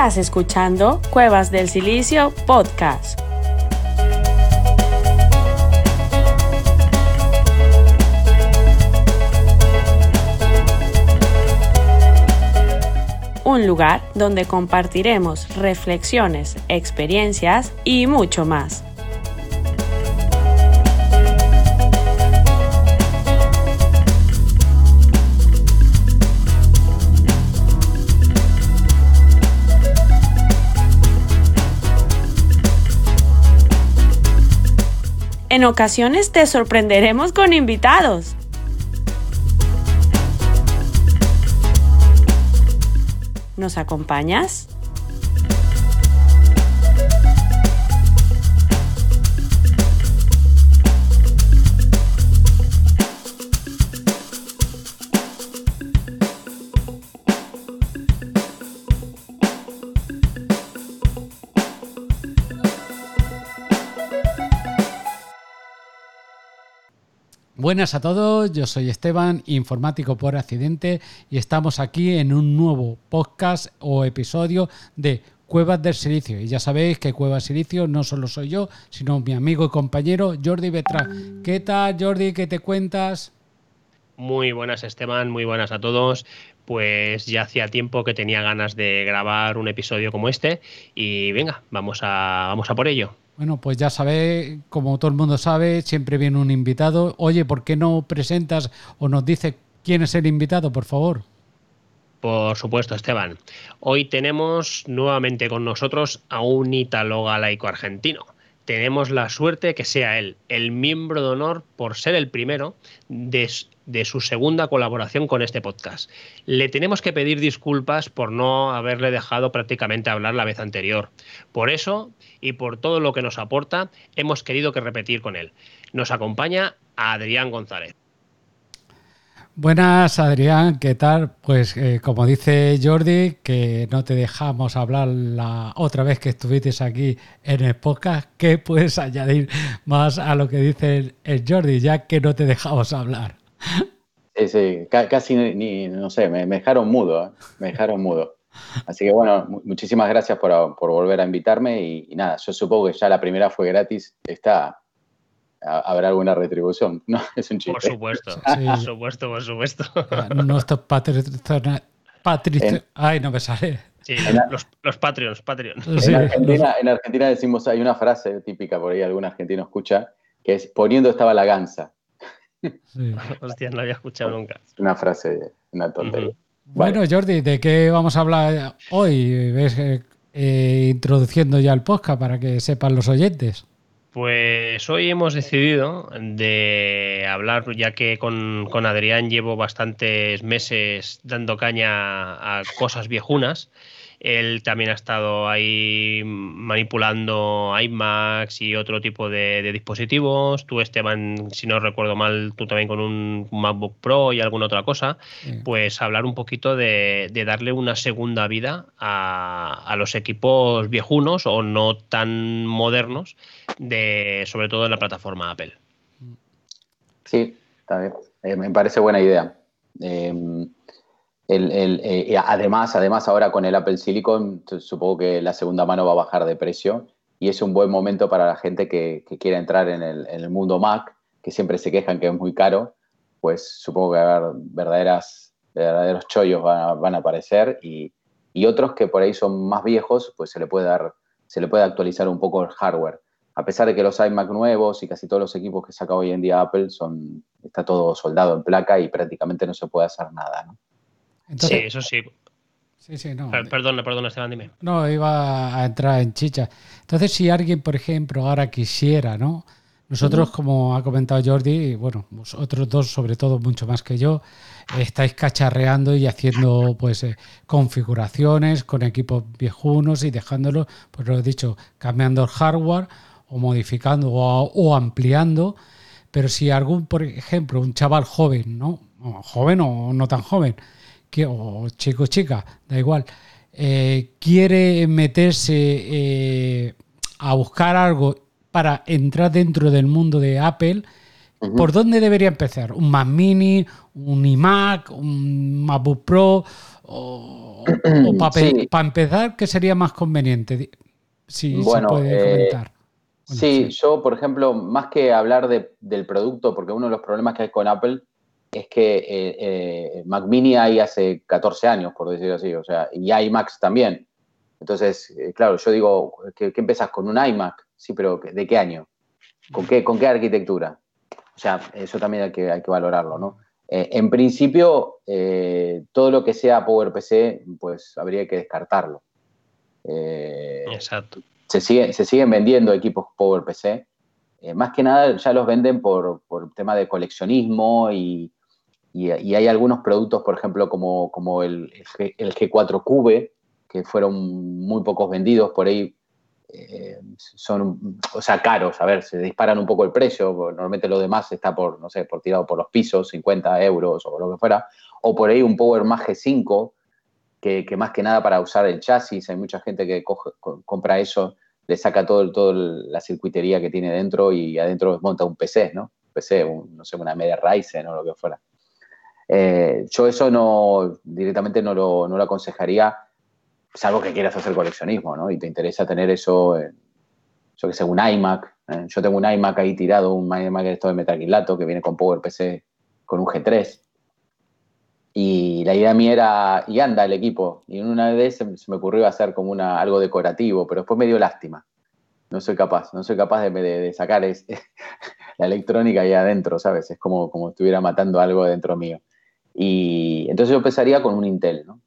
Estás escuchando Cuevas del Silicio Podcast. Un lugar donde compartiremos reflexiones, experiencias y mucho más. En ocasiones te sorprenderemos con invitados. ¿Nos acompañas? Buenas a todos, yo soy Esteban, informático por accidente, y estamos aquí en un nuevo podcast o episodio de Cuevas del Silicio. Y ya sabéis que Cuevas Silicio no solo soy yo, sino mi amigo y compañero Jordi Betra. ¿Qué tal, Jordi? ¿Qué te cuentas? Muy buenas, Esteban, muy buenas a todos. Pues ya hacía tiempo que tenía ganas de grabar un episodio como este y venga, vamos a, vamos a por ello. Bueno, pues ya sabéis, como todo el mundo sabe, siempre viene un invitado. Oye, ¿por qué no presentas o nos dice quién es el invitado, por favor? Por supuesto, Esteban. Hoy tenemos nuevamente con nosotros a un ítalo galaico argentino. Tenemos la suerte que sea él, el miembro de honor por ser el primero de su segunda colaboración con este podcast. Le tenemos que pedir disculpas por no haberle dejado prácticamente hablar la vez anterior. Por eso y por todo lo que nos aporta, hemos querido que repetir con él. Nos acompaña Adrián González. Buenas, Adrián, ¿qué tal? Pues eh, como dice Jordi, que no te dejamos hablar la otra vez que estuviste aquí en el podcast, ¿qué puedes añadir más a lo que dice el Jordi, ya que no te dejamos hablar? Sí, sí, casi ni, no sé, me, dejaron mudo, ¿eh? me dejaron mudo. Así que bueno, muchísimas gracias por, volver a invitarme y, nada, yo supongo que ya la primera fue gratis, está, habrá alguna retribución, ¿no? Es un chiste. Por supuesto, por supuesto, por supuesto. Nuestros patriotas, ay, no me sale. Sí, los, los Patreons, Patreons. En, Argentina, en Argentina decimos, hay una frase típica, por ahí algún argentino escucha, que es poniendo estaba la ganza. Hostia, no había escuchado nunca. Una frase, una tontería. Bueno, Jordi, ¿de qué vamos a hablar hoy? ¿Ves eh, eh, introduciendo ya el podcast para que sepan los oyentes? Pues hoy hemos decidido de hablar, ya que con, con Adrián llevo bastantes meses dando caña a cosas viejunas él también ha estado ahí manipulando iMacs y otro tipo de, dispositivos. Tú, Esteban, si no recuerdo mal, tú también con un MacBook Pro y alguna otra cosa. Pues hablar un poquito de, darle una segunda vida a, los equipos viejunos o no tan modernos, de, sobre todo en la plataforma Apple. Sí, también. Eh, me parece buena idea. Em, eh, además, además, ahora con el Apple Silicon, supongo que la segunda mano va a bajar de precio y es un buen momento para la gente que, quiera entrar en el, mundo Mac, que siempre se quejan que es muy caro, pues supongo que haber verdaderas, verdaderos chollos van a, aparecer y, otros que por ahí son más viejos, pues se le puede dar, se le puede actualizar un poco el hardware. A pesar de que los iMac nuevos y casi todos los equipos que saca hoy en día Apple son, está todo soldado en placa y prácticamente no se puede hacer nada, ¿no? Sí, eso sí. Sí, sí, no. Perdona, perdona, Esteban, dime. No, iba a entrar en chicha. Entonces, si alguien, por ejemplo, ahora quisiera, ¿no? Nosotros, como ha comentado Jordi, bueno, vosotros dos, sobre todo, mucho más que yo, estáis cacharreando y haciendo pues eh, configuraciones con equipos viejunos y dejándolos, pues lo he dicho, cambiando el hardware o modificando o, ampliando. Pero si algún, por ejemplo, un chaval joven, ¿no? joven o no tan joven, que, o chico chica, da igual, eh, quiere meterse eh, a buscar algo para entrar dentro del mundo de Apple, ¿por dónde debería empezar? ¿Un Mac Mini, un iMac, un MacBook Pro O, para empezar, ¿qué sería más conveniente? Si se puede eh, comentar. sí, yo, por ejemplo, más que hablar del producto, porque uno de los problemas que hay con Apple es que eh, eh, Mac Mini hay hace 14 años, por decirlo así, o sea, y iMacs también. Entonces, claro, yo digo, ¿qué, ¿qué, empezás con un iMac? Sí, pero ¿de qué año? ¿Con qué, con qué arquitectura? O sea, eso también hay que, hay que valorarlo, ¿no? Eh, en principio, eh, todo lo que sea PowerPC, pues habría que descartarlo. Eh, Exacto. Se, se siguen vendiendo equipos PowerPC. más que nada ya los venden por, por tema de coleccionismo y, hay algunos productos, por ejemplo, como, como el, el, G4 Cube, que fueron muy pocos vendidos, por ahí eh, son, o sea, caros, a ver, se disparan un poco el precio, normalmente lo demás está por, no sé, por tirado por los pisos, 50 euros o lo que fuera, o por ahí un Power Mag G5, que, más que nada para usar el chasis, hay mucha gente que compra eso, le saca todo, todo la circuitería que tiene dentro y adentro monta un PC, ¿no? PC, no sé, una media Ryzen o lo que fuera. Eh, yo eso no, directamente no lo, no lo aconsejaría algo que quieras hacer coleccionismo, ¿no? Y te interesa tener eso, yo que sé, un iMac. ¿eh? Yo tengo un iMac ahí tirado, un iMac de esto de metaquilato que viene con PowerPC con un G3. Y la idea mía era, y anda el equipo. Y en una vez se, me ocurrió hacer como una, algo decorativo, pero después me dio lástima. No soy capaz, no soy capaz de, sacar la electrónica ahí adentro, ¿sabes? Es como, como estuviera matando algo dentro mío. Y entonces yo empezaría con un Intel, ¿no?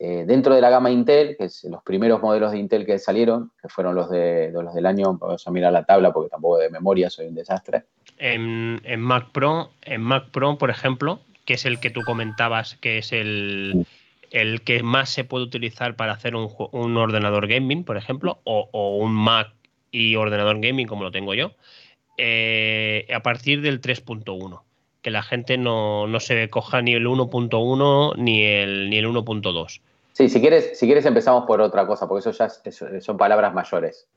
Eh, dentro de la gama Intel, que es los primeros modelos de Intel que salieron, que fueron los, de, los del año, vamos a mirar la tabla porque tampoco de memoria soy un desastre. En, Mac Pro, en Mac Pro, por ejemplo, que es el que tú comentabas, que es el, el que más se puede utilizar para hacer un, un ordenador gaming, por ejemplo, o, un Mac y ordenador gaming como lo tengo yo, eh, a partir del 3.1 que la gente no, se coja ni el 1.1 ni el, ni el 1.2. Sí, si quieres, si quieres empezamos por otra cosa, porque eso ya son palabras mayores.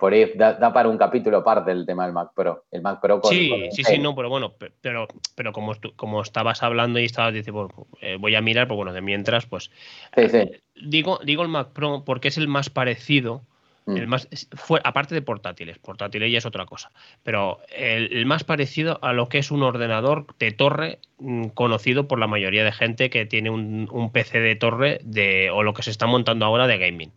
Por ahí da, para un capítulo aparte el tema del Mac Pro. El Mac Pro sí, sí, sí, no, pero bueno, pero, pero como, como estabas hablando y estabas diciendo, eh, voy a mirar, pues bueno, de mientras, pues. Eh, digo, digo el Mac Pro porque es el más parecido Mm. El más, fue, aparte de portátiles, portátiles ya es otra cosa, pero el, más parecido a lo que es un ordenador de torre mm, conocido por la mayoría de gente que tiene un, PC de torre de, o lo que se está montando ahora de gaming.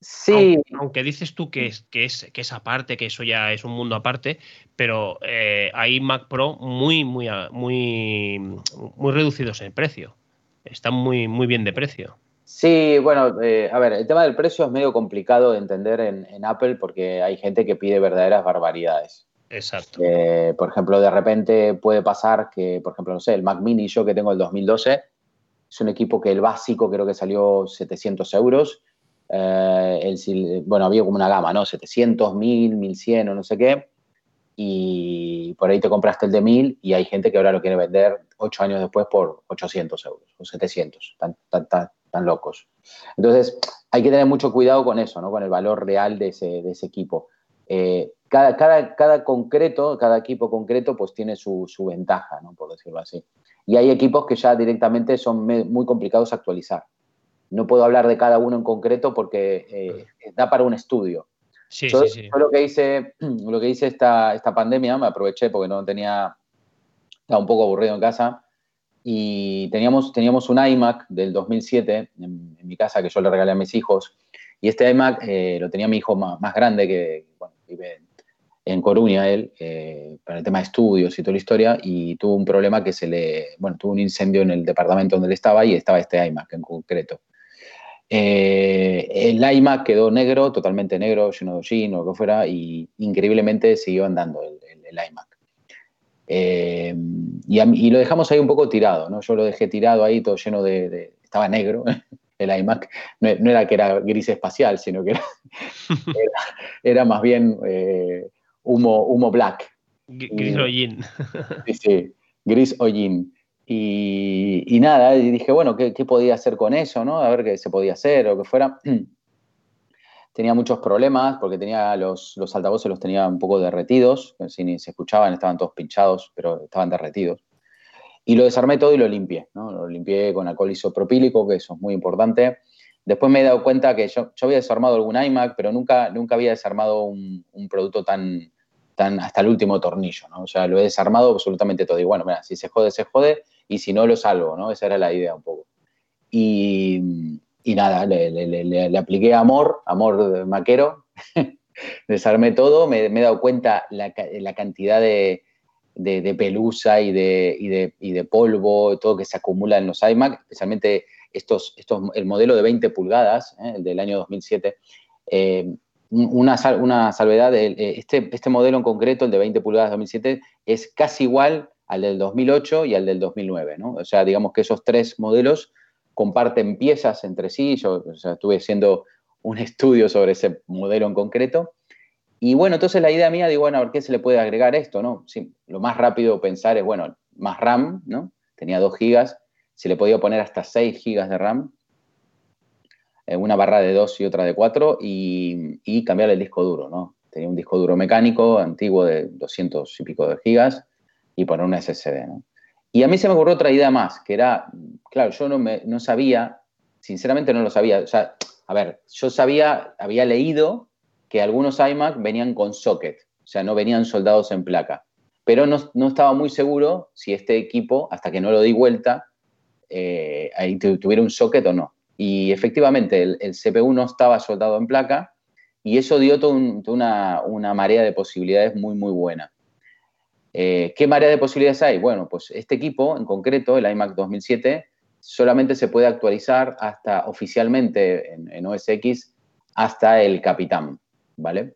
Sí. Aunque, dices tú que es, que, es, que es aparte, que eso ya es un mundo aparte, pero eh, hay Mac Pro muy, muy, muy, muy reducidos en precio. Están muy, muy bien de precio. Sí, bueno, eh, a ver, el tema del precio es medio complicado de entender en, Apple porque hay gente que pide verdaderas barbaridades. Exacto. Eh, por ejemplo, de repente puede pasar que, por ejemplo, no sé, el Mac Mini yo que tengo el 2012 es un equipo que el básico creo que salió 700 euros. Eh, el, bueno, había como una gama, ¿no? 700, 1000, 1100 o no sé qué. Y por ahí te compraste el de 1000 y hay gente que ahora lo quiere vender 8 años después por 800 euros o 700. Tan, tan, tan, locos. Entonces, hay que tener mucho cuidado con eso, ¿no? Con el valor real de ese, de ese equipo. Eh, cada, cada, cada, concreto, cada equipo concreto, pues tiene su, su, ventaja, ¿no? Por decirlo así. Y hay equipos que ya directamente son muy complicados a actualizar. No puedo hablar de cada uno en concreto porque eh, da para un estudio. Sí, sí, sí. lo que hice, lo que hice esta, esta pandemia, me aproveché porque no tenía, estaba un poco aburrido en casa y teníamos, teníamos un iMac del 2007 en, mi casa que yo le regalé a mis hijos. Y este iMac eh, lo tenía mi hijo más, más grande, que vive en Coruña él, eh, para el tema de estudios y toda la historia, y tuvo un problema que se le, bueno, tuvo un incendio en el departamento donde él estaba y estaba este iMac en concreto. Eh, el iMac quedó negro, totalmente negro, lleno de hollín o lo que fuera, y increíblemente siguió andando el, el iMac. Eh, y, lo dejamos ahí un poco tirado, ¿no? Yo lo dejé tirado ahí, todo lleno de. estaba negro el iMac. No, era que era gris espacial, sino que era, era, más bien eh, humo, humo black. Gris hollín. sí, sí, gris hollín. Y, y, nada, y dije, bueno, ¿qué, ¿qué, podía hacer con eso, no? A ver qué se podía hacer o qué fuera. tenía muchos problemas porque tenía los, los altavoces los tenía un poco derretidos, si ni se escuchaban, estaban todos pinchados, pero estaban derretidos. Y lo desarmé todo y lo limpié, ¿no? Lo limpié con alcohol isopropílico, que eso es muy importante. Después me he dado cuenta que yo, yo había desarmado algún iMac, pero nunca, nunca había desarmado un, un, producto tan, tan hasta el último tornillo, ¿no? O sea, lo he desarmado absolutamente todo. Y bueno, mira, si se jode, se jode, y si no, lo salvo, ¿no? Esa era la idea un poco. Y, y nada, le, le, le, apliqué amor, amor maquero, desarmé todo, me, me, he dado cuenta la, la cantidad de, de, pelusa y de, y, de, y de polvo, todo que se acumula en los iMac, especialmente estos, estos, el modelo de 20 pulgadas, ¿eh? el del año 2007. Eh, una, una, salvedad, este, este modelo en concreto, el de 20 pulgadas 2007, es casi igual al del 2008 y al del 2009. ¿no? O sea, digamos que esos tres modelos comparten piezas entre sí. Yo estuve haciendo un estudio sobre ese modelo en concreto y bueno, entonces la idea mía, digo, bueno, ¿por qué se le puede agregar esto? No? Sí, lo más rápido pensar es, bueno, más RAM. Tenía 2 gigas, se le podía poner hasta 6 gigas de RAM, eh, una barra de 2 y otra de 4, y, y, cambiar el disco duro, ¿no? Tenía un disco duro mecánico antiguo de 200 y pico de gigas y poner una SSD, ¿no? Y a mí se me ocurrió otra idea más, que era, claro, yo no, me, no sabía, sinceramente no lo sabía, o sea, a ver, yo sabía, había leído que algunos iMac venían con socket, o sea, no venían soldados en placa. Pero no, no estaba muy seguro si este equipo, hasta que no lo di vuelta, eh, ahí tuviera un socket o no. Y efectivamente, el, CPU no estaba soldado en placa y eso dio toda un, una, una, marea de posibilidades muy, muy buena. Eh, ¿Qué marea de posibilidades hay? Bueno, pues este equipo en concreto, el iMac 2007, solamente se puede actualizar hasta oficialmente en, OS X hasta el Capitán. ¿vale?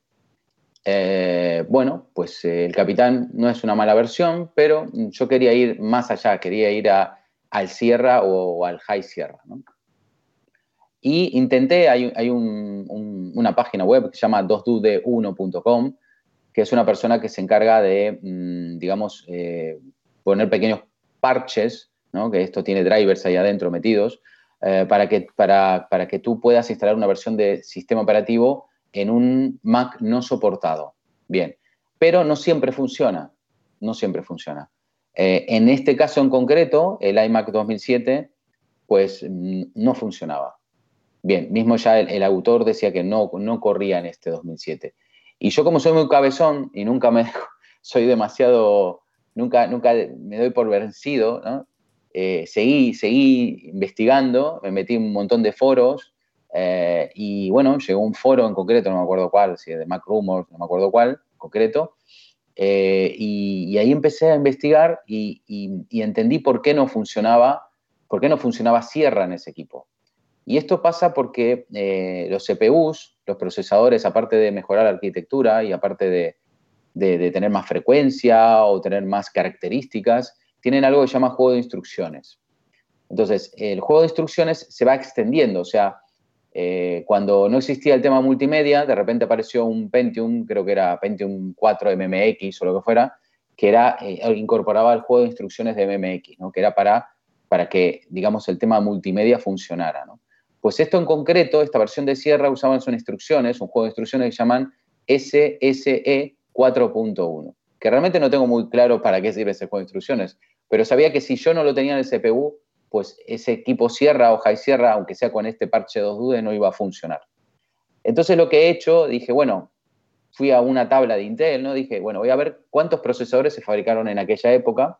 Eh, bueno, pues eh, el Capitán no es una mala versión, pero yo quería ir más allá, quería ir al Sierra o, al High Sierra. Y intenté, hay, hay un, un, una página web que se llama 2dude1.com, que es una persona que se encarga de, mmm, digamos, eh, poner pequeños parches, ¿no? que esto tiene drivers ahí adentro metidos, eh, para, que, para, para que tú puedas instalar una versión de sistema operativo en un Mac no soportado. Bien, pero no siempre funciona, no siempre funciona. Eh, en este caso en concreto, el iMac 2007, pues mm, no funcionaba. Bien, mismo ya el, el, autor decía que no, no corría en este 2007. Y yo como soy muy cabezón y nunca me soy demasiado, nunca, nunca me doy por vencido, ¿no? eh, seguí, seguí investigando, me metí en un montón de foros, eh, y bueno, llegó un foro en concreto, no me acuerdo cuál, si es de Mac Rumors, no me acuerdo cuál, en concreto, eh, y, y, ahí empecé a investigar y, y, y, entendí por qué no funcionaba, por qué no funcionaba Sierra en ese equipo. Y esto pasa porque eh, los CPUs, los procesadores, aparte de mejorar la arquitectura y aparte de, tener más frecuencia o tener más características, tienen algo que se llama juego de instrucciones. Entonces, el juego de instrucciones se va extendiendo, o sea, eh, cuando no existía el tema multimedia, de repente apareció un Pentium, creo que era Pentium 4 MMX o lo que fuera, que era, eh, incorporaba el juego de instrucciones de MMX, ¿no? que era para, para que, digamos, el tema multimedia funcionara. ¿no? Pues esto en concreto, esta versión de Sierra usaban son instrucciones, un juego de instrucciones que llaman SSE 4.1, que realmente no tengo muy claro para qué sirve ese juego de instrucciones, pero sabía que si yo no lo tenía en el CPU, pues ese equipo Sierra o High Sierra, aunque sea con este parche 2 dude, no iba a funcionar. Entonces lo que he hecho, dije, bueno, fui a una tabla de Intel, ¿no? Dije, bueno, voy a ver cuántos procesadores se fabricaron en aquella época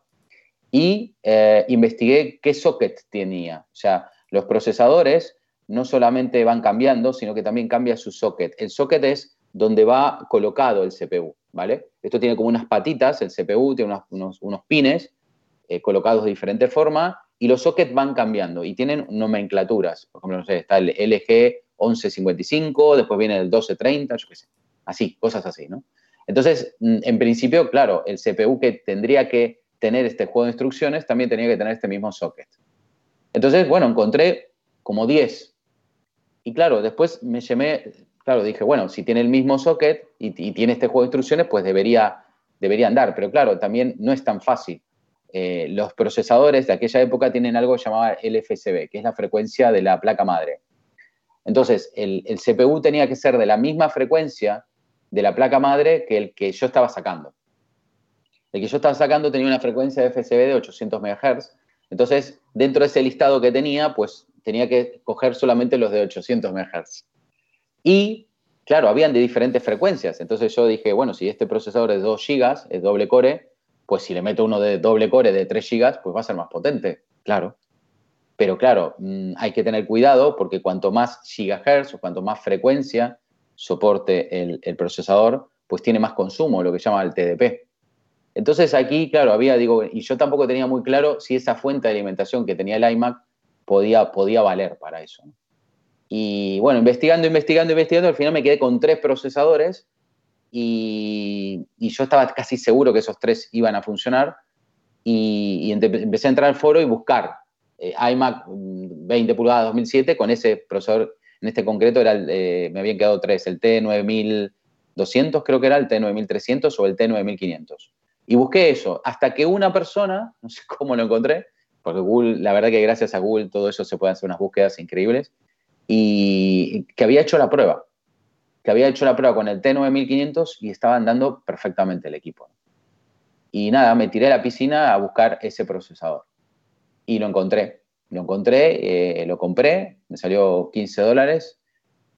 y eh, investigué qué socket tenía. O sea, los procesadores no solamente van cambiando, sino que también cambia su socket. El socket es donde va colocado el CPU, ¿vale? Esto tiene como unas patitas, el CPU tiene unos, unos, pines eh, colocados de diferente forma y los sockets van cambiando y tienen nomenclaturas. Por ejemplo, está el LG 1155, después viene el 1230, yo qué sé. Así, cosas así, ¿no? Entonces, mm, en principio, claro, el CPU que tendría que tener este juego de instrucciones también tenía que tener este mismo socket. Entonces, bueno, encontré como 10. Y claro, después me llamé, claro, dije, bueno, si tiene el mismo socket y, tiene este juego de instrucciones, pues debería, debería andar. Pero claro, también no es tan fácil eh, los procesadores de aquella época tienen algo llamado LFSB, que es la frecuencia de la placa madre. Entonces, el, el, CPU tenía que ser de la misma frecuencia de la placa madre que el que yo estaba sacando. El que yo estaba sacando tenía una frecuencia de FSB de 800 MHz. Entonces, dentro de ese listado que tenía, pues tenía que coger solamente los de 800 MHz. Y, claro, habían de diferentes frecuencias. Entonces yo dije, bueno, si este procesador es 2 GB, es doble core, pues si le meto uno de doble core de 3 GB, pues va a ser más potente, claro. Pero claro, mm, hay que tener cuidado porque cuanto más gigahertz o cuanto más frecuencia soporte el, el procesador, pues tiene más consumo, lo que llama el TDP. Entonces aquí, claro, había, digo, y yo tampoco tenía muy claro si esa fuente de alimentación que tenía el iMac podía, podía valer para eso. Y bueno, investigando, investigando, investigando, al final me quedé con tres procesadores y, yo estaba casi seguro que esos tres iban a funcionar y, empecé a entrar al foro y buscar eh, iMac 20 mm, pulgadas 2007 con ese procesador, en este concreto era eh, me habían quedado tres, el T9200 creo que era, el T9300 o el T9500. Y busqué eso, hasta que una persona, no sé cómo lo encontré, porque Google, la verdad que gracias a Google todo eso se pueden hacer unas búsquedas increíbles, y que había hecho la prueba, que había hecho la prueba con el T9500 y estaba andando perfectamente el equipo. Y nada, me tiré a la piscina a buscar ese procesador. Y lo encontré. Lo encontré, eh, lo compré, me salió 15 dólares.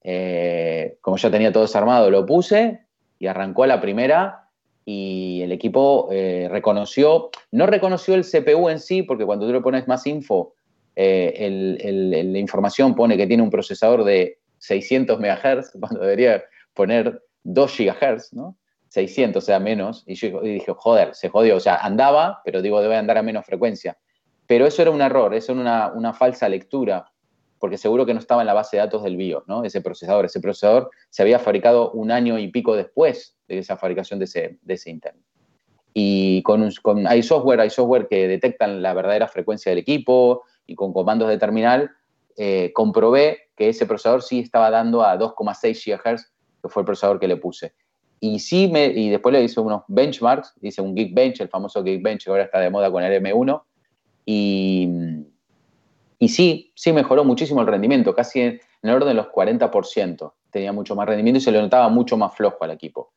Eh, como ya tenía todo desarmado, lo puse y arrancó la primera y el equipo eh, reconoció, no reconoció el CPU en sí, porque cuando tú le pones más info, eh, la información pone que tiene un procesador de 600 MHz, cuando debería poner 2 GHz, ¿no? 600, o sea, menos. Y yo dije, joder, se jodió. O sea, andaba, pero digo, debe andar a menos frecuencia. Pero eso era un error, eso era una, una falsa lectura porque seguro que no estaba en la base de datos del BIOS, ¿no? Ese procesador. Ese procesador se había fabricado un año y pico después de esa fabricación de ese, de ese Intel. Y con, con, hay software, hay software que detectan la verdadera frecuencia del equipo y con comandos de terminal eh, comprobé que ese procesador sí estaba dando a 2,6 GHz, que fue el procesador que le puse. Y sí me, y después le hice unos benchmarks, hice un Geekbench, el famoso Geekbench que ahora está de moda con el M1, y, y sí, sí mejoró muchísimo el rendimiento, casi en, el orden de los 40%. Tenía mucho más rendimiento y se le notaba mucho más flojo al equipo.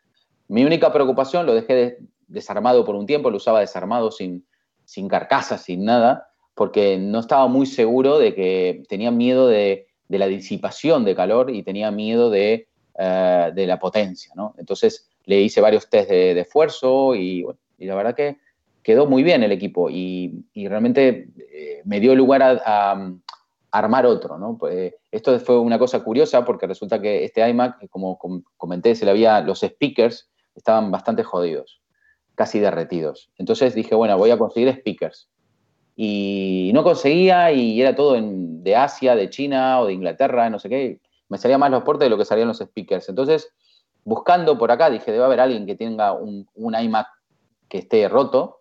Mi única preocupación, lo dejé desarmado por un tiempo, lo usaba desarmado sin, sin carcasa, sin nada, porque no estaba muy seguro de que tenía miedo de, la disipación de calor y tenía miedo de, eh, la potencia. Entonces le hice varios test de, esfuerzo y, y la verdad que quedó muy bien el equipo y, realmente eh, me dio lugar a, armar otro. ¿no? Pues, esto fue una cosa curiosa porque resulta que este iMac, como comenté, se le había, los speakers estaban bastante jodidos, casi derretidos. Entonces dije, bueno, voy a conseguir speakers. Y no conseguía y era todo de Asia, de China o de Inglaterra, no sé qué. Me salían más los portes de lo que salían los speakers. Entonces, buscando por acá, dije, debe haber alguien que tenga un, un iMac que esté roto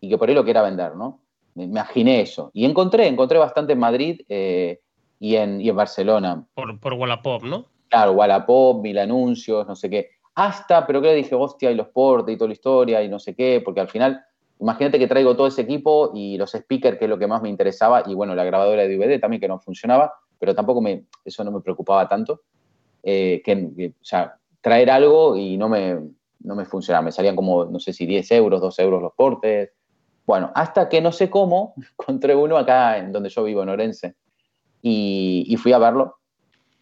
y que por ahí lo quiera vender, ¿no? Me imaginé eso. Y encontré, encontré bastante en Madrid eh, y, en, y, en, Barcelona. Por, por Wallapop, ¿no? Claro, Wallapop, mil anuncios, no sé qué. Hasta, pero que le dije, hostia, y los portes y toda la historia y no sé qué, porque al final, imagínate que traigo todo ese equipo y los speakers, que es lo que más me interesaba, y bueno, la grabadora de DVD también que no funcionaba, pero tampoco me, eso no me preocupaba tanto. Eh, que, o sea, traer algo y no me, no me funcionaba. Me salían como, no sé si 10 euros, 2 euros los portes, bueno, hasta que no sé cómo, encontré uno acá en donde yo vivo, en Orense, y, fui a verlo.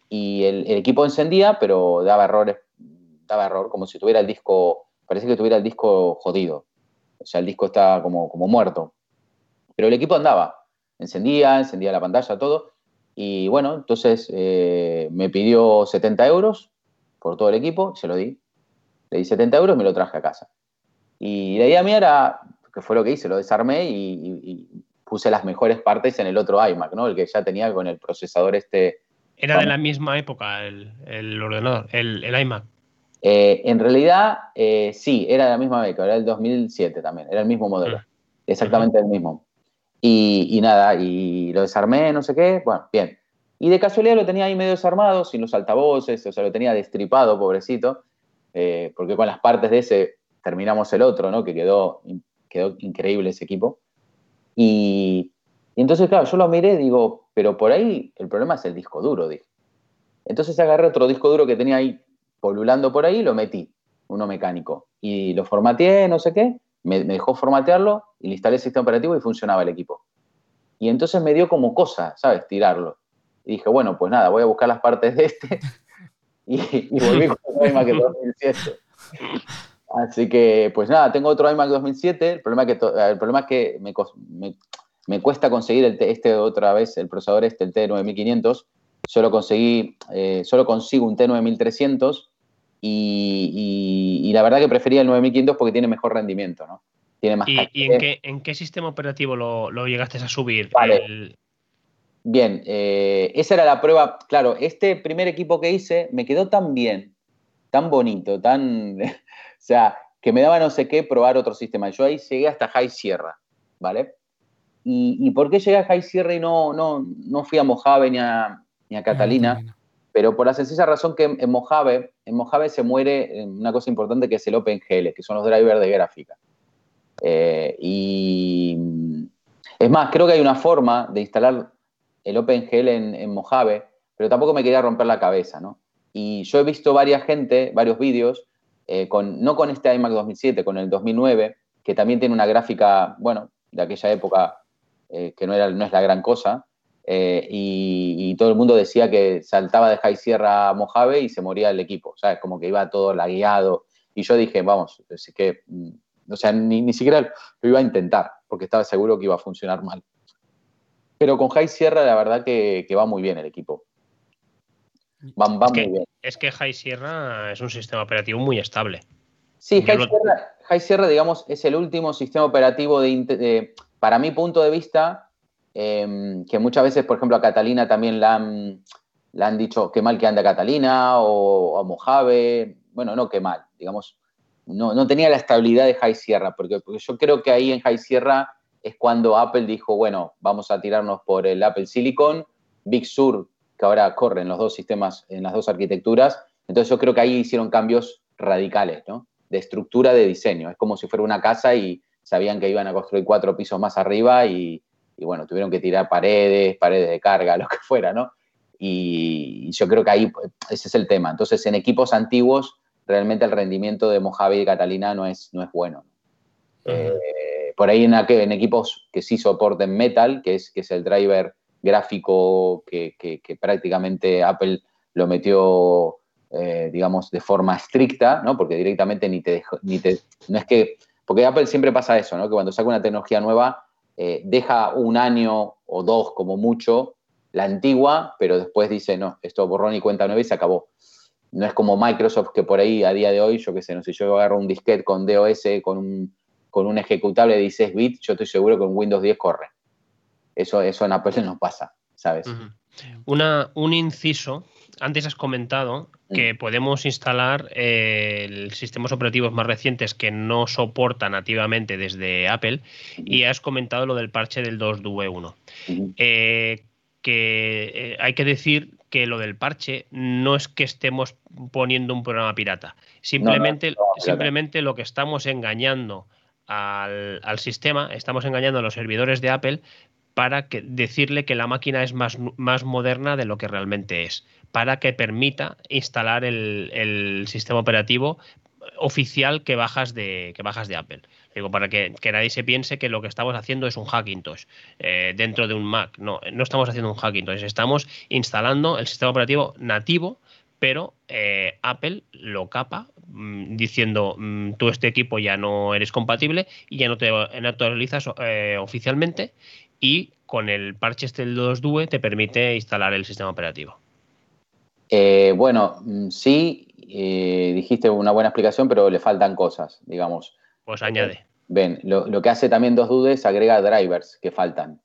Y el, equipo encendía, pero daba errores, daba error, como si tuviera el disco, parece que tuviera el disco jodido. O sea, el disco estaba como, como muerto. Pero el equipo andaba, encendía, encendía la pantalla, todo. Y bueno, entonces eh, me pidió 70 euros por todo el equipo, se lo di. Le di 70 euros y me lo traje a casa. Y la idea mía era que fue lo que hice, lo desarmé y, puse las mejores partes en el otro iMac, ¿no? El que ya tenía con el procesador este. Era de la misma época el, ordenador, el, iMac. Eh, en realidad, eh, sí, era de la misma época, era el 2007 también, era el mismo modelo, mm. exactamente el mismo. Y, nada, y lo desarmé, no sé qué, bueno, bien. Y de casualidad lo tenía ahí medio desarmado, sin los altavoces, o sea, lo tenía destripado, pobrecito, eh, porque con las partes de ese terminamos el otro, ¿no? Que quedó quedó increíble ese equipo. Y, entonces, claro, yo lo miré y digo, pero por ahí el problema es el disco duro, dije. Entonces agarré otro disco duro que tenía ahí polulando por ahí y lo metí, uno mecánico. Y lo formateé, no sé qué, me, dejó formatearlo y le instalé el sistema operativo y funcionaba el equipo. Y entonces me dio como cosa, ¿sabes? Tirarlo. Y dije, bueno, pues nada, voy a buscar las partes de este y, volví con otro iMac 2007. Así que, pues nada, tengo otro iMac 2007. El problema es que, el problema es que me, me, cuesta conseguir el, este otra vez, el procesador este, el T9500. Solo conseguí, eh, solo consigo un T9300 y, la verdad que prefería el 9500 porque tiene mejor rendimiento, ¿no? Tiene más ¿Y, ¿y en, qué, en, qué, sistema operativo lo, lo llegaste a subir? Bien, eh, esa era la prueba. Claro, este primer equipo que hice me quedó tan bien, tan bonito, tan. O sea, que me daba no sé qué probar otro sistema. Yo ahí llegué hasta High Sierra, ¿vale? ¿Y, por qué llegué a High Sierra y no, no, no fui a Mojave ni a, ni a Catalina? pero por la sencilla razón que en Mojave, en Mojave se muere una cosa importante que es el OpenGL, que son los drivers de gráfica. Eh, y es más, creo que hay una forma de instalar el OpenGL en, en Mojave, pero tampoco me quería romper la cabeza, ¿no? Y yo he visto varias gente, varios vídeos, eh, con, no con este iMac 2007, con el 2009, que también tiene una gráfica, bueno, de aquella época eh, que no, era, no es la gran cosa, eh, y, todo el mundo decía que saltaba de High Sierra a Mojave y se moría el equipo, ¿sabes? Como que iba todo lagueado. Y yo dije, vamos, es que, mm, o sea, ni, ni siquiera lo iba a intentar, porque estaba seguro que iba a funcionar mal. Pero con High Sierra, la verdad que, va muy bien el equipo. Va, muy bien. Es que High Sierra es un sistema operativo muy estable. Sí, High, Sierra, digamos, es el último sistema operativo de, para mi punto de vista, Em, que muchas veces, por ejemplo, a Catalina también la han, han dicho qué mal que anda Catalina o, a Mojave. Bueno, no qué mal, digamos, no, no, tenía la estabilidad de High Sierra, porque, yo creo que ahí en High Sierra es cuando Apple dijo, bueno, vamos a tirarnos por el Apple Silicon, Big Sur, que ahora corre en los dos sistemas, en las dos arquitecturas. Entonces yo creo que ahí hicieron cambios radicales, ¿no? De estructura de diseño. Es como si fuera una casa y sabían que iban a construir cuatro pisos más arriba y, y bueno, tuvieron que tirar paredes, paredes de carga, lo que fuera, ¿no? Y yo creo que ahí ese es el tema. Entonces, en equipos antiguos, realmente el rendimiento de Mojave y Catalina no es, no es bueno. Eh, por ahí en, en, equipos que sí soporten Metal, que es, que es el driver gráfico que, prácticamente Apple lo metió, eh, digamos, de forma estricta, ¿no? Porque directamente ni te, ni te... No es que... Porque Apple siempre pasa eso, ¿no? Que cuando saca una tecnología nueva, eh, deja un año o dos como mucho la antigua, pero después dice, no, esto borrón y cuenta nueva y se acabó. No es como Microsoft que por ahí a día de hoy, yo qué sé, no sé, yo agarro un disquete con DOS, con un, con un ejecutable de 16 bits, yo estoy seguro que en Windows 10 corre. Eso, eso en Apple no pasa, ¿sabes? Una, un inciso antes has comentado que mm. podemos instalar eh, sistemas operativos más recientes que no soporta nativamente desde Apple y has comentado lo del parche del 2DUE1. Eh, que eh, hay que decir que lo del parche no es que estemos poniendo un programa pirata. Simplemente, simplemente lo que estamos engañando al, al, sistema, estamos engañando a los servidores de Apple para que, decirle que la máquina es más, más moderna de lo que realmente es, para que permita instalar el, sistema operativo oficial que bajas de, que bajas de Apple. Digo, para que, nadie se piense que lo que estamos haciendo es un Hackintosh eh, dentro de un Mac. No, no estamos haciendo un Hackintosh, estamos instalando el sistema operativo nativo, pero eh, Apple lo capa mm, diciendo mm, tú este equipo ya no eres compatible y ya no te, actualizas eh, oficialmente y con el parche este del 2DUE te permite instalar el sistema operativo. Eh, bueno, mm, sí, eh, dijiste una buena explicación, pero le faltan cosas, digamos. Pues añade. Ven, lo, que hace también 2DUE es agrega drivers que faltan.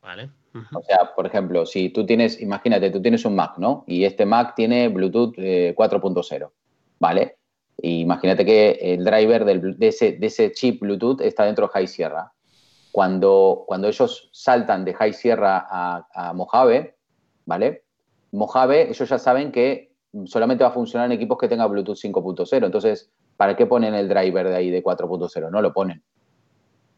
Vale. O sea, por ejemplo, si tú tienes, imagínate, tú tienes un Mac, ¿no? Y este Mac tiene Bluetooth 4.0, eh, ¿vale? imagínate que el driver de, ese, de, ese, chip Bluetooth está dentro de High Sierra cuando, cuando ellos saltan de High Sierra a, Mojave, ¿vale? Mojave, ellos ya saben que solamente va a funcionar en equipos que tengan Bluetooth 5.0. Entonces, ¿para qué ponen el driver de ahí de 4.0? No lo ponen.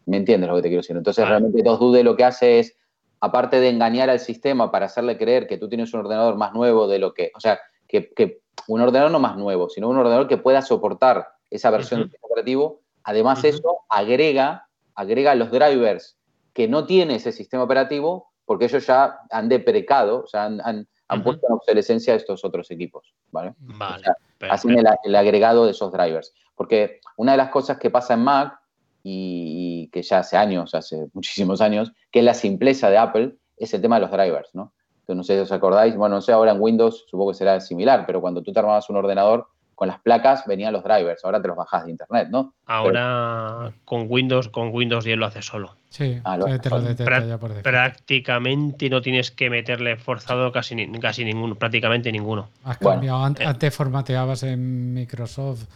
¿Me entiendes lo que te quiero decir? Entonces, realmente dos dudes lo que hace es, aparte de engañar al sistema para hacerle creer que tú tienes un ordenador más nuevo de lo que, o sea, que, un ordenador no más nuevo, sino un ordenador que pueda soportar esa versión del sistema operativo, además eso agrega, agrega los drivers que no tiene ese sistema operativo porque ellos ya han deprecado, o sea, han, puesto en obsolescencia estos otros equipos, ¿vale? Vale. hacen el, agregado de esos drivers. Porque una de las cosas que pasa en Mac, y, que ya hace años, hace muchísimos años, que es la simpleza de Apple, es el tema de los drivers, ¿no? no sé si os acordáis, bueno, no sé, ahora en Windows supongo que será similar, pero cuando tú te armabas un ordenador, con las placas venían los drivers, ahora te los bajas de internet, ¿no? Ahora con Windows, con Windows 10 lo hace solo. Sí, ah, te lo detecta ya por defecto. Prácticamente no tienes que meterle forzado casi, casi ninguno, prácticamente ninguno. Has cambiado, eh. antes formateabas en Microsoft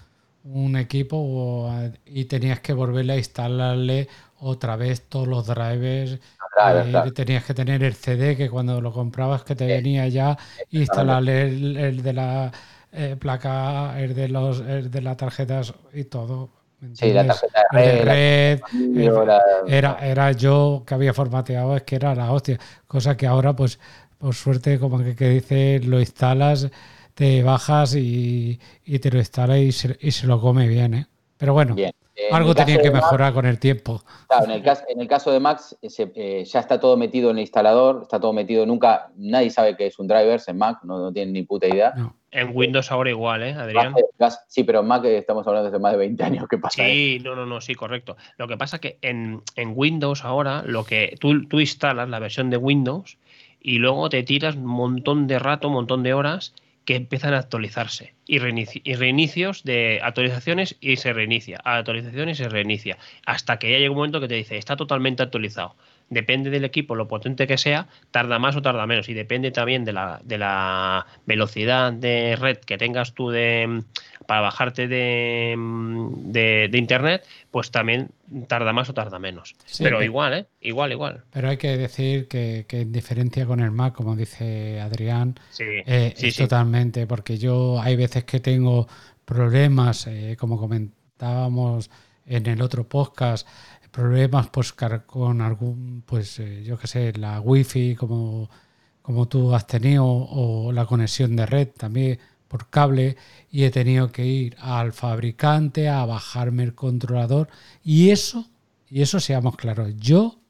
un equipo y tenías que volverle a instalarle otra vez todos los drivers. Eh, tenías que tener el CD que cuando lo comprabas que te venía ya instalarle el de la eh, placa, el de los de las tarjetas y todo. Sí, la tarjeta de red. era, era yo que había formateado, es que era la hostia. Cosa que ahora, pues, por suerte, como que, que dice, lo instalas, te bajas y, te lo instala y se, y se, lo come bien, ¿eh? Pero bueno. Algo tenía que mejorar con el tiempo. Claro, en, el caso, en el caso de Max, eh, ya está todo metido en el instalador, está todo metido, nunca, nadie sabe que es un driver en Mac, no, no tienen ni puta idea. En Windows ahora igual, ¿eh, Adrián? Sí, pero en Mac estamos hablando desde más de 20 años, ¿qué pasa? Sí, no, no, no, sí, correcto. Lo que pasa es que en, Windows ahora, lo que tú, tú instalas la versión de Windows y luego te tiras un montón de rato, un montón de horas que empiezan a actualizarse y, reinicios de actualizaciones y se reinicia, actualizaciones y se reinicia, hasta que ya llega un momento que te dice está totalmente actualizado. Depende del equipo, lo potente que sea, tarda más o tarda menos y depende también de la, de la velocidad de red que tengas tú de, para bajarte de, de, internet, pues también tarda más o tarda menos. pero igual, ¿eh? Igual, igual. Pero hay que decir que, en diferencia con el Mac, como dice Adrián, eh, es totalmente, porque yo hay veces que tengo problemas, eh, como comentábamos en el otro podcast, problemas pues con algún, pues eh, yo qué sé, la wifi como, como tú has tenido o la conexión de red también por cable y he tenido que ir al fabricante a bajarme el controlador y eso, y eso seamos claros, yo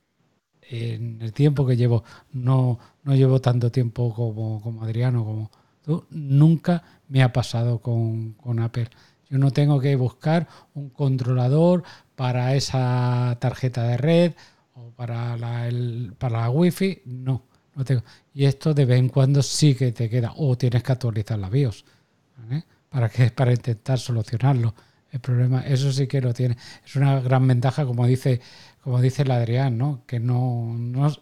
en el tiempo que llevo, no, no llevo tanto tiempo como, como Adriano, como tú, nunca me ha pasado con, con Apple. Yo no tengo que buscar un controlador para esa tarjeta de red o para la, el, para la wifi, no. No tengo. Y esto de vez en cuando sí que te queda, o tienes que actualizar la BIOS. ¿Para que Para intentar solucionarlo. El problema, eso sí que lo tiene. Es una gran ventaja, como dice, como dice el Adrián, ¿no? Que no,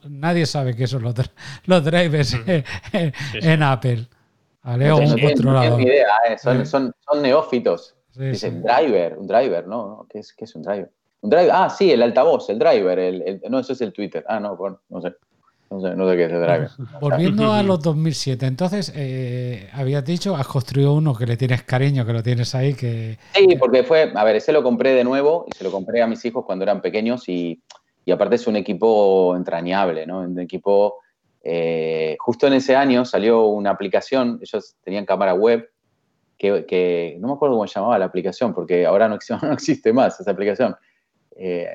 nadie sabe qué son los, los drivers en, Apple. ¿Vale? un controlador. idea, ¿eh? son, son, son, neófitos. Dicen driver, un driver, ¿no? ¿Qué es, qué es un driver? Un driver, ah, sí, el altavoz, el driver, el, no, eso es el Twitter. Ah, no, bueno, no sé. No sé, no sé qué es el driver. Volviendo a los 2007, entonces, eh, habías dicho, has construido uno que le tienes cariño, que lo tienes ahí, que... Sí, porque fue, a ver, ese lo compré de nuevo y se lo compré a mis hijos cuando eran pequeños y, y aparte es un equipo entrañable, ¿no? Un equipo... Eh, justo en ese año salió una aplicación, ellos tenían cámara web, que, que, no me acuerdo cómo se llamaba la aplicación, porque ahora no existe, no existe más esa aplicación. Eh,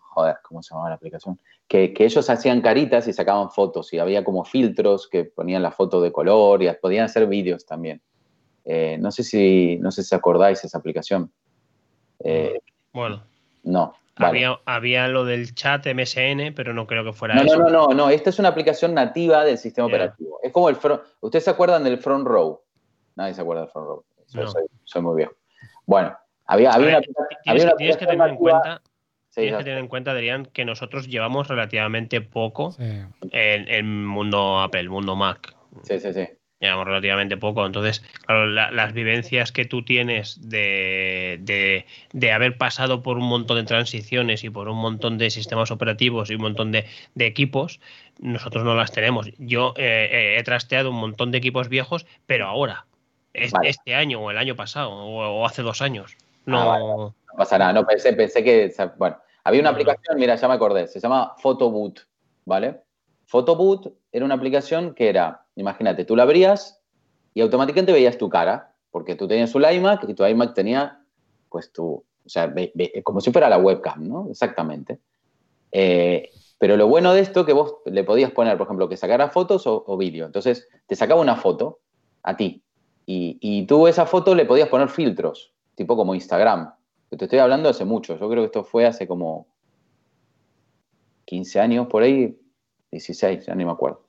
joder, ¿cómo se llamaba la aplicación? Que, ellos hacían caritas y sacaban fotos y había como filtros que ponían la foto de color y podían hacer vídeos también. Eh, no sé si no sé si acordáis esa aplicación. Eh, bueno. No. Había, lo del chat MSN, pero no creo que fuera no, eso. No, no, no, no. Esta es una aplicación nativa del sistema operativo. Es como el front. ¿Ustedes se acuerdan del front row? Nadie se acuerda del front row. soy, muy viejo. Bueno, había, había, una, tienes que tener en cuenta Tienes que tener en cuenta, Adrián, que nosotros llevamos relativamente poco en el mundo Apple, mundo Mac. Sí, sí, sí. Llevamos relativamente poco. Entonces, claro, las vivencias que tú tienes de, haber pasado por un montón de transiciones y por un montón de sistemas operativos y un montón de, equipos, nosotros no las tenemos. Yo eh, eh, he trasteado un montón de equipos viejos, pero ahora, este año o el año pasado o, hace dos años. Ah, no, no pasa nada. No, pensé, pensé que. Bueno, había una aplicación, mira, ya me acordé, se llama Photoboot, ¿vale? Photoboot era una aplicación que era, imagínate, tú la abrías y automáticamente veías tu cara, porque tú tenías un iMac y tu iMac tenía, pues, tu, O sea, como si fuera la webcam, ¿no? Exactamente. Eh, pero lo bueno de esto que vos le podías poner, por ejemplo, que sacara fotos o, vídeo. Entonces, te sacaba una foto a ti. Y, y, tú esa foto le podías poner filtros, tipo como Instagram. Te estoy hablando hace mucho. Yo creo que esto fue hace como 15 años por ahí, 16, ya ni me acuerdo.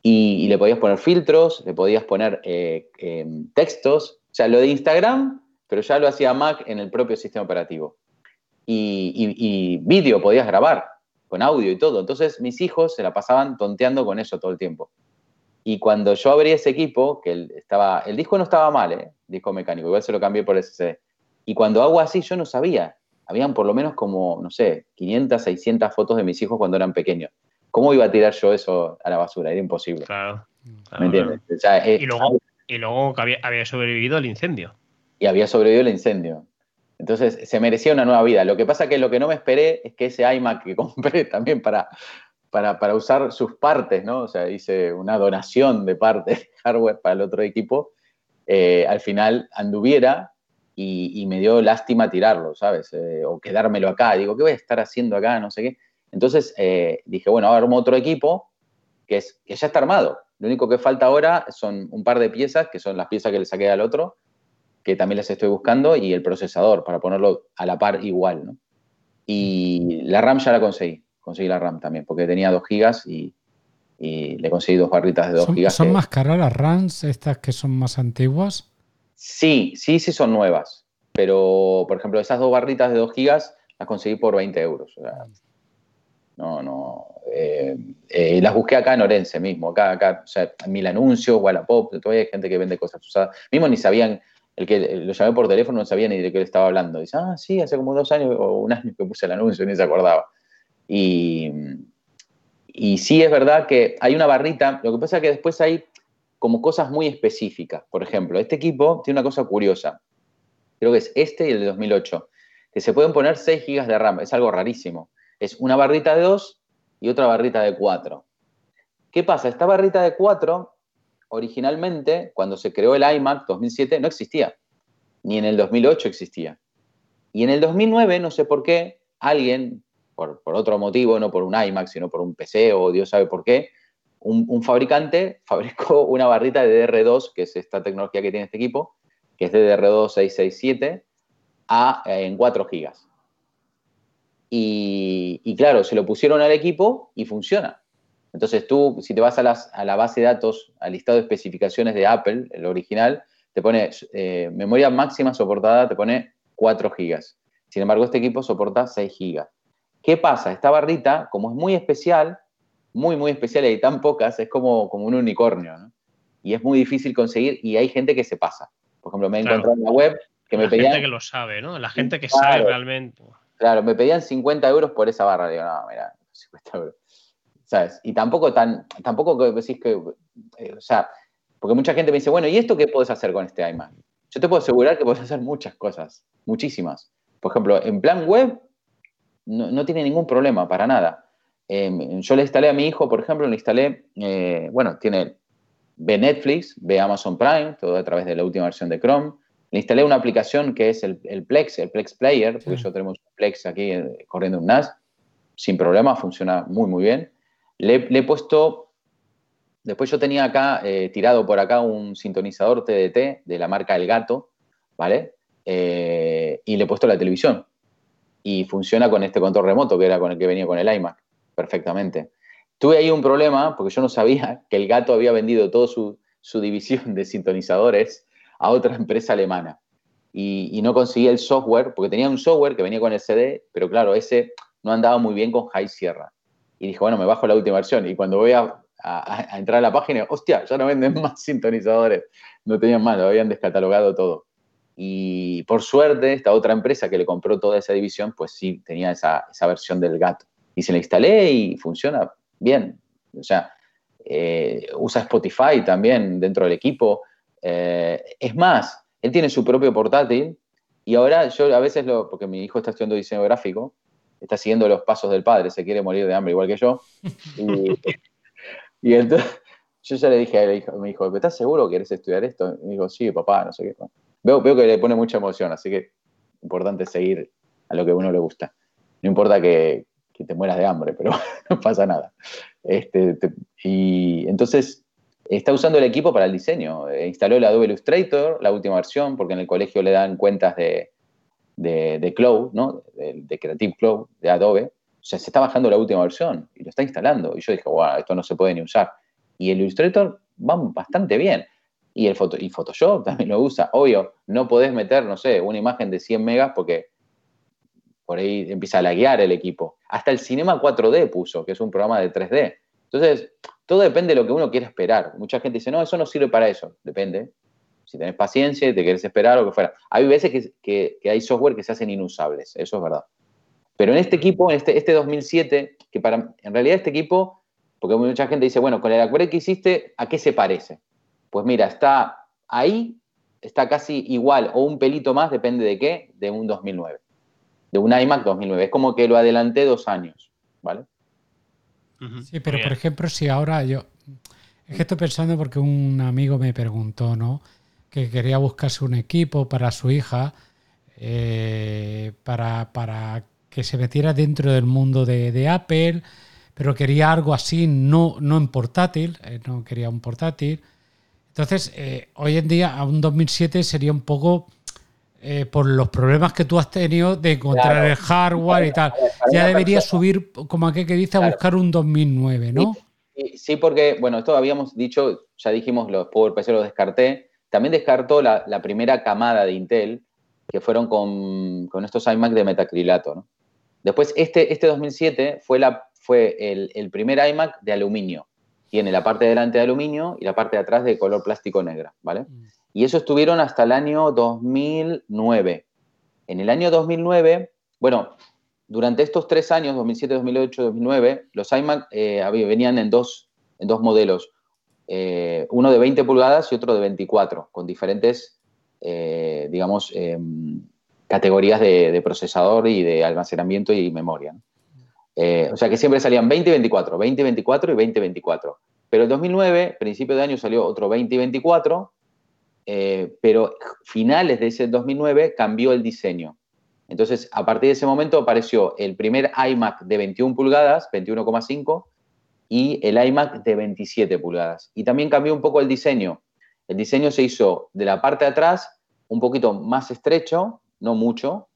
Y, le podías poner filtros, le podías poner eh, em, textos. O sea, lo de Instagram, pero ya lo hacía Mac en el propio sistema operativo. Y, y vídeo podías grabar con audio y todo. Entonces mis hijos se la pasaban tonteando con eso todo el tiempo. Y cuando yo abrí ese equipo, que el, estaba, el disco no estaba mal, ¿eh? disco mecánico, igual se lo cambié por SSD. Y cuando hago así, yo no sabía. Habían por lo menos como, no sé, 500, 600 fotos de mis hijos cuando eran pequeños. ¿Cómo iba a tirar yo eso a la basura? Era imposible. Claro. ¿Me entiendes? Eh, y luego, y luego había, había sobrevivido el incendio. Y había sobrevivido el incendio. Entonces se merecía una nueva vida. Lo que pasa que lo que no me esperé es que ese iMac que compré también para, para, usar sus partes, ¿no? O sea, hice una donación de partes de hardware para el otro equipo, eh, al final anduviera y, me dio lástima tirarlo, ¿sabes? Eh, o quedármelo acá. Digo, ¿qué voy a estar haciendo acá? No sé qué. Entonces eh, dije, bueno, armo otro equipo que ya está armado. Lo único que falta ahora son un par de piezas, que son las piezas que le saqué al otro, que también las estoy buscando, y el procesador para ponerlo a la par igual, ¿no? Y la RAM ya la conseguí, conseguí la RAM también, porque tenía 2 gigas y, le conseguí dos barritas de 2 gigas. ¿Son más caras las RAMs, estas que son más antiguas? Sí, sí, sí son nuevas, pero por ejemplo, esas dos barritas de 2 gigas las conseguí por 20 euros. no, no. Eh, eh, las busqué acá en Orense mismo, acá, acá, o sea, Mil Anuncios, Wallapop, todavía hay gente que vende cosas usadas. Mismo ni sabían el que lo llamé por teléfono no sabía ni de qué le estaba hablando. Dice, ah, sí, hace como dos años o un año que puse el anuncio, ni se acordaba. Y, sí es verdad que hay una barrita, lo que pasa es que después hay como cosas muy específicas. Por ejemplo, este equipo tiene una cosa curiosa. Creo que es este y el de 2008, que se pueden poner 6 GB de RAM. Es algo rarísimo. Es una barrita de 2 y otra barrita de 4. ¿Qué pasa? Esta barrita de 4 originalmente, cuando se creó el iMac 2007, no existía. Ni en el 2008 existía. Y en el 2009, no sé por qué, alguien, por, otro motivo, no por un iMac, sino por un PC o Dios sabe por qué, un, fabricante fabricó una barrita de DR2, que es esta tecnología que tiene este equipo, que es de DR2 667, a, en 4 GB. Y, claro, se lo pusieron al equipo y funciona. Entonces tú, si te vas a, la base de datos, al listado de especificaciones de Apple, el original, te pone eh, memoria máxima soportada, te pone 4 GB. Sin embargo, este equipo soporta 6 GB. ¿Qué pasa? Esta barrita, como es muy especial, muy, muy especial y hay tan pocas, es como, como un unicornio, ¿no? Y es muy difícil conseguir y hay gente que se pasa. Por ejemplo, me he encontrado en la web que me pedían... La gente que lo sabe, ¿no? La gente que sabe realmente. Claro, me pedían 50 euros por esa barra. Digo, no, mira, 50 euros. ¿sabes? Y tampoco tan, tampoco decís que, eh, o sea, porque mucha gente me dice, bueno, ¿y esto qué puedes hacer con este iMac? Yo te puedo asegurar que puedes hacer muchas cosas, muchísimas. Por ejemplo, en plan web no, tiene ningún problema, para nada. Em, yo le instalé a mi hijo, por ejemplo, le instalé, eh, bueno, tiene, ve Netflix, ve Amazon Prime, todo a través de la última versión de Chrome. Le instalé una aplicación que es el, Plex, el Plex Player, porque yo tenemos un Plex aquí eh, corriendo un NAS, sin problema, funciona muy, muy bien. Le, he puesto, después yo tenía acá, eh, tirado por acá un sintonizador TDT de la marca El Gato, ¿vale? Y le he puesto la televisión. Y funciona con este control remoto que era con el que venía con el iMac, perfectamente. Tuve ahí un problema porque yo no sabía que el gato había vendido toda su, división de sintonizadores a otra empresa alemana. Y, no conseguí el software, porque tenía un software que venía con el CD, pero claro, ese no andaba muy bien con High Sierra y dije, bueno, me bajo la última versión. Y cuando voy a, entrar a la página, hostia, ya no venden más sintonizadores. No tenían más, lo habían descatalogado todo. Y por suerte, esta otra empresa que le compró toda esa división, pues sí, tenía esa, versión del gato. Y se la instalé y funciona bien. O sea, eh, usa Spotify también dentro del equipo. Eh, es más, él tiene su propio portátil y ahora yo a veces lo, porque mi hijo está estudiando diseño gráfico, está siguiendo los pasos del padre, se quiere morir de hambre igual que yo. Y, entonces yo ya le dije a él, me dijo, ¿estás seguro que querés estudiar esto? Y me dijo, sí, papá, no sé qué. Veo, veo que le pone mucha emoción, así que importante seguir a lo que a uno le gusta. No importa que, te mueras de hambre, pero no pasa nada. Este, y entonces está usando el equipo para el diseño. Eh, instaló el Adobe Illustrator, la última versión, porque en el colegio le dan cuentas de, de, Cloud, ¿no? De, Creative Cloud, de Adobe. O sea, se está bajando la última versión y lo está instalando. Y yo dije, wow, esto no se puede ni usar. Y el Illustrator va bastante bien. Y, el y Photoshop también lo usa. Obvio, no podés meter, no sé, una imagen de 100 megas porque por ahí empieza a laguear el equipo. Hasta el Cinema 4D puso, que es un programa de 3D. Entonces, todo depende de lo que uno quiera esperar. Mucha gente dice, no, eso no sirve para eso. Depende. Si tenés paciencia y te quieres esperar o que fuera. Hay veces que, hay software que se hacen inusables, eso es verdad. Pero en este equipo, en este, este 2007, que para, en realidad este equipo, porque mucha gente dice, bueno, con el Aquarel que hiciste, ¿a qué se parece? Pues mira, está ahí, está casi igual o un pelito más, depende de qué, de un 2009. De un iMac 2009. Es como que lo adelanté dos años, ¿vale? Sí, pero por ejemplo, si ahora yo. Es que estoy pensando porque un amigo me preguntó, ¿no? Que quería buscarse un equipo para su hija, eh, para, para, que se metiera dentro del mundo de, Apple, pero quería algo así, no, no en portátil, eh, no quería un portátil. Entonces, eh, hoy en día, a un 2007 sería un poco eh, por los problemas que tú has tenido de encontrar el hardware y tal. Ya deberías subir, como aquel que dice, a buscar un 2009, ¿no? Sí, porque, bueno, esto habíamos dicho, ya dijimos, los PowerPC los descarté. También descartó la, primera camada de Intel, que fueron con, estos iMac de metacrilato, ¿no? Después, este, este 2007 fue, la, fue el, primer iMac de aluminio. Tiene la parte de delante de aluminio y la parte de atrás de color plástico negra, ¿vale? Mm. Y eso estuvieron hasta el año 2009. En el año 2009, bueno, durante estos tres años, 2007, 2008, 2009, los iMac eh, venían en dos, en dos modelos. Eh, uno de 20 pulgadas y otro de 24, con diferentes, eh, digamos, em, categorías de, procesador y de almacenamiento y memoria. O sea que siempre salían 20 y 24, 20 y 24 y 20 y 24. Pero el 2009, principio de año, salió otro 20 y 24 eh, pero finales de ese 2009 cambió el diseño. Entonces, a partir de ese momento apareció el primer iMac de 21 pulgadas, 21,5, y el iMac de 27 pulgadas. Y también cambió un poco el diseño. El diseño se hizo de la parte de atrás un poquito más estrecho, no mucho,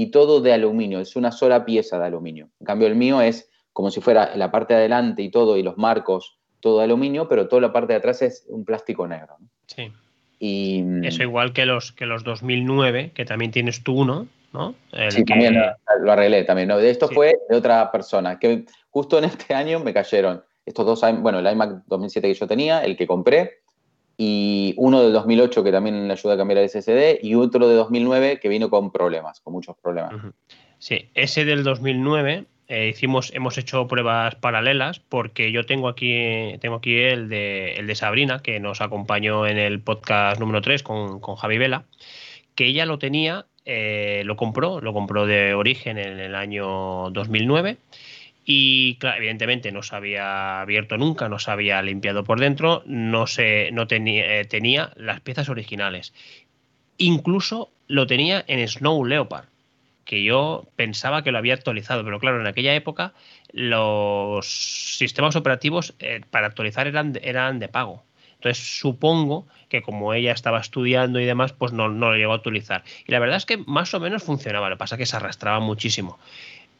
y todo de aluminio, es una sola pieza de aluminio. En cambio, el mío es como si fuera la parte de adelante y todo, y los marcos, todo de aluminio, pero toda la parte de atrás es un plástico negro. Sí. Eso igual que los, que los 2009, que también tienes tú uno, ¿no? sí, también lo, arreglé también. ¿no? Esto fue de otra persona, que justo en este año me cayeron estos dos, bueno, el iMac 2007 que yo tenía, el que compré, y uno del 2008 que también le ayuda a cambiar el SSD, y otro de 2009 que vino con problemas, con muchos problemas. Sí, ese del 2009 eh, hicimos, hemos hecho pruebas paralelas porque yo tengo aquí, tengo aquí el de, el de Sabrina, que nos acompañó en el podcast número 3 con, con Javi Vela, que ella lo tenía, eh, lo compró, lo compró de origen en el año 2009 y claro, evidentemente no se había abierto nunca, no se había limpiado por dentro, no, se, no tenía, eh, tenía las piezas originales. Incluso lo tenía en Snow Leopard que yo pensaba que lo había actualizado, pero claro, en aquella época los sistemas operativos eh, para actualizar eran, eran de pago. Entonces supongo que como ella estaba estudiando y demás, pues no, lo llegó a actualizar. Y la verdad es que más o menos funcionaba, lo que pasa es que se arrastraba muchísimo.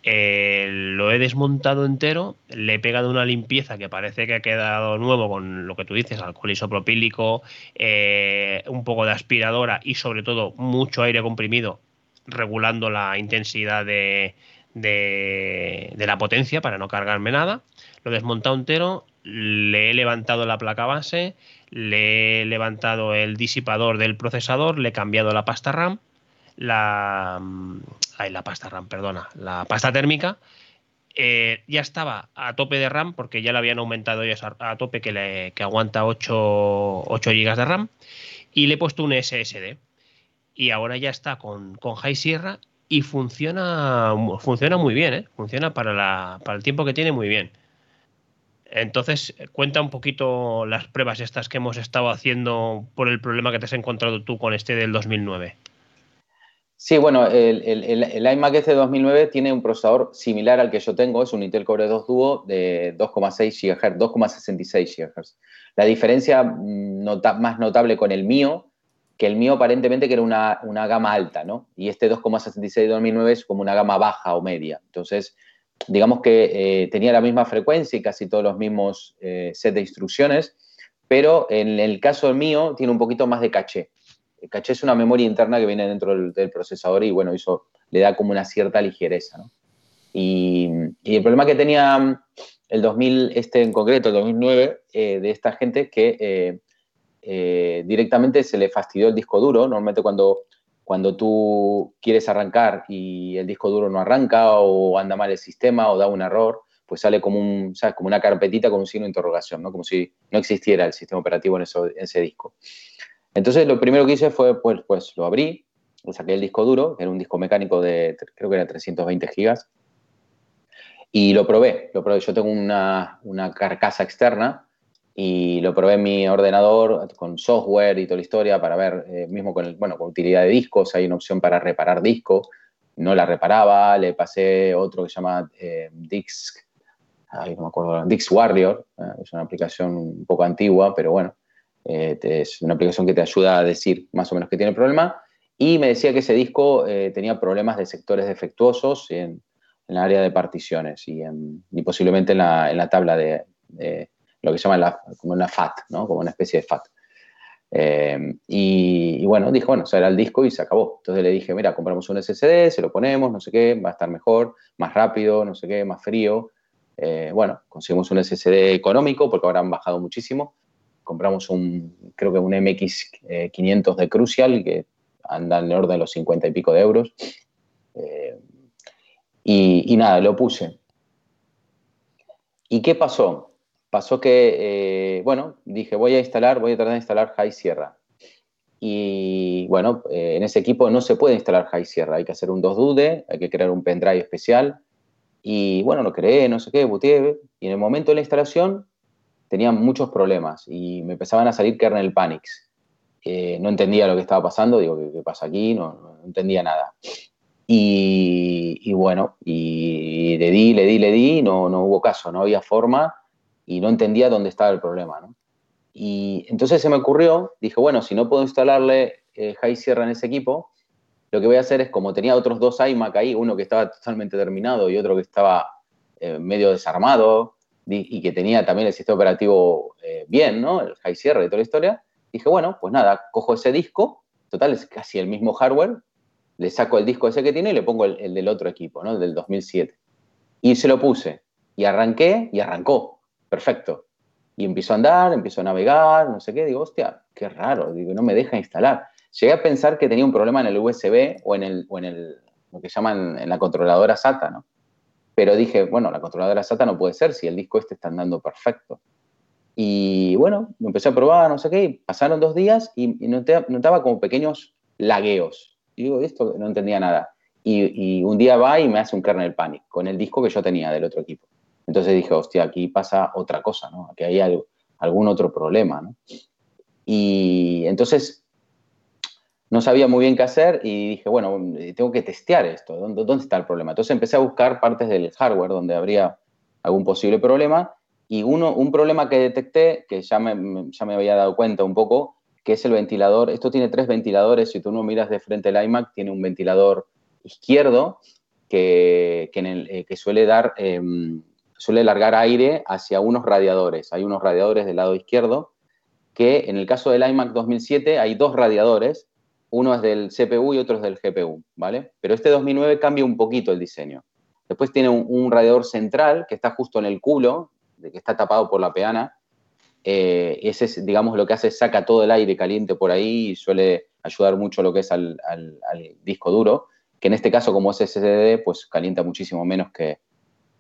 Eh, lo he desmontado entero, le he pegado una limpieza que parece que ha quedado nuevo con lo que tú dices, alcohol isopropílico, eh, un poco de aspiradora y sobre todo mucho aire comprimido regulando la intensidad de, de, la potencia para no cargarme nada. Lo he desmontado entero, le he levantado la placa base, le he levantado el disipador del procesador, le he cambiado la pasta RAM, la, ay, la pasta RAM, perdona, la pasta térmica. Eh, ya estaba a tope de RAM porque ya le habían aumentado ya a tope que, le, que aguanta 8, 8 GB de RAM y le he puesto un SSD y ahora ya está con, con High Sierra y funciona, funciona muy bien, ¿eh? funciona para, la, para el tiempo que tiene muy bien. Entonces, cuenta un poquito las pruebas estas que hemos estado haciendo por el problema que te has encontrado tú con este del 2009. Sí, bueno, el, el, iMac este de 2009 tiene un procesador similar al que yo tengo, es un Intel Core 2 Duo de 2,6 GHz, 2,66 GHz. La diferencia mm, más notable con el mío, que el mío aparentemente que era una, gama alta, ¿no? Y este 2,66 de 2009 es como una gama baja o media. Entonces, digamos que eh, tenía la misma frecuencia y casi todos los mismos eh, set de instrucciones, pero en el caso mío tiene un poquito más de caché caché es una memoria interna que viene dentro del, procesador y bueno, eso le da como una cierta ligereza, ¿no? Y, el problema que tenía el 2000, este en concreto, el 2009, eh, de esta gente es que eh, eh, directamente se le fastidió el disco duro. Normalmente cuando, cuando tú quieres arrancar y el disco duro no arranca o anda mal el sistema o da un error, pues sale como, un, como una carpetita con un signo de interrogación, ¿no? como si no existiera el sistema operativo en, eso, en ese disco. Entonces lo primero que hice fue, pues, pues lo abrí, saqué el disco duro, que era un disco mecánico de, creo que era 320 gigas, y lo probé, lo probé. Yo tengo una, carcasa externa y lo probé en mi ordenador con software y toda la historia para ver, eh, mismo con, el, bueno, con utilidad de discos, hay una opción para reparar discos, no la reparaba, le pasé otro que se llama eh, Dix, no me acuerdo, Dix Warrior, eh, es una aplicación un poco antigua, pero bueno, eh, es una aplicación que te ayuda a decir más o menos que tiene el problema. Y me decía que ese disco eh, tenía problemas de sectores defectuosos en, en el área de particiones y, posiblemente en la, en la tabla de, lo que se llama como una FAT, ¿no? como una especie de FAT. Eh, y, bueno, dijo, bueno, será el disco y se acabó. Entonces le dije, mira, compramos un SSD, se lo ponemos, no sé qué, va a estar mejor, más rápido, no sé qué, más frío. bueno, conseguimos un SSD económico porque ahora han bajado muchísimo compramos un, creo que un MX500 de Crucial, que anda en el orden de los 50 y pico de euros. Eh, y, nada, lo puse. ¿Y qué pasó? Pasó que, eh, bueno, dije, voy a instalar, voy a tratar de instalar High Sierra. Y bueno, eh, en ese equipo no se puede instalar High Sierra, hay que hacer un 2DUDE, hay que crear un pendrive especial. Y bueno, lo creé, no sé qué, bootee. Y en el momento de la instalación tenía muchos problemas y me empezaban a salir kernel panics. no entendía lo que estaba pasando, digo, ¿qué, pasa aquí? No, entendía nada. Y, bueno, y le di, le di, le di, no, no hubo caso, no había forma y no entendía dónde estaba el problema. ¿no? Y entonces se me ocurrió, dije, bueno, si no puedo instalarle eh, High Sierra en ese equipo, lo que voy a hacer es, como tenía otros dos iMac ahí, uno que estaba totalmente terminado y otro que estaba eh, medio desarmado, y que tenía también el sistema operativo eh, bien, ¿no? El High Sierra y toda la historia, dije, bueno, pues nada, cojo ese disco, total, es casi el mismo hardware, le saco el disco ese que tiene y le pongo el, del otro equipo, ¿no? El del 2007. Y se lo puse. Y arranqué y arrancó. Perfecto. Y empezó a andar, empezó a navegar, no sé qué. Digo, hostia, qué raro. Digo, no me deja instalar. Llegué a pensar que tenía un problema en el USB o en, el, o en el, lo que llaman en la controladora SATA, ¿no? Pero dije, bueno, la controladora SATA no puede ser si el disco este está andando perfecto. Y bueno, empecé a probar, no sé qué, y pasaron dos días y, notaba como pequeños lagueos. Y digo, esto no entendía nada. Y, un día va y me hace un kernel panic con el disco que yo tenía del otro equipo. Entonces dije, hostia, aquí pasa otra cosa, ¿no? Aquí hay algún otro problema, ¿no? Y entonces no sabía muy bien qué hacer y dije, bueno, tengo que testear esto, ¿dónde, ¿dónde, está el problema? Entonces empecé a buscar partes del hardware donde habría algún posible problema y uno, un problema que detecté, que ya me, ya me había dado cuenta un poco, que es el ventilador. Esto tiene tres ventiladores, si tú no miras de frente el iMac, tiene un ventilador izquierdo que, que, eh, que suele dar... Em, suele largar aire hacia unos radiadores. Hay unos radiadores del lado izquierdo que en el caso del iMac 2007 hay dos radiadores uno es del CPU y otro es del GPU, ¿vale? Pero este 2009 cambia un poquito el diseño. Después tiene un, radiador central que está justo en el culo, que está tapado por la peana. Eh, ese es, digamos, lo que hace saca todo el aire caliente por ahí y suele ayudar mucho lo que es al, disco duro, que en este caso, como es SSD, pues calienta muchísimo menos que,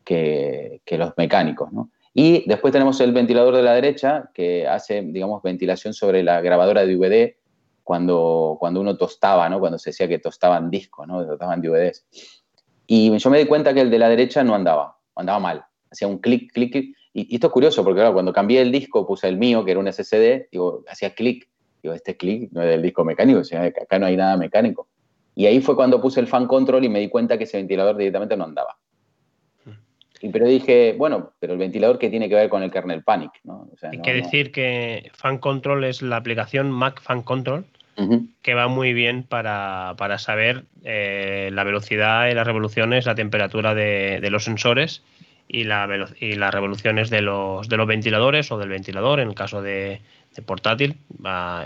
que, que los mecánicos, ¿no? Y después tenemos el ventilador de la derecha, que hace, digamos, ventilación sobre la grabadora de DVD cuando, cuando uno tostaba, ¿no? Cuando se decía que tostaban discos, ¿no? Tostaban DVDs. Y yo me di cuenta que el de la derecha no andaba, andaba mal. Hacía un clic, clic, clic. Y, esto es curioso, porque cuando cambié el disco, puse el mío, que era un SSD, digo, hacía clic. Digo, este clic no es del disco mecánico, o sea, acá no hay nada mecánico. Y ahí fue cuando puse el fan control y me di cuenta que ese ventilador directamente no andaba. Y pero dije, bueno, pero el ventilador que tiene que ver con el kernel panic, ¿no? Hay que decir que Fan Control es la aplicación Mac Fan Control que va muy bien para, saber eh, la velocidad y las revoluciones, la temperatura de, los sensores y, la y las revoluciones de los, de los ventiladores o del ventilador en el caso de, portátil.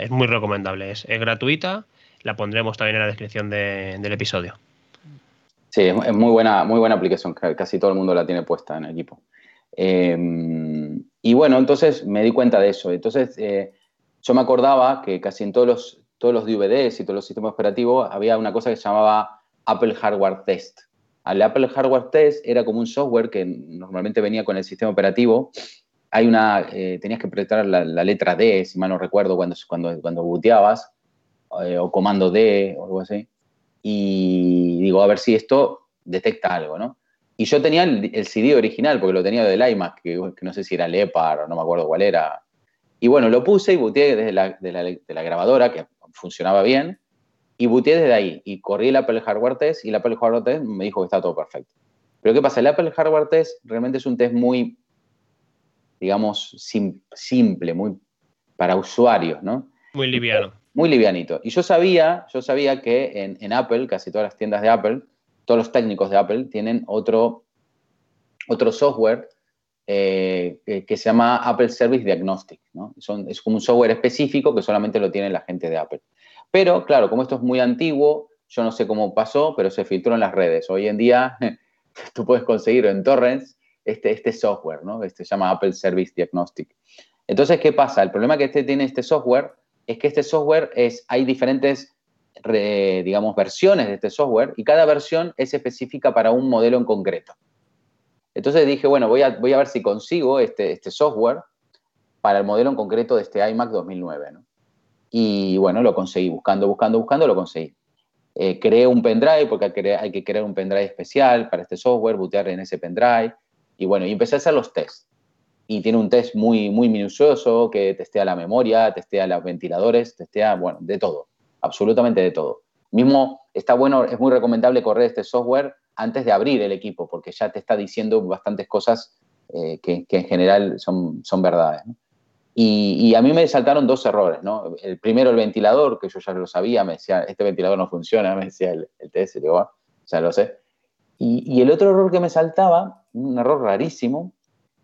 es muy recomendable, es, gratuita, la pondremos también en la descripción del episodio. Sí, es muy buena, muy buena aplicación, casi todo el mundo la tiene puesta en el equipo. Em, y bueno, entonces me di cuenta de eso. Entonces eh, yo me acordaba que casi en todos los, todos los DVDs y todos los sistemas operativos había una cosa que se llamaba Apple Hardware Test. El Apple Hardware Test era como un software que normalmente venía con el sistema operativo. Hay una, eh, tenías que apretar la, letra D, si mal no recuerdo, cuando, cuando, cuando booteabas, eh, o comando D o algo así. Y digo, a ver si esto detecta algo, ¿no? Y yo tenía el, CD original, porque lo tenía del iMac, que, que, no sé si era Leopard o no me acuerdo cuál era. Y bueno, lo puse y booteé desde la, de la, de la grabadora, que funcionaba bien, y booteé desde ahí, y corrí el Apple Hardware Test, y el Apple Hardware Test me dijo que está todo perfecto. Pero ¿qué pasa? El Apple Hardware Test realmente es un test muy, digamos, simple, muy para usuarios, ¿no? Muy liviano. Muy livianito. Y yo sabía, yo sabía que en, en Apple, casi todas las tiendas de Apple, todos los técnicos de Apple tienen otro, otro software eh, que, se llama Apple Service Diagnostic. ¿no? es como un software específico que solamente lo tiene la gente de Apple. Pero, claro, como esto es muy antiguo, yo no sé cómo pasó, pero se filtró en las redes. Hoy en día tú puedes conseguir en torrents este, este software, ¿no? Este se llama Apple Service Diagnostic. Entonces, ¿qué pasa? El problema que este tiene este software es que este software es, hay diferentes, digamos, versiones de este software y cada versión es específica para un modelo en concreto. Entonces dije, bueno, voy a, voy a ver si consigo este, este software para el modelo en concreto de este iMac 2009. Y bueno, lo conseguí, buscando, buscando, buscando, lo conseguí. Eh, creé un pendrive, porque hay que crear un pendrive especial para este software, bootear en ese pendrive. Y bueno, y empecé a hacer los tests. Y tiene un test muy, muy minucioso que testea la memoria, testea los ventiladores, testea, bueno, de todo, absolutamente de todo. Mismo está bueno, es muy recomendable correr este software antes de abrir el equipo, porque ya te está diciendo bastantes cosas eh, que, en general son, son verdades. Y, a mí me saltaron dos errores, ¿no? El primero, el ventilador, que yo ya lo sabía, me decía, este ventilador no funciona, me decía el, el TS, digo, ah, ya lo sé. Y, el otro error que me saltaba, un error rarísimo,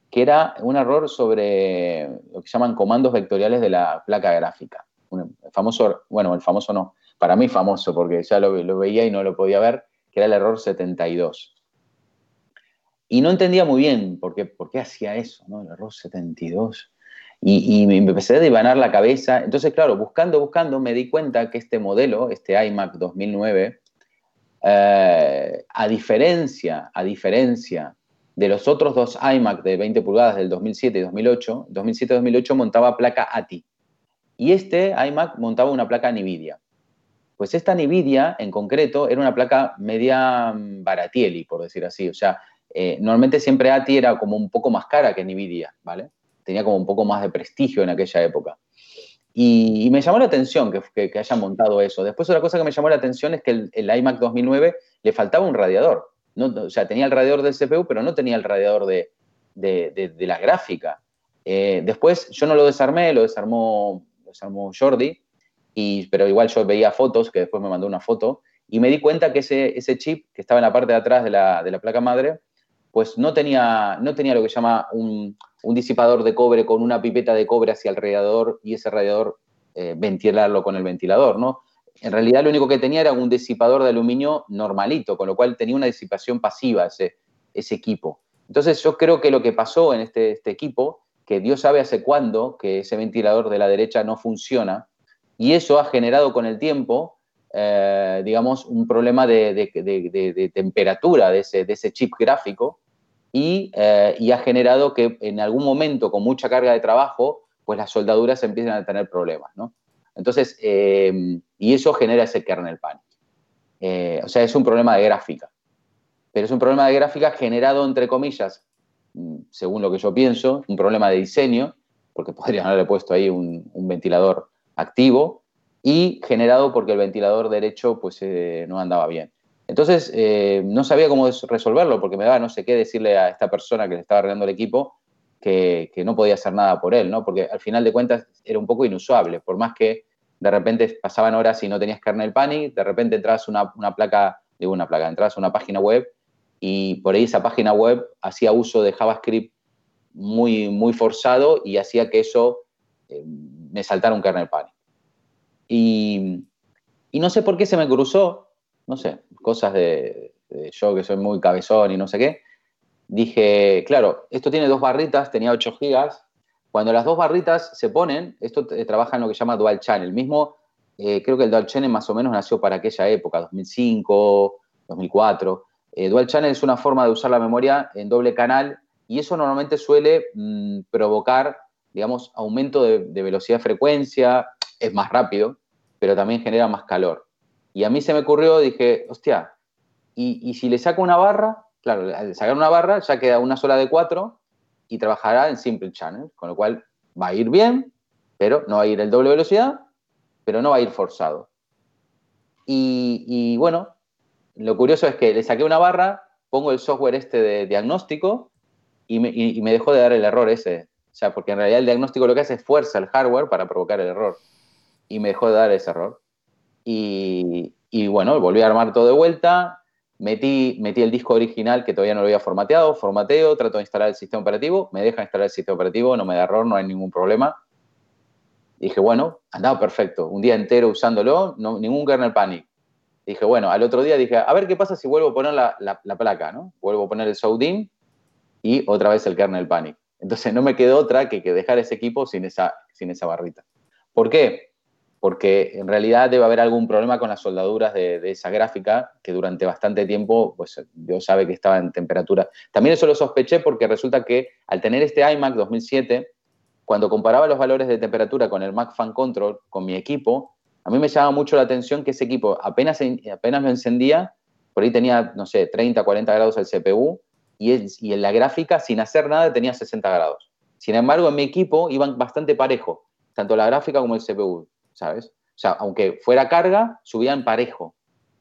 que era un error sobre lo que llaman comandos vectoriales de la placa gráfica. Un, famoso, bueno, el famoso no, para mí famoso, porque ya lo, lo veía y no lo podía ver, que era el error 72. Y no entendía muy bien por qué, por qué hacía eso, ¿no? El error 72. Y, me empecé a divanar la cabeza. Entonces, claro, buscando, buscando, me di cuenta que este modelo, este iMac 2009, eh, a diferencia, a diferencia de los otros dos iMac de 20 pulgadas del 2007 y 2008, 2007-2008 montaba placa ATI. Y este iMac montaba una placa NVIDIA. Pues esta NVIDIA en concreto era una placa media mm, baratieli, por decir así. O sea, eh, normalmente siempre ATI era como un poco más cara que NVIDIA, ¿vale? Tenía como un poco más de prestigio en aquella época. Y, me llamó la atención que, que, hayan montado eso. Después otra cosa que me llamó la atención es que el, iMac 2009 le faltaba un radiador. No, o sea, tenía el radiador del CPU, pero no tenía el radiador de, de, de, la gráfica. Eh, después yo no lo desarmé, lo desarmó, lo desarmó Jordi, pero igual yo veía fotos, que después me mandó una foto, y me di cuenta que ese, chip que estaba en la parte de atrás de la, placa madre, pues no tenía, no tenía lo que llama un, disipador de cobre con una pipeta de cobre hacia el radiador y ese radiador eh, ventilarlo con el ventilador, ¿no? En realidad lo único que tenía era un disipador de aluminio normalito, con lo cual tenía una disipación pasiva ese, ese equipo. Entonces yo creo que lo que pasó en este, este equipo, que Dios sabe hace cuándo que ese ventilador de la derecha no funciona, y eso ha generado con el tiempo, eh, digamos, un problema de, temperatura de ese, chip gráfico eh, y, ha generado que en algún momento con mucha carga de trabajo, pues las soldaduras empiezan a tener problemas, ¿no? Entonces, eh, y eso genera ese kernel panic. o sea, es un problema de gráfica. Pero es un problema de gráfica generado, entre comillas, mm, según lo que yo pienso, un problema de diseño, porque podrían haberle puesto ahí un ventilador activo, y generado porque el ventilador derecho pues eh, no andaba bien. Entonces, eh, no sabía cómo resolverlo porque me daba no sé qué decirle a esta persona que le estaba arreglando el equipo que, no podía hacer nada por él, ¿no? Porque al final de cuentas era un poco inusuable, por más que de repente pasaban horas y no tenías kernel panic, de repente entras una, una placa, digo una placa, entras a una página web y por ahí esa página web hacía uso de JavaScript muy, muy forzado y hacía que eso eh, me saltara un kernel panic. Y, no sé por qué se me cruzó, no sé, cosas de, yo que soy muy cabezón y no sé qué, dije, claro, esto tiene dos barritas, tenía 8 gigas. Cuando las dos barritas se ponen, esto trabaja en lo que se llama dual channel. Mismo, eh, creo que el dual channel más o menos nació para aquella época, 2005, 2004. Eh, dual channel es una forma de usar la memoria en doble canal y eso normalmente suele mm, provocar, digamos, aumento de, velocidad frecuencia, es más rápido, pero también genera más calor. Y a mí se me ocurrió, dije, hostia, ¿y, si le saco una barra? Claro, al sacar una barra ya queda una sola de cuatro y trabajará en simple channel, con lo cual va a ir bien, pero no va a ir el doble velocidad, pero no va a ir forzado. Y, bueno, lo curioso es que le saqué una barra, pongo el software este de diagnóstico y me, y me, dejó de dar el error ese. Sea, porque en realidad el diagnóstico lo que hace es fuerza el hardware para provocar el error. Y me dejó de dar ese error. Y, bueno, volví a armar todo de vuelta, metí, metí el disco original que todavía no lo había formateado, formateo, trato de instalar el sistema operativo, me deja instalar el sistema operativo, no me da error, no hay ningún problema. dije, bueno, andaba perfecto, un día entero usándolo, no, ningún kernel panic. dije, bueno, al otro día dije, a ver qué pasa si vuelvo a poner la, la, placa, ¿no? Vuelvo a poner el Soudin y otra vez el kernel panic. Entonces no me quedó otra que, dejar ese equipo sin esa, sin esa barrita. ¿Por qué? porque en realidad debe haber algún problema con las soldaduras de, esa gráfica que durante bastante tiempo, pues Dios sabe que estaba en temperatura. También eso lo sospeché porque resulta que al tener este iMac 2007, cuando comparaba los valores de temperatura con el Mac Fan Control, con mi equipo, a mí me llamaba mucho la atención que ese equipo apenas, apenas lo encendía, por ahí tenía, no sé, 30, 40 grados el CPU, y, en la gráfica, sin hacer nada, tenía 60 grados. Sin embargo, en mi equipo iban bastante parejo, tanto la gráfica como el CPU. ¿sabes? O sea, aunque fuera carga, subían parejo,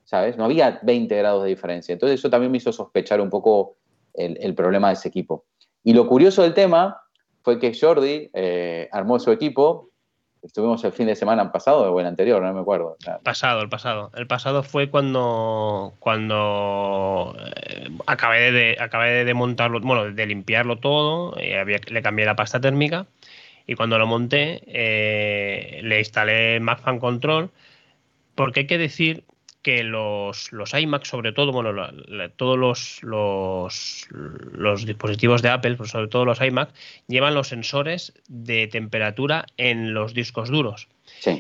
¿sabes? No había 20 grados de diferencia. Entonces eso también me hizo sospechar un poco el, problema de ese equipo. Y lo curioso del tema fue que Jordi eh, armó su equipo. Estuvimos el fin de semana pasado o el anterior, no me acuerdo. Pasado, el pasado. El pasado fue cuando, cuando eh, acabé, de, acabé de montarlo, bueno, de limpiarlo todo, había, le cambié la pasta térmica y cuando lo monté eh, le instalé Mac Fan Control porque hay que decir que los, los iMac, sobre todo, bueno, todos los, los, dispositivos de Apple, sobre todo los iMac, llevan los sensores de temperatura en los discos duros.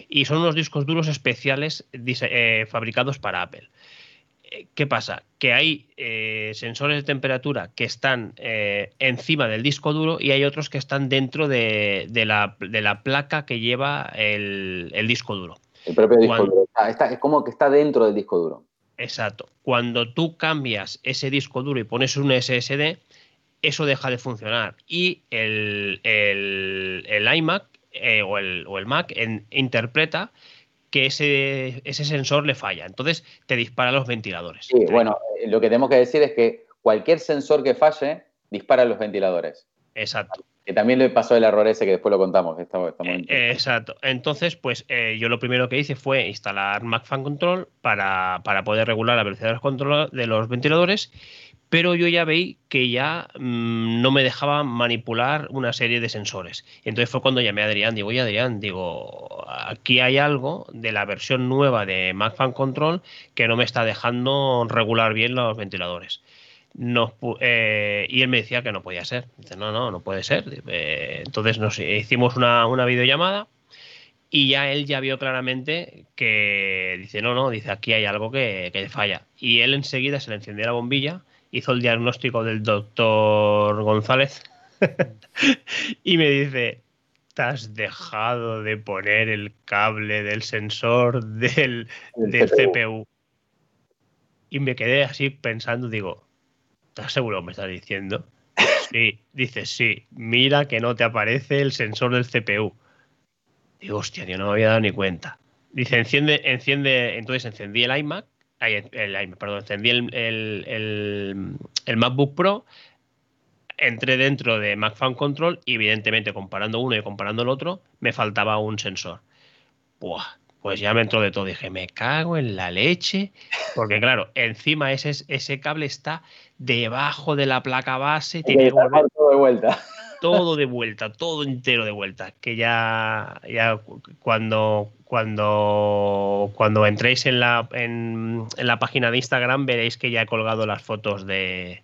Y son unos discos duros especiales eh, fabricados para Apple. ¿Qué pasa? Que hay eh, sensores de temperatura que están eh, encima del disco duro y hay otros que están dentro de, la, placa que lleva el, disco duro. El propio disco duro. es como que está dentro del disco duro. Exacto. Cuando tú cambias ese disco duro y pones un SSD, eso deja de funcionar. Y el, iMac eh, o, el, Mac interpreta que ese, ese sensor le falla. Entonces te dispara los ventiladores. Sí, bueno, lo que tenemos que decir es que cualquier sensor que falle dispara los ventiladores. Exacto. Que también le pasó el error ese que después lo contamos. Eh, exacto. Entonces, pues eh, yo lo primero que hice fue instalar Mac Fan Control para, para poder regular la velocidad de los ventiladores pero yo ya veí que ya mm, no me dejaba manipular una serie de sensores. Entonces fue cuando llamé a Adrián, digo, oye Adrián, digo, aquí hay algo de la versión nueva de Mac Fan Control que no me está dejando regular bien los ventiladores. Eh, y él me decía que no podía ser. Dice, no, no, no puede ser. Eh, entonces nos hicimos una, videollamada y ya él ya vio claramente que dice, no, no, dice, aquí hay algo que, que falla. Y él enseguida se le encendió la bombilla hizo el diagnóstico del doctor González y me dice, te has dejado de poner el cable del sensor del, CPU. Y me quedé así pensando, digo, ¿estás seguro me estás diciendo? Sí, dice, sí, mira que no te aparece el sensor del CPU. Digo, hostia, yo no me había dado ni cuenta. Dice, enciende, enciende, entonces encendí el iMac, el, perdón, encendí el, el, MacBook Pro, entré dentro de Mac Fan Control y evidentemente comparando uno y comparando el otro, me faltaba un sensor. Buah, pues ya me entró de todo. Dije, me cago en la leche. Porque claro, encima ese, ese cable está debajo de la placa base. Tiene que volver todo de vuelta. Todo de vuelta, todo entero de vuelta. Que ya, ya cuando, cuando, cuando entréis en la, en la página de Instagram veréis que ya he colgado las fotos de,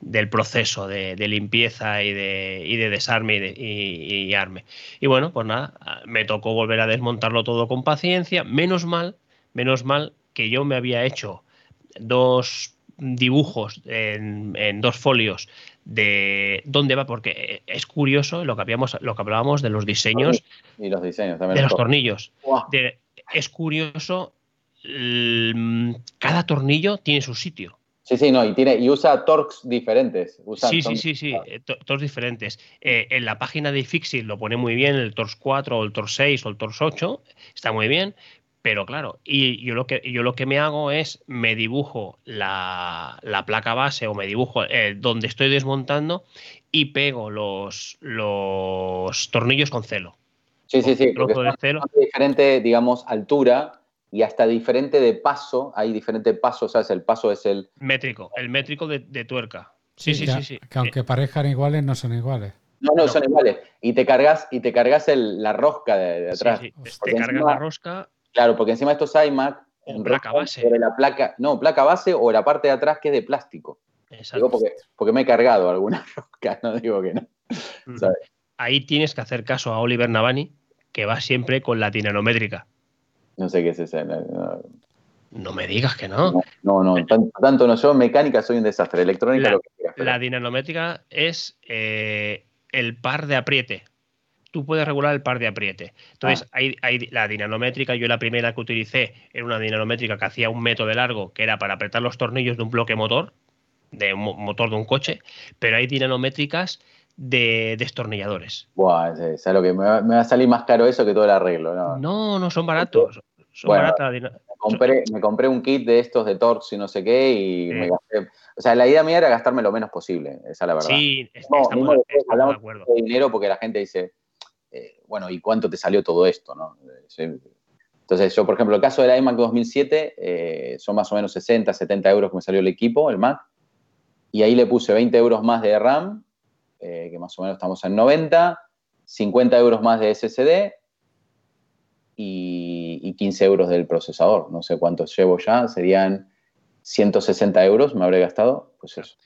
del proceso de, limpieza y de, y de desarme y, arme. Y bueno, pues nada, me tocó volver a desmontarlo todo con paciencia. Menos mal, menos mal que yo me había hecho dos dibujos en, dos folios de dónde va, porque es curioso lo que habíamos, lo que hablábamos de los diseños y los diseños de los tornillos. es curioso, cada tornillo tiene su sitio. Sí, sí, no, y, tiene, y usa torques diferentes. sí, sí, sí, sí, eh, torques diferentes. Eh, en la página de Fixit lo pone muy bien, el Tors 4 o el Tors 6 o el Tors 8, está muy bien, pero claro, y yo lo que, yo lo que me hago es, me dibujo la, placa base o me dibujo eh, donde estoy desmontando y pego los, los tornillos con celo. Sí, sí, sí, porque diferente, digamos, altura y hasta diferente de paso, hay diferentes pasos, ¿sabes? El paso es el... Métrico, el métrico de, tuerca. Sí, sí, sí, sí, Que aunque parezcan iguales, no son iguales. No, no, son iguales. Y te cargas, y te cargas la rosca de, atrás. Sí, Te cargas la rosca. Claro, porque encima estos iMac. En placa base. la placa, no, placa base o la parte de atrás que es de plástico. Exacto. Digo porque, me he cargado alguna rosca, no digo que no. Ahí tienes que hacer caso a Oliver Navani, que va siempre con la dinanométrica. No sé qué es esa. No, me digas que no. No, no, tanto, no. Yo mecánica soy un desastre. Electrónica la, lo que quieras. La dinamométrica es eh, el par de apriete. Tú puedes regular el par de apriete. Entonces, ah. hay, la dinamométrica, yo la primera que utilicé era una dinamométrica que hacía un metro de largo, que era para apretar los tornillos de un bloque motor, de un motor de un coche, pero hay dinamométricas de destornilladores. Buah, es, lo que me va, a salir más caro eso que todo el arreglo. No, no, no son baratos. Me compré, un kit de estos de Torx y no sé qué y me gasté. O sea, la idea mía era gastarme lo menos posible, esa es la verdad. Sí, estamos, de acuerdo. De dinero porque la gente dice, eh, bueno, ¿y cuánto te salió todo esto? ¿no? Entonces, yo, por ejemplo, el caso del iMac 2007, eh, son más o menos 60, 70 euros que me salió el equipo, el Mac, y ahí le puse 20 euros más de RAM, eh, que más o menos estamos en 90, 50 euros más de SSD y, 15 euros del procesador. No sé cuántos llevo ya, serían 160 euros, me habré gastado, pues eso.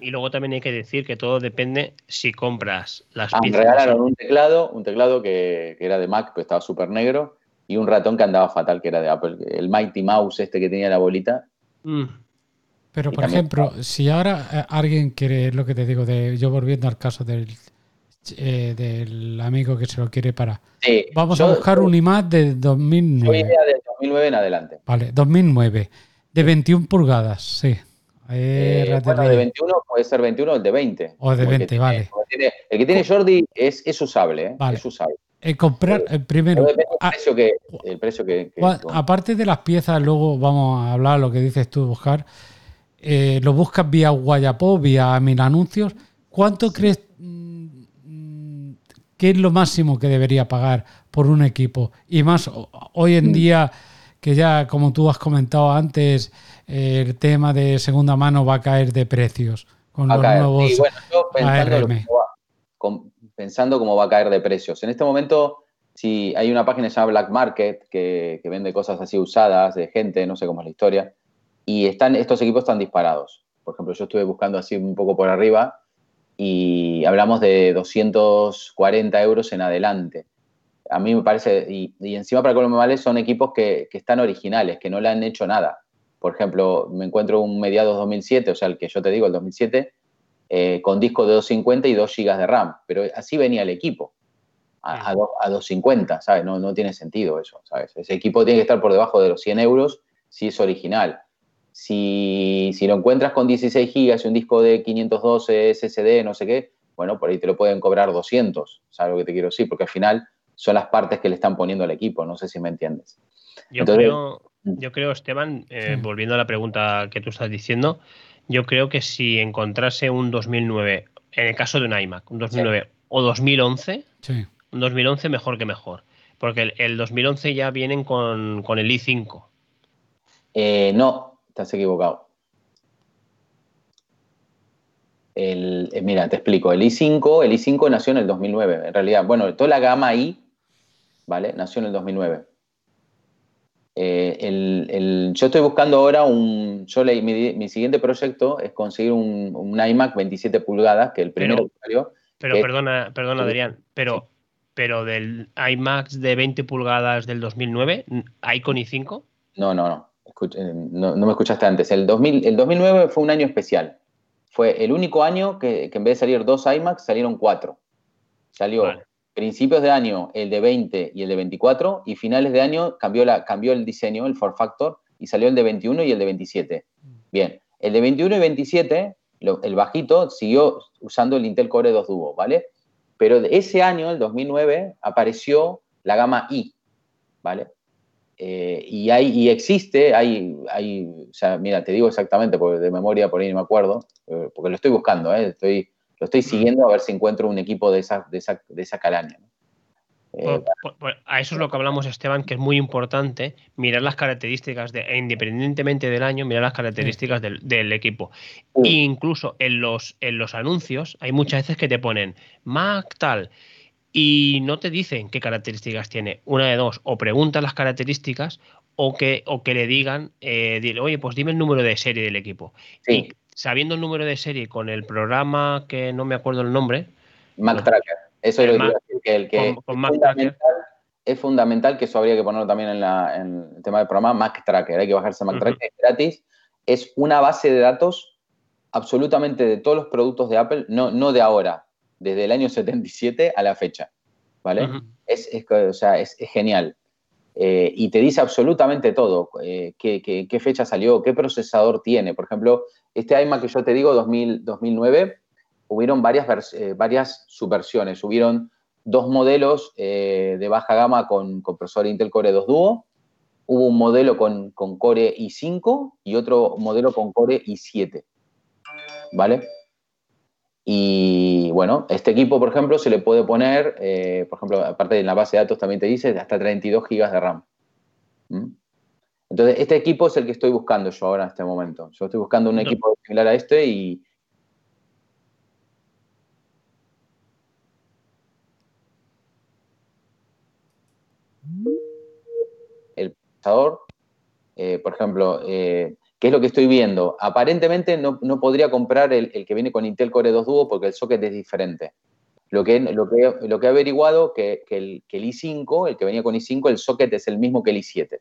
y luego también hay que decir que todo depende si compras las ah, Me regalaron un teclado, un teclado que, era de Mac, pero estaba súper negro, y un ratón que andaba fatal, que era de Apple. El Mighty Mouse este que tenía la bolita. Mm. Pero, por ejemplo, si ahora eh, alguien quiere, lo que te digo, de yo volviendo al caso del eh, del amigo que se lo quiere para. Vamos a buscar un iMac de 2009. idea de 2009 en adelante. Vale, 2009. De 21 pulgadas, sí. Eh, de 21 puede ser 21 o el de 20. O de 20, vale. el que tiene Jordi es, es usable, ¿eh? es usable. comprar el primero. El precio que, el precio que, aparte de las piezas, luego vamos a hablar lo que dices tú, buscar. lo buscas vía Guayapó, vía Mil Anuncios. ¿Cuánto crees ¿Qué es lo máximo que debería pagar por un equipo? Y más hoy en mm. día que ya, como tú has comentado antes, el tema de segunda mano va a caer de precios con los nuevos pensando, cómo va a caer de precios. En este momento, si hay una página que se llama Black Market que, que, vende cosas así usadas de gente, no sé cómo es la historia, y están, estos equipos están disparados. Por ejemplo, yo estuve buscando así un poco por arriba y hablamos de 240 euros en adelante. A mí me parece, y, encima para Colombia Vale son equipos que, están originales, que no le han hecho nada. Por ejemplo, me encuentro un mediados 2007, o sea, el que yo te digo, el 2007, eh, con disco de 250 y 2 GB de RAM, pero así venía el equipo, a, a, 250, ¿sabes? No, no tiene sentido eso, ¿sabes? Ese equipo tiene que estar por debajo de los 100 euros si es original. Si, lo encuentras con 16 gigas y un disco de 512 SSD, no sé qué, bueno, por ahí te lo pueden cobrar 200, ¿sabes lo que te quiero decir? Porque al final son las partes que le están poniendo al equipo, no sé si me entiendes. Yo creo, mm. yo creo, Esteban, eh, volviendo a la pregunta que tú estás diciendo, yo creo que si encontrase un 2009, en el caso de un iMac, un 2009 o 2011, un 2011 mejor que mejor. Porque el, 2011 ya vienen con, el i5. Eh, no, estás equivocado. El, eh, mira, te explico. El i5, el i5 nació en el 2009. En realidad, bueno, toda la gama i, ¿vale? Nació en el 2009. Eh, yo estoy buscando ahora un. Yo leí, mi, siguiente proyecto es conseguir un, iMac 27 pulgadas, que el primero pero, Pero perdona, perdona, Adrián, pero, pero del iMac de 20 pulgadas del 2009, ¿hay con i5? No, no, no. Eh, no, me escuchaste antes. El, 2000, el 2009 fue un año especial. Fue el único año que, en vez de salir dos iMacs, salieron cuatro. Salió principios de año el de 20 y el de 24 y finales de año cambió, la, cambió el diseño, el for factor, y salió el de 21 y el de 27. Bien, el de 21 y 27, el bajito, siguió usando el Intel Core 2 Duo, ¿vale? Pero ese año, el 2009, apareció la gama i, ¿vale? Eh, y, hay, y existe, hay, hay, o sea, mira, te digo exactamente, porque de memoria por ahí no me acuerdo, eh, porque lo estoy buscando, ¿eh? estoy lo estoy siguiendo a ver si encuentro un equipo de esa, de esa, de esa calaña. Eh, a eso es lo que hablamos, Esteban, que es muy importante mirar las características, de, e independientemente del año, mirar las características del, equipo. incluso en los, en los anuncios hay muchas veces que te ponen Mac tal y no te dicen qué características tiene. Una de dos, o preguntan las características o que, o que le digan, eh, oye, pues dime el número de serie del equipo. Sí sabiendo el número de serie con el programa que no me acuerdo el nombre. Mac Tracker. Eso es lo que que el que con, Mac Tracker. Es fundamental que eso habría que ponerlo también en, el tema del programa Mac Tracker. Hay que bajarse Mac Tracker gratis. Es una base de datos absolutamente de todos los productos de Apple, no, no de ahora, desde el año 77 a la fecha. ¿Vale? es, o sea, es, genial. Eh, y te dice absolutamente todo, eh, qué, fecha salió, qué procesador tiene. Por ejemplo, este iMac que yo te digo, 2009, hubieron varias, eh, varias subversiones. Hubieron dos modelos de baja gama con, con, procesador Intel Core 2 Duo. Hubo un modelo con, con Core i5 y otro modelo con Core i7. ¿Vale? Y bueno, este equipo, por ejemplo, se le puede poner, eh, por ejemplo, aparte de la base de datos también te dice, hasta 32 GB de RAM. ¿Mm? Entonces, este equipo es el que estoy buscando yo ahora en este momento. Yo estoy buscando un equipo similar a este y... El procesador, eh, por ejemplo, eh, ¿Qué es lo que estoy viendo? Aparentemente no, podría comprar el, que viene con Intel Core 2 Duo porque el socket es diferente. Lo que, lo que, lo que he averiguado que, que, el, que el i5, el que venía con i5, el socket es el mismo que el i7.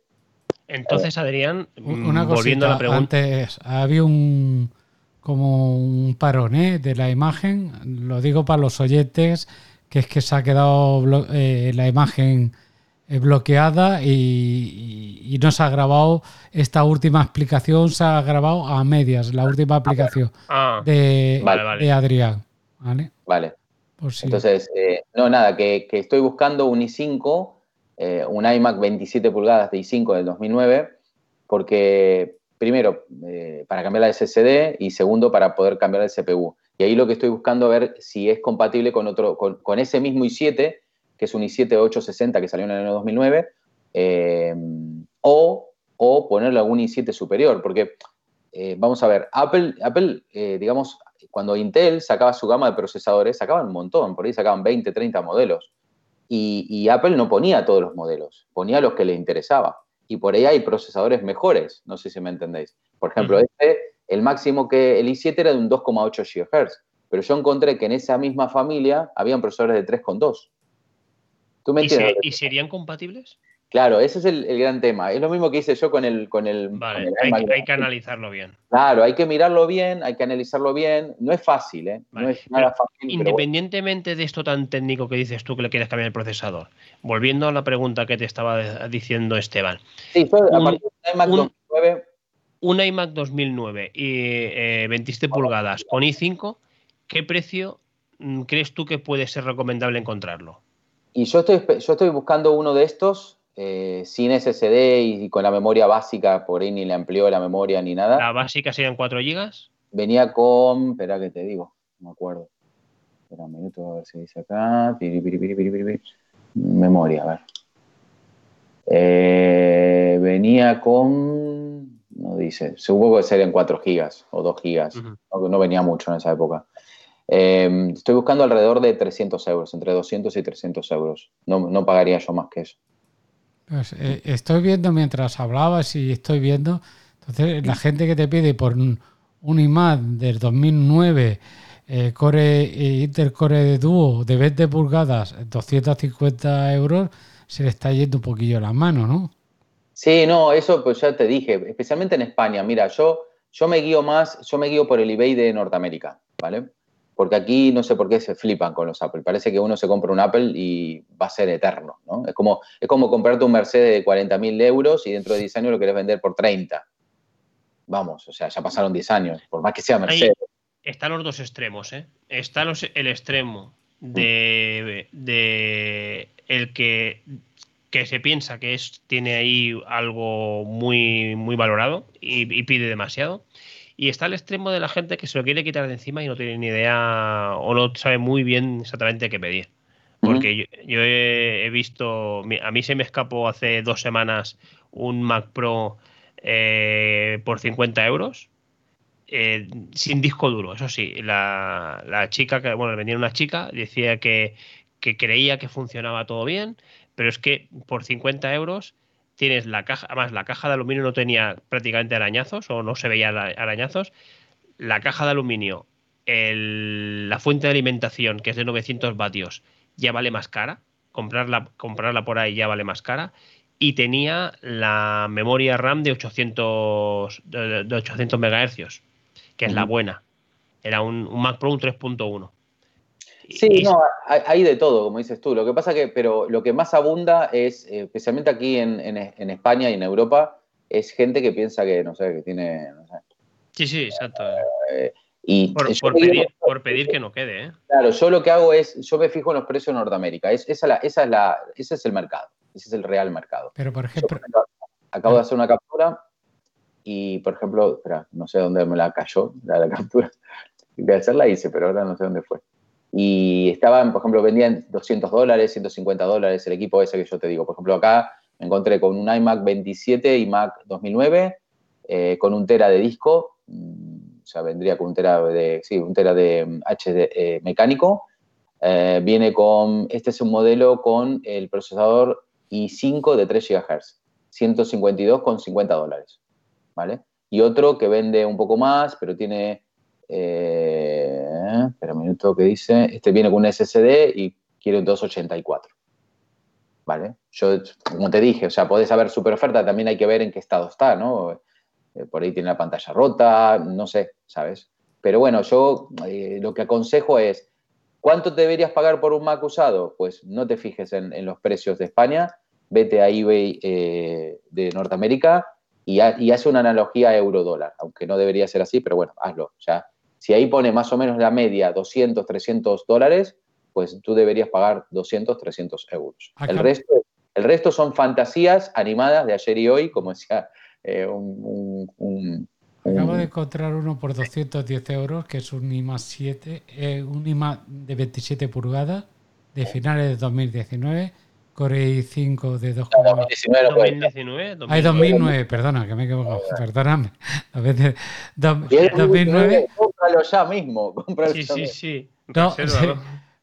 Entonces, Adrián, Una volviendo a la pregunta. Antes había un como un parón ¿eh? de la imagen. Lo digo para los oyentes, que es que se ha quedado eh, la imagen eh, bloqueada y, no se ha grabado esta última explicación, se ha grabado a medias, la última aplicación ah, de, Adrián. Vale. Vale. Entonces, eh, no, nada, que, estoy buscando un i5, eh, un iMac 27 pulgadas de i5 del 2009, porque primero, para cambiar la SSD y segundo, para poder cambiar el CPU. Y ahí lo que estoy buscando a ver si es compatible con, otro, con, con ese mismo i7 que es un i7-860 que salió en el año 2009, eh, o, o, ponerle algún i7 superior, porque eh, vamos a ver, Apple, Apple eh, digamos, cuando Intel sacaba su gama de procesadores, sacaban un montón, por ahí sacaban 20, 30 modelos. Y, Apple no ponía todos los modelos, ponía los que le interesaba. Y por ahí hay procesadores mejores, no sé si me entendéis. Por ejemplo, este, el máximo que el i7 era de un 2,8 GHz, pero yo encontré que en esa misma familia habían procesadores de 3,2. ¿Y, serían compatibles? Claro, ese es el, gran tema. Es lo mismo que hice yo con el. Con el vale, hay, que analizarlo bien. Claro, hay que mirarlo bien, hay que analizarlo bien. No es fácil, ¿eh? No es nada fácil. Independientemente de esto tan técnico que dices tú que le quieres cambiar el procesador, volviendo a la pregunta que te estaba diciendo Esteban. Sí, fue a partir de iMac 2009. Un iMac 2009 y 27 eh, pulgadas con i5, ¿qué precio mm, crees tú que puede ser recomendable encontrarlo? Y yo estoy, yo estoy buscando uno de estos eh, sin SSD y, con la memoria básica, por ahí ni le amplió la memoria ni nada. ¿La básica serían 4 GB? Venía con, espera que te digo, no me acuerdo. Espera un minuto, a ver si dice acá. Memoria, a ver. Eh, venía con, no dice, supongo que serían 4 GB o 2 GB. no, venía mucho en esa época. Eh, estoy buscando alrededor de 300 euros, entre 200 y 300 euros. No, no pagaría yo más que eso. Pues, eh, estoy viendo mientras hablabas y estoy viendo, entonces la gente que te pide por un, iMac del 2009, eh, Core eh, Intel Core Duo de 20 pulgadas, 250 euros, se le está yendo un poquillo la mano, ¿no? Sí, no, eso pues ya te dije, especialmente en España. Mira, yo, yo me guío más, yo me guío por el eBay de Norteamérica, ¿vale? Porque aquí no sé por qué se flipan con los Apple. Parece que uno se compra un Apple y va a ser eterno, ¿no? Es como, es como comprarte un Mercedes de 40.000 euros y dentro de 10 años lo querés vender por 30. Vamos, o sea, ya pasaron 10 años, por más que sea Mercedes. están los dos extremos, ¿eh? Está el extremo de, el que, que se piensa que es, tiene ahí algo muy, muy valorado y pide demasiado. Y está al extremo de la gente que se lo quiere quitar de encima y no tiene ni idea o no sabe muy bien exactamente qué pedir. Porque yo, he, visto, a mí se me escapó hace dos semanas un Mac Pro eh, por 50 euros. Eh, sin disco duro, eso sí, la, chica, que, bueno, venía una chica, decía que, que creía que funcionaba todo bien, pero es que por 50 euros tienes la caja, además la caja de aluminio no tenía prácticamente arañazos o no se veía arañazos. La caja de aluminio, la fuente de alimentación, que es de 900 vatios, ya vale más cara. Comprarla, comprarla por ahí ya vale más cara. Y tenía la memoria RAM de 800, de, 800 MHz, que es la buena. Era un, un Mac Pro un 3.1. Sí, no, hay, de todo, como dices tú. Lo que pasa que, pero lo que más abunda es, eh, especialmente aquí en, España y en Europa, es gente que piensa que, no sé, que tiene, Sí, sí, exacto. Eh, y por, pedir, que no quede, ¿eh? Claro, yo lo que hago es, yo me fijo en los precios en Norteamérica. Es, esa, esa es la, ese es el mercado, ese es el real mercado. Pero, por ejemplo... acabo de hacer una captura y, por ejemplo, espera, no sé dónde me la cayó la, la captura. De hacerla hice, pero ahora no sé dónde fue y estaban, por ejemplo, vendían 200 dólares, 150 dólares el equipo ese que yo te digo. Por ejemplo, acá me encontré con un iMac 27 y Mac 2009 eh, con un tera de disco, mm, o sea, vendría con un tera de, sí, un tera de HD eh, mecánico. Eh, viene con, este es un modelo con el procesador i5 de 3 GHz, 152 con 50 dólares, ¿vale? Y otro que vende un poco más, pero tiene eh, espera un minuto que dice. Este viene con un SSD y quiere un 284. ¿Vale? Yo, como te dije, o sea, podés saber super oferta, también hay que ver en qué estado está, ¿no? Eh, por ahí tiene la pantalla rota, no sé, ¿sabes? Pero bueno, yo eh, lo que aconsejo es, ¿cuánto deberías pagar por un Mac usado? Pues no te fijes en, los precios de España, vete a eBay de Norteamérica y, y hace una analogía euro-dólar, aunque no debería ser así, pero bueno, hazlo, ya si ahí pone más o menos la media 200, 300 dólares, pues tú deberías pagar 200, 300 euros. El resto, el resto son fantasías animadas de ayer y hoy, como decía eh, un, Acabo de encontrar uno por 210 euros, que es un IMA 7, eh, un IMA de 27 pulgadas de finales de 2019 Core i5 de 2, 2019, 2019, Hay 2009, perdona, que me he equivocado. Perdóname. A veces, 2009. Cómpralo ya mismo. Cómpralo sí, sí, sí, no,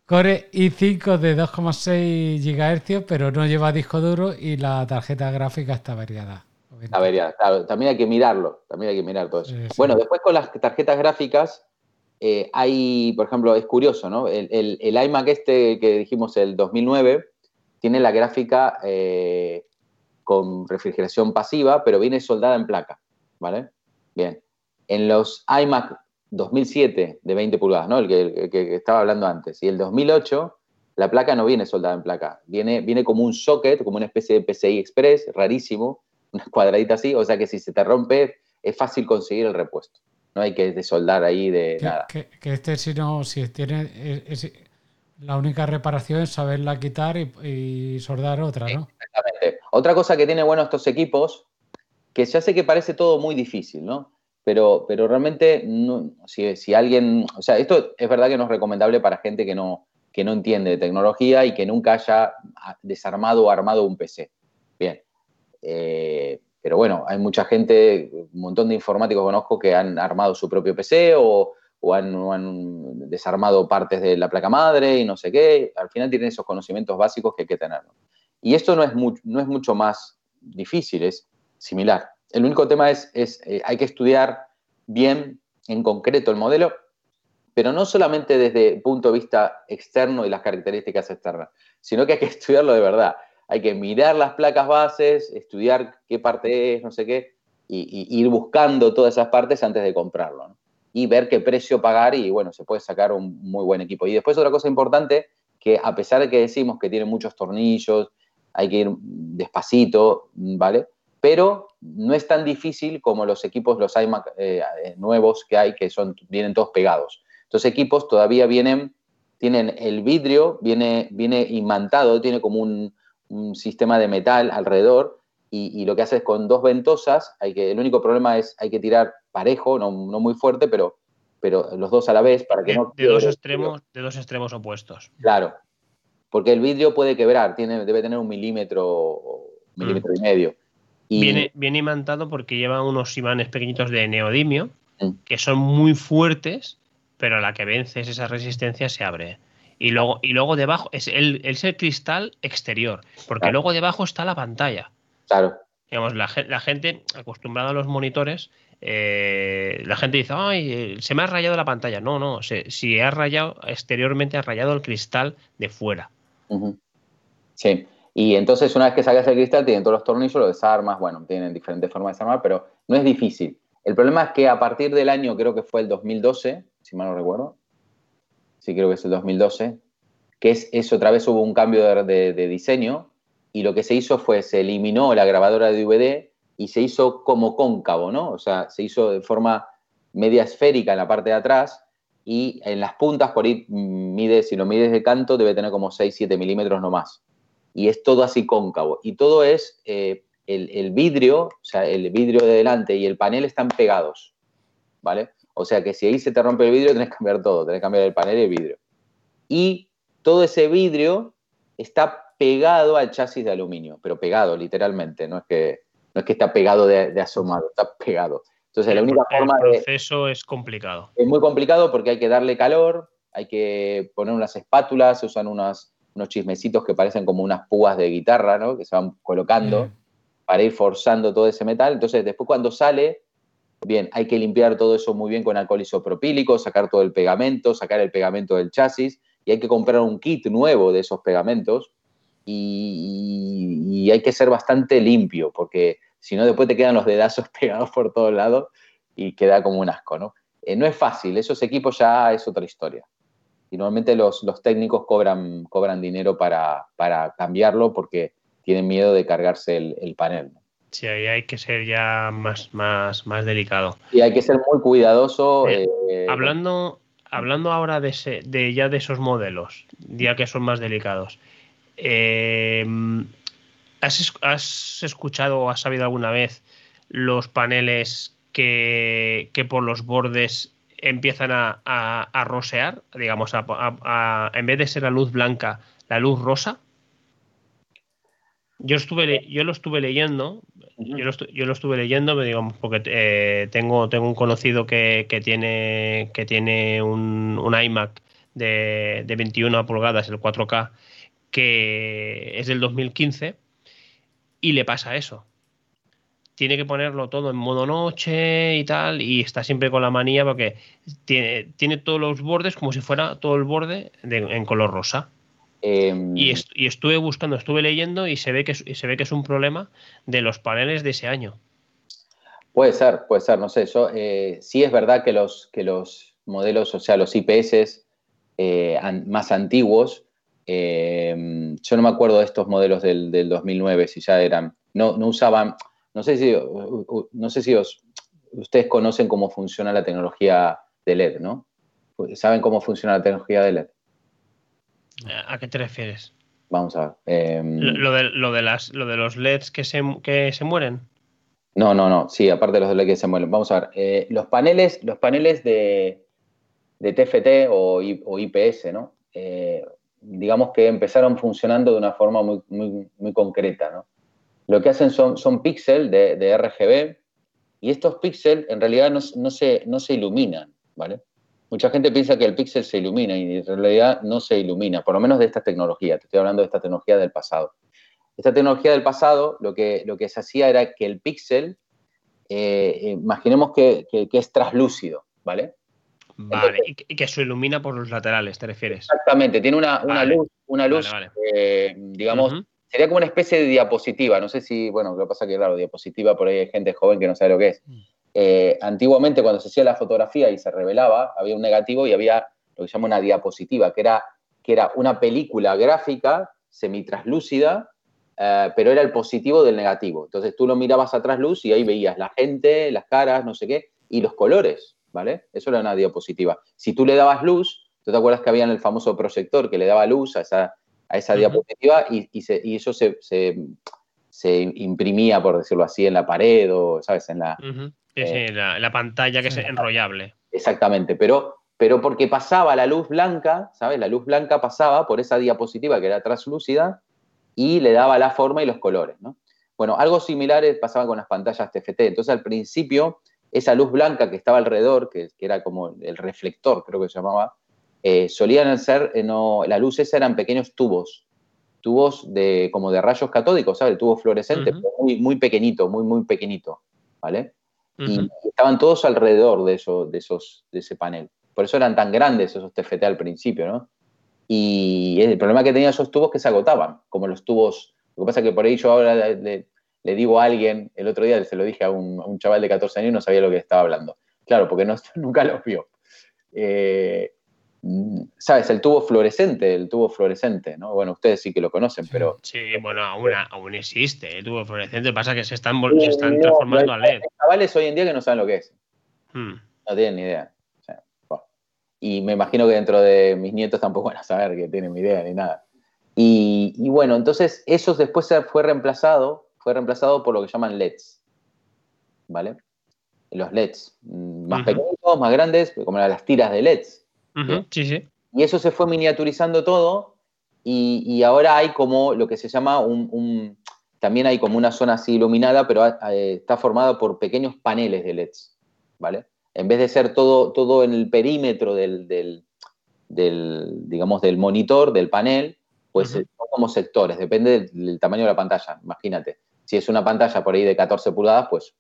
Core i5 de 2,6 GHz, pero no lleva disco duro y la tarjeta gráfica está variada. Está variada, claro. También hay que mirarlo. También hay que mirar todo eso. Bueno, después con las tarjetas gráficas. Eh, hay, por ejemplo, es curioso, ¿no? El, el, el iMac este que dijimos, el 2009, tiene la gráfica eh, con refrigeración pasiva, pero viene soldada en placa, ¿vale? Bien. En los iMac 2007 de 20 pulgadas, ¿no? El que, estaba hablando antes, y el 2008, la placa no viene soldada en placa, viene, viene como un socket, como una especie de PCI Express, rarísimo, una cuadradita así, o sea que si se te rompe es fácil conseguir el repuesto. No hay que desoldar ahí de nada. Que, este si no, si tiene La única reparación es saberla quitar y, soldar otra, ¿no? Exactamente. Otra cosa que tiene bueno estos equipos, que ya sé que parece todo muy difícil, ¿no? Pero, pero realmente, si, alguien, o sea, esto es verdad que no es recomendable para gente que no, que no entiende de tecnología y que nunca haya desarmado o armado un PC. Bien. Eh, pero bueno, hay mucha gente, un montón de informáticos conozco que han armado su propio PC o, han, desarmado partes de la placa madre y no sé qué. Al final tienen esos conocimientos básicos que hay que tener. Y esto no es, no es mucho más difícil, es similar. El único tema es, es eh, hay que estudiar bien en concreto el modelo, pero no solamente desde el punto de vista externo y las características externas, sino que hay que estudiarlo de verdad hay que mirar las placas bases, estudiar qué parte es, no sé qué, y, ir buscando todas esas partes antes de comprarlo. Y ver qué precio pagar y, bueno, se puede sacar un muy buen equipo. Y después otra cosa importante, que a pesar de que decimos que tiene muchos tornillos, hay que ir despacito, ¿vale? Pero no es tan difícil como los equipos, los iMac eh, nuevos que hay, que son, vienen todos pegados. Estos equipos todavía vienen, tienen el vidrio, viene, viene imantado, tiene como un, un sistema de metal alrededor y, lo que hace es con dos ventosas, hay que, el único problema es hay que tirar parejo, no, muy fuerte, pero, pero los dos a la vez para que no... De dos, extremos, de dos extremos opuestos. Claro, porque el vidrio puede quebrar, tiene, debe tener un milímetro, milímetro y medio. Y... Viene, viene imantado porque lleva unos imanes pequeñitos de neodimio que son muy fuertes, pero a la que vences esa resistencia se abre. Y luego, y luego debajo es el, es el cristal exterior, porque luego debajo está la pantalla. Claro. Digamos, la, gente acostumbrada a los monitores, eh, la gente dice, ay, se me ha rayado la pantalla. No, no, si ha rayado exteriormente, ha rayado el cristal de fuera. Sí. Y entonces, una vez que sacas el cristal, tienen todos los tornillos, lo desarmas, bueno, tienen diferentes formas de desarmar, pero no es difícil. El problema es que a partir del año, creo que fue el 2012, si mal no recuerdo, sí creo que es el 2012, que es, eso otra vez hubo un cambio de, diseño y lo que se hizo fue, se eliminó la grabadora de DVD y se hizo como cóncavo, ¿no? O sea, se hizo de forma media esférica en la parte de atrás y en las puntas, por ahí mide, si lo mides de canto, debe tener como 6-7 milímetros no más. Y es todo así cóncavo. Y todo es, eh, el, el, vidrio, o sea, el vidrio de delante y el panel están pegados, ¿vale? O sea que si ahí se te rompe el vidrio, tenés que cambiar todo, tenés que cambiar el panel y el vidrio. Y todo ese vidrio está pegado al chasis de aluminio, pero pegado literalmente, no es que, no es que está pegado de, asomado, está pegado. Entonces la única forma de... El proceso es complicado. Es muy complicado porque hay que darle calor, hay que poner unas espátulas, se usan unos chismecitos que parecen como unas púas de guitarra, ¿no? Que se van colocando para ir forzando todo ese metal. Entonces después cuando sale Bien, hay que limpiar todo eso muy bien con alcohol isopropílico, sacar todo el pegamento, sacar el pegamento del chasis y hay que comprar un kit nuevo de esos pegamentos y, hay que ser bastante limpio porque si no después te quedan los dedazos pegados por todos lados y queda como un asco, ¿no? Eh, no es fácil, esos equipos ya es otra historia. Y normalmente los, técnicos cobran, cobran dinero para, cambiarlo porque tienen miedo de cargarse el, el panel. Sí, ahí hay que ser ya más, más, más delicado. Y hay que ser muy cuidadoso. Eh, eh, hablando, hablando ahora de, ese, de ya de esos modelos, ya que son más delicados, eh, ¿has, escuchado o has sabido alguna vez los paneles que, por los bordes empiezan a, rosear? Digamos, en vez de ser la luz blanca, la luz rosa. Yo, estuve, yo lo estuve leyendo, yo lo, yo lo, estuve leyendo, digamos, porque eh, tengo, tengo un conocido que, tiene, que tiene un, iMac de, de, 21 pulgadas, el 4K, que es del 2015, y le pasa eso. Tiene que ponerlo todo en modo noche y tal, y está siempre con la manía porque tiene, tiene todos los bordes como si fuera todo el borde en color rosa. Em, y, estuve buscando, estuve leyendo y se ve, que, se ve que es un problema de los paneles de ese año. Puede ser, puede ser, no sé. Yo, eh, sí es verdad que los, que los modelos, o sea, los IPS eh, más antiguos, em, yo no me acuerdo de estos modelos del, 2009, si ya eran, no, no usaban, no sé si, no sé si ustedes conocen cómo funciona la tecnología de LED, ¿no? ¿Saben cómo funciona la tecnología de LED? ¿A qué te refieres? Vamos a ver. Em, lo, de, lo, de las, lo de los LEDs que se, que se mueren. No, no, no. Sí, aparte de los LEDs que se mueren. Vamos a ver. Eh, los paneles, los paneles de, de TFT o, IPS, ¿no? Eh, digamos que empezaron funcionando de una forma muy, muy, muy concreta, ¿no? Lo que hacen son, son píxeles de, de, RGB y estos píxeles en realidad no, no, se, no se iluminan, ¿vale? Mucha gente piensa que el píxel se ilumina y en realidad no se ilumina, por lo menos de esta tecnología. Te estoy hablando de esta tecnología del pasado. Esta tecnología del pasado lo que, lo que se hacía era que el píxel, eh, imaginemos que, es traslúcido, ¿vale? Vale, y, que, se ilumina por los laterales, ¿te refieres? Exactamente, tiene una, luz, una luz eh, digamos, sería como una especie de diapositiva. No sé si, bueno, lo que pasa es que, claro, diapositiva, por ahí hay gente joven que no sabe lo que es. Mm. Eh, antiguamente, cuando se hacía la fotografía y se revelaba, había un negativo y había lo que se llama una diapositiva, que era, que era una película gráfica semitraslúcida, eh, pero era el positivo del negativo. Entonces tú lo mirabas a trasluz y ahí veías la gente, las caras, no sé qué, y los colores, ¿vale? Eso era una diapositiva. Si tú le dabas luz, ¿tú te acuerdas que había en el famoso proyector que le daba luz a esa, a esa diapositiva y, y, eso se, se, imprimía, por decirlo así, en la pared o, ¿sabes? En la, eh, la, pantalla que es enrollable. Exactamente, pero, pero porque pasaba la luz blanca, ¿sabes? La luz blanca pasaba por esa diapositiva que era translúcida y le daba la forma y los colores, ¿no? Bueno, algo similar pasaba con las pantallas TFT. Entonces, al principio, esa luz blanca que estaba alrededor, que, era como el reflector, creo que se llamaba, eh, solían ser, eh, no, la luz esa eran pequeños tubos, tubos de, como de rayos catódicos, ¿sabes? El tubo fluorescente, muy, muy pequeñito, muy, muy pequeñito, ¿vale? y estaban todos alrededor de, eso, de, esos, de ese panel. Por eso eran tan grandes esos TFT al principio, ¿no? Y el problema que tenían esos tubos que se agotaban, como los tubos. Lo que pasa es que por ahí yo ahora le, digo a alguien, el otro día se lo dije a un, chaval de 14 años y no sabía lo que estaba hablando. Claro, porque no, nunca los vio. Eh, ¿sabes? El tubo fluorescente, el tubo fluorescente, ¿no? Bueno, ustedes sí que lo conocen, pero... Sí, bueno, aún, aún existe el tubo fluorescente, pasa que se están, se están transformando a LED. Hay chavales hoy en día que no saben lo que es. Hmm. No tienen ni idea. Y me imagino que dentro de mis nietos tampoco van a saber que tienen ni idea ni nada. Y, bueno, entonces eso después fue reemplazado, fue reemplazado por lo que llaman LEDs, ¿vale? Los LEDs, mm, más pequeños, más grandes, como las tiras de LEDs. Y eso se fue miniaturizando todo y, ahora hay como lo que se llama un, También hay como una zona así iluminada, pero está formada por pequeños paneles de LEDs, ¿vale? En vez de ser todo, todo en el perímetro del, digamos, del monitor, del panel, pues son como sectores, depende del, tamaño de la pantalla, imagínate. Si es una pantalla por ahí de 14 pulgadas, pues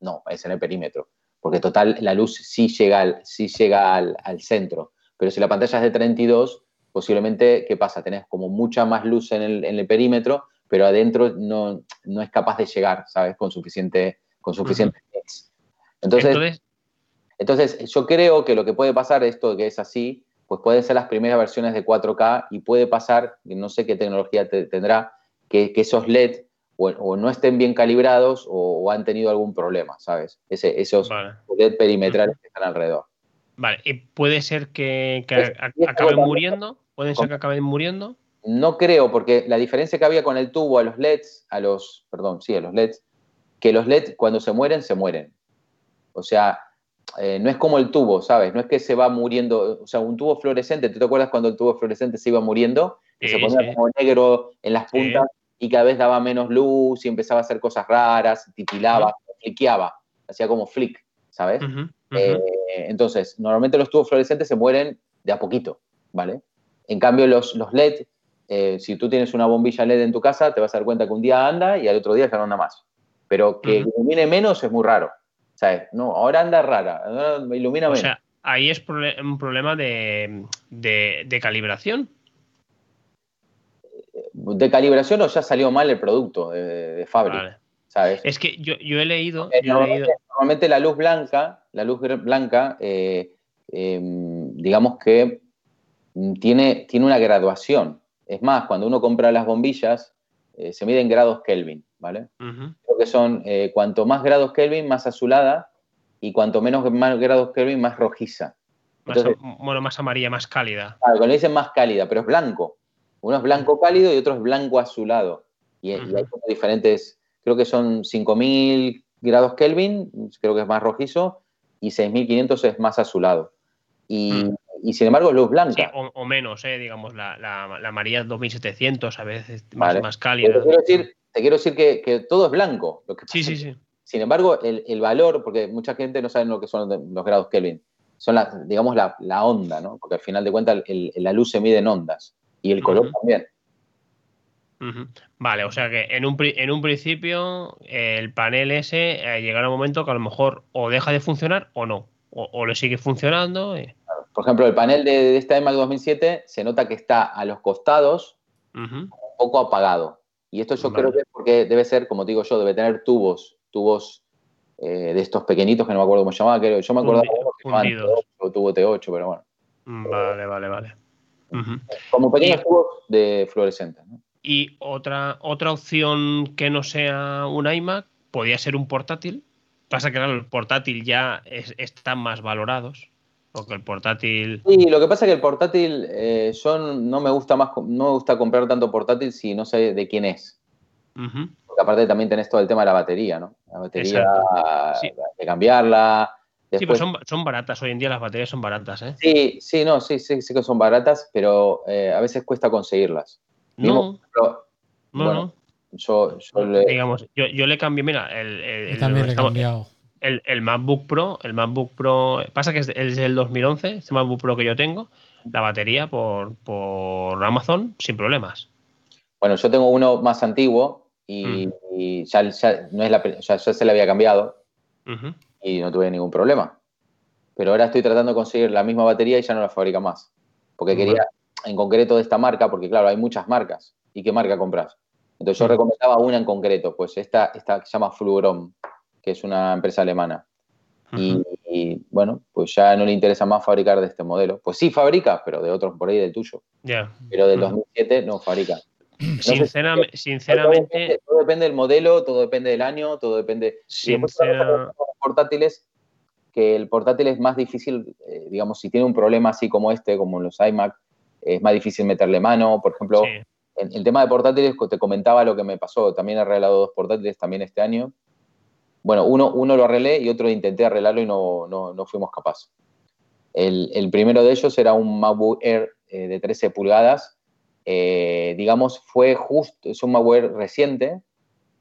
no, es en el perímetro, porque total la luz sí llega al, sí llega al centro. Pero si la pantalla es de 32, posiblemente, ¿qué pasa? Tenés como mucha más luz en el, perímetro, pero adentro no, es capaz de llegar, ¿sabes? Con suficiente, con suficiente entonces, entonces, yo creo que lo que puede pasar, esto que es así, pues pueden ser las primeras versiones de 4K y puede pasar, no sé qué tecnología tendrá, que, esos LED o, no estén bien calibrados o, han tenido algún problema, ¿sabes? Ese, esos LED perimetrales que están alrededor. Vale, ¿y puede ser que, acaben muriendo? ¿Pueden ser que acaben muriendo? No creo, porque la diferencia que había con el tubo a los LEDs, a los, perdón, sí, a los LEDs, que los LEDs cuando se mueren, se mueren. O sea, eh, no es como el tubo, ¿sabes? No es que se va muriendo, o sea, un tubo fluorescente, ¿tú te acuerdas cuando el tubo fluorescente se iba muriendo? Que se ponía como negro en las puntas y cada vez daba menos luz y empezaba a hacer cosas raras, titilaba, fliqueaba, hacía como flick, ¿sabes? Eh, entonces, normalmente los tubos fluorescentes se mueren de a poquito, ¿vale? En cambio, los, los LED, eh, si tú tienes una bombilla LED en tu casa, te vas a dar cuenta que un día anda y al otro día ya no anda más. Pero que ilumine menos es muy raro. ¿Sabes? No, ahora anda rara, ahora ilumina menos. O sea, ahí es un problema de, calibración. De calibración o ya salió mal el producto de, fábrica. Es que yo, he leído. Eh, normalmente, la luz blanca, la luz blanca, eh, em, digamos que mm, tiene, tiene una graduación. Es más, cuando uno compra las bombillas, eh, se miden grados Kelvin, ¿vale? Creo que son cuanto más grados Kelvin, más azulada, y cuanto menos más grados Kelvin, más rojiza. bueno, más amarilla, más cálida. Claro, cuando dicen más cálida, pero es blanco. Uno es blanco cálido y otro es blanco azulado. Y, hay diferentes, creo que son 5000 grados Kelvin, creo que es más rojizo, y 6500 es más azulado. Y, sin embargo es luz blanca. o, menos, eh, digamos, la, la, la María 2700 a veces más, más cálida. Te quiero decir, que, todo es blanco. Lo que sí, sí, sí. Sin embargo, el, valor, porque mucha gente no sabe lo que son los grados Kelvin, son, la, digamos, la, onda, ¿no? Porque al final de cuentas la luz se mide en ondas y el color también. Vale, o sea que en un, en un principio el panel ese eh, llegará un momento que a lo mejor o deja de funcionar o no, o, le sigue funcionando. Por ejemplo, el panel de, esta iMac 2007 se nota que está a los costados un poco apagado. Y esto yo creo que es porque debe ser, como digo yo, debe tener tubos, tubos eh, de estos pequeñitos que no me acuerdo cómo se llamaba, que yo me acuerdo de tubo T8, pero bueno. Vale, vale, vale. Como pequeños tubos de fluorescentes. ¿no? Y otra, otra opción que no sea un iMac podría ser un portátil. Pasa que claro, el portátil ya están más valorados. Porque el portátil. Sí, lo que pasa es que el portátil, eh, yo no me gusta más, no me gusta comprar tanto portátil si no sé de quién es. Porque aparte también tenés todo el tema de la batería, ¿no? La batería hay que cambiarla. Sí, pero son, baratas. Hoy en día las baterías son baratas, ¿eh? Sí, sí, no, sí, sí, sí que son baratas, pero eh, a veces cuesta conseguirlas. No. no, Yo, le... Digamos, yo, yo, le cambié, mira, el, el, también le he cambiado. El, el, MacBook Pro, el MacBook Pro, pasa que es, es el 2011, este MacBook Pro que yo tengo, la batería por, por Amazon sin problemas. Bueno, yo tengo uno más antiguo y, mm. ya, ya, no es la, ya, se le había cambiado y no tuve ningún problema. Pero ahora estoy tratando de conseguir la misma batería y ya no la fabrica más. Porque quería, en concreto de esta marca, porque claro, hay muchas marcas. ¿Y qué marca compras? Entonces yo recomendaba una en concreto, pues esta, esta se llama Fluorom, que es una empresa alemana. y, bueno, pues ya no le interesa más fabricar de este modelo. Pues sí fabrica, pero de otros por ahí del tuyo. Pero del 2007 no fabrica. sinceramente, todo depende, del modelo, todo depende del año, todo depende. Sinceramente. portátiles, que el portátil es más difícil, eh, digamos, si tiene un problema así como este, como los iMac, es más difícil meterle mano. Por ejemplo, en el tema de portátiles, te comentaba lo que me pasó. También he arreglado dos portátiles también este año. Bueno, uno, uno lo arreglé y otro intenté arreglarlo y no, no, fuimos capaces. El, el, primero de ellos era un MacBook Air eh, de 13 pulgadas. Eh, digamos, fue justo, es un MacBook reciente,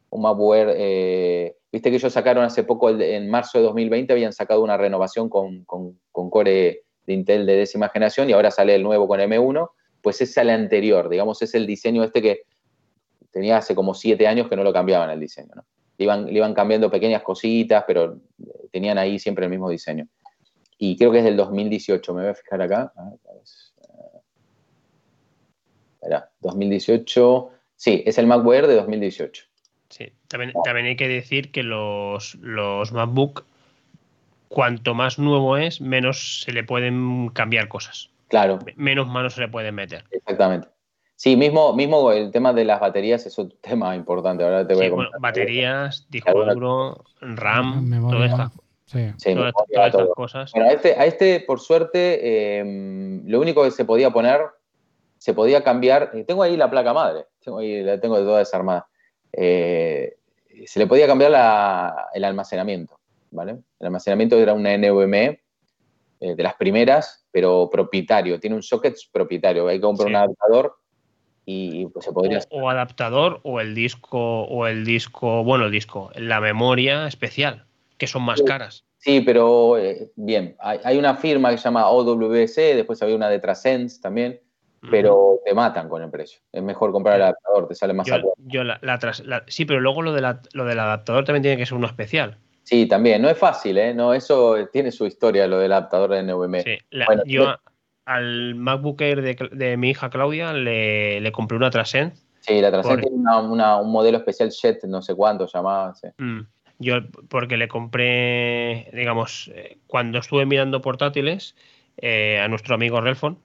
un MacBook Air, eh, viste que ellos sacaron hace poco, en marzo de 2020, habían sacado una renovación con, con, con core de Intel de décima generación y ahora sale el nuevo con M1, pues es el anterior, digamos, es el diseño este que tenía hace como siete años que no lo cambiaban el diseño, ¿no? Le iban, iban cambiando pequeñas cositas, pero tenían ahí siempre el mismo diseño. Y creo que es del 2018, me voy a fijar acá. Espera, 2018. Sí, es el MacBook de 2018. Sí, también, también hay que decir que los, los MacBook cuanto más nuevo es, menos se le pueden cambiar cosas. Claro. Menos manos se le pueden meter. Exactamente. Sí, mismo, mismo el tema de las baterías es un tema importante. Ahora te voy a bueno, baterías, disco duro, RAM, todas estas, cosas. Bueno, a este, a este por suerte, em, lo único que se podía poner, se podía cambiar. Tengo ahí la placa madre, tengo ahí, la tengo de toda desarmada. Eh, se le podía cambiar el almacenamiento. El almacenamiento era una NVMe eh, de las primeras, pero propietario, tiene un socket propietario, hay que comprar un adaptador y pues se podría... O, adaptador o el disco, o el disco, bueno, el disco, la memoria especial, que son más caras. Sí, pero eh, bien, hay, una firma que se llama OWC, después había una de Trasense también, pero te matan con el precio. Es mejor comprar el adaptador, te sale más yo, sí, pero luego lo, de lo del adaptador también tiene que ser uno especial. Sí, también. No es fácil, ¿eh? No, eso tiene su historia, lo del adaptador de NVMe. Sí, yo al MacBook Air de, mi hija Claudia le, compré una Transcend. Sí, la Transcend tiene un modelo especial Jet, no sé cuánto llamaba. Mm, yo, porque le compré, digamos, eh, cuando estuve mirando portátiles eh, a nuestro amigo Relfon,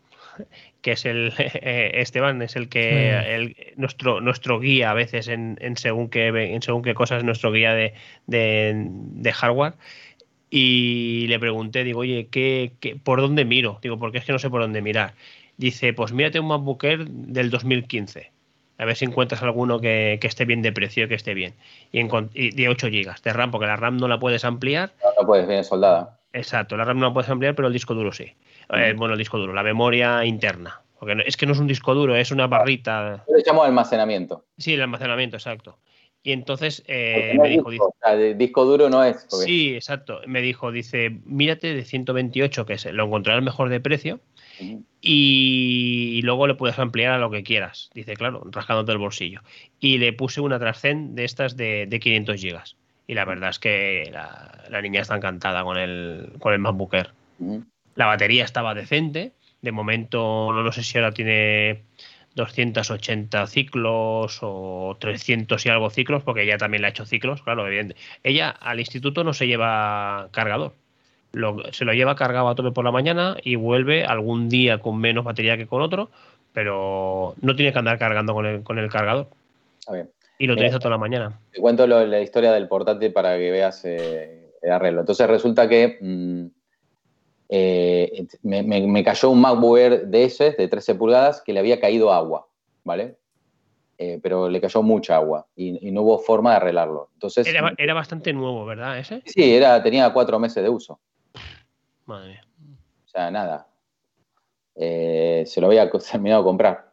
que es el eh, Esteban, es el que nuestro, nuestro guía a veces en, según qué en según qué cosas, nuestro guía de, de, hardware. Y le pregunté, digo, oye, ¿qué, por dónde miro? Digo, porque es que no sé por dónde mirar. Dice, pues mírate un MacBook Air del 2015. A ver si encuentras alguno que, esté bien de precio, que esté bien. Y, de 8 GB de RAM, porque la RAM no la puedes ampliar. No, puedes, viene soldada. Exacto, la RAM no la puedes ampliar, pero el disco duro sí. Eh, bueno, el disco duro, la memoria interna. Porque es que no es un disco duro, es una barrita. Le llamo almacenamiento. Sí, el almacenamiento, exacto. Y entonces eh, me dijo. Disco, disco duro no es. Sí, exacto. Me dijo, dice, mírate de 128, que es, lo encontrarás mejor de precio. Y luego le puedes ampliar a lo que quieras. Dice, claro, rascándote el bolsillo. Y le puse una Transcend de estas de, 500 gigas. Y la verdad es que la, niña está encantada con el, con el MacBook Air. La batería estaba decente. De momento, no sé si ahora tiene 280 ciclos o 300 y algo ciclos, porque ella también le ha hecho ciclos, claro, evidente. Ella al instituto no se lleva cargador. se lo lleva cargado a tope por la mañana y vuelve algún día con menos batería que con otro, pero no tiene que andar cargando con el, con el cargador. Y lo utiliza toda la mañana. Te cuento la historia del portátil para que veas eh, el arreglo. Entonces resulta que mm, eh, me, cayó un MacBook Air de ese, de 13 pulgadas, que le había caído agua, ¿vale? Eh, pero le cayó mucha agua y, no hubo forma de arreglarlo. Entonces, era, bastante nuevo, ¿verdad? Ese? Sí, era, tenía cuatro meses de uso. Madre mía. O sea, nada. Eh, se lo había terminado de comprar.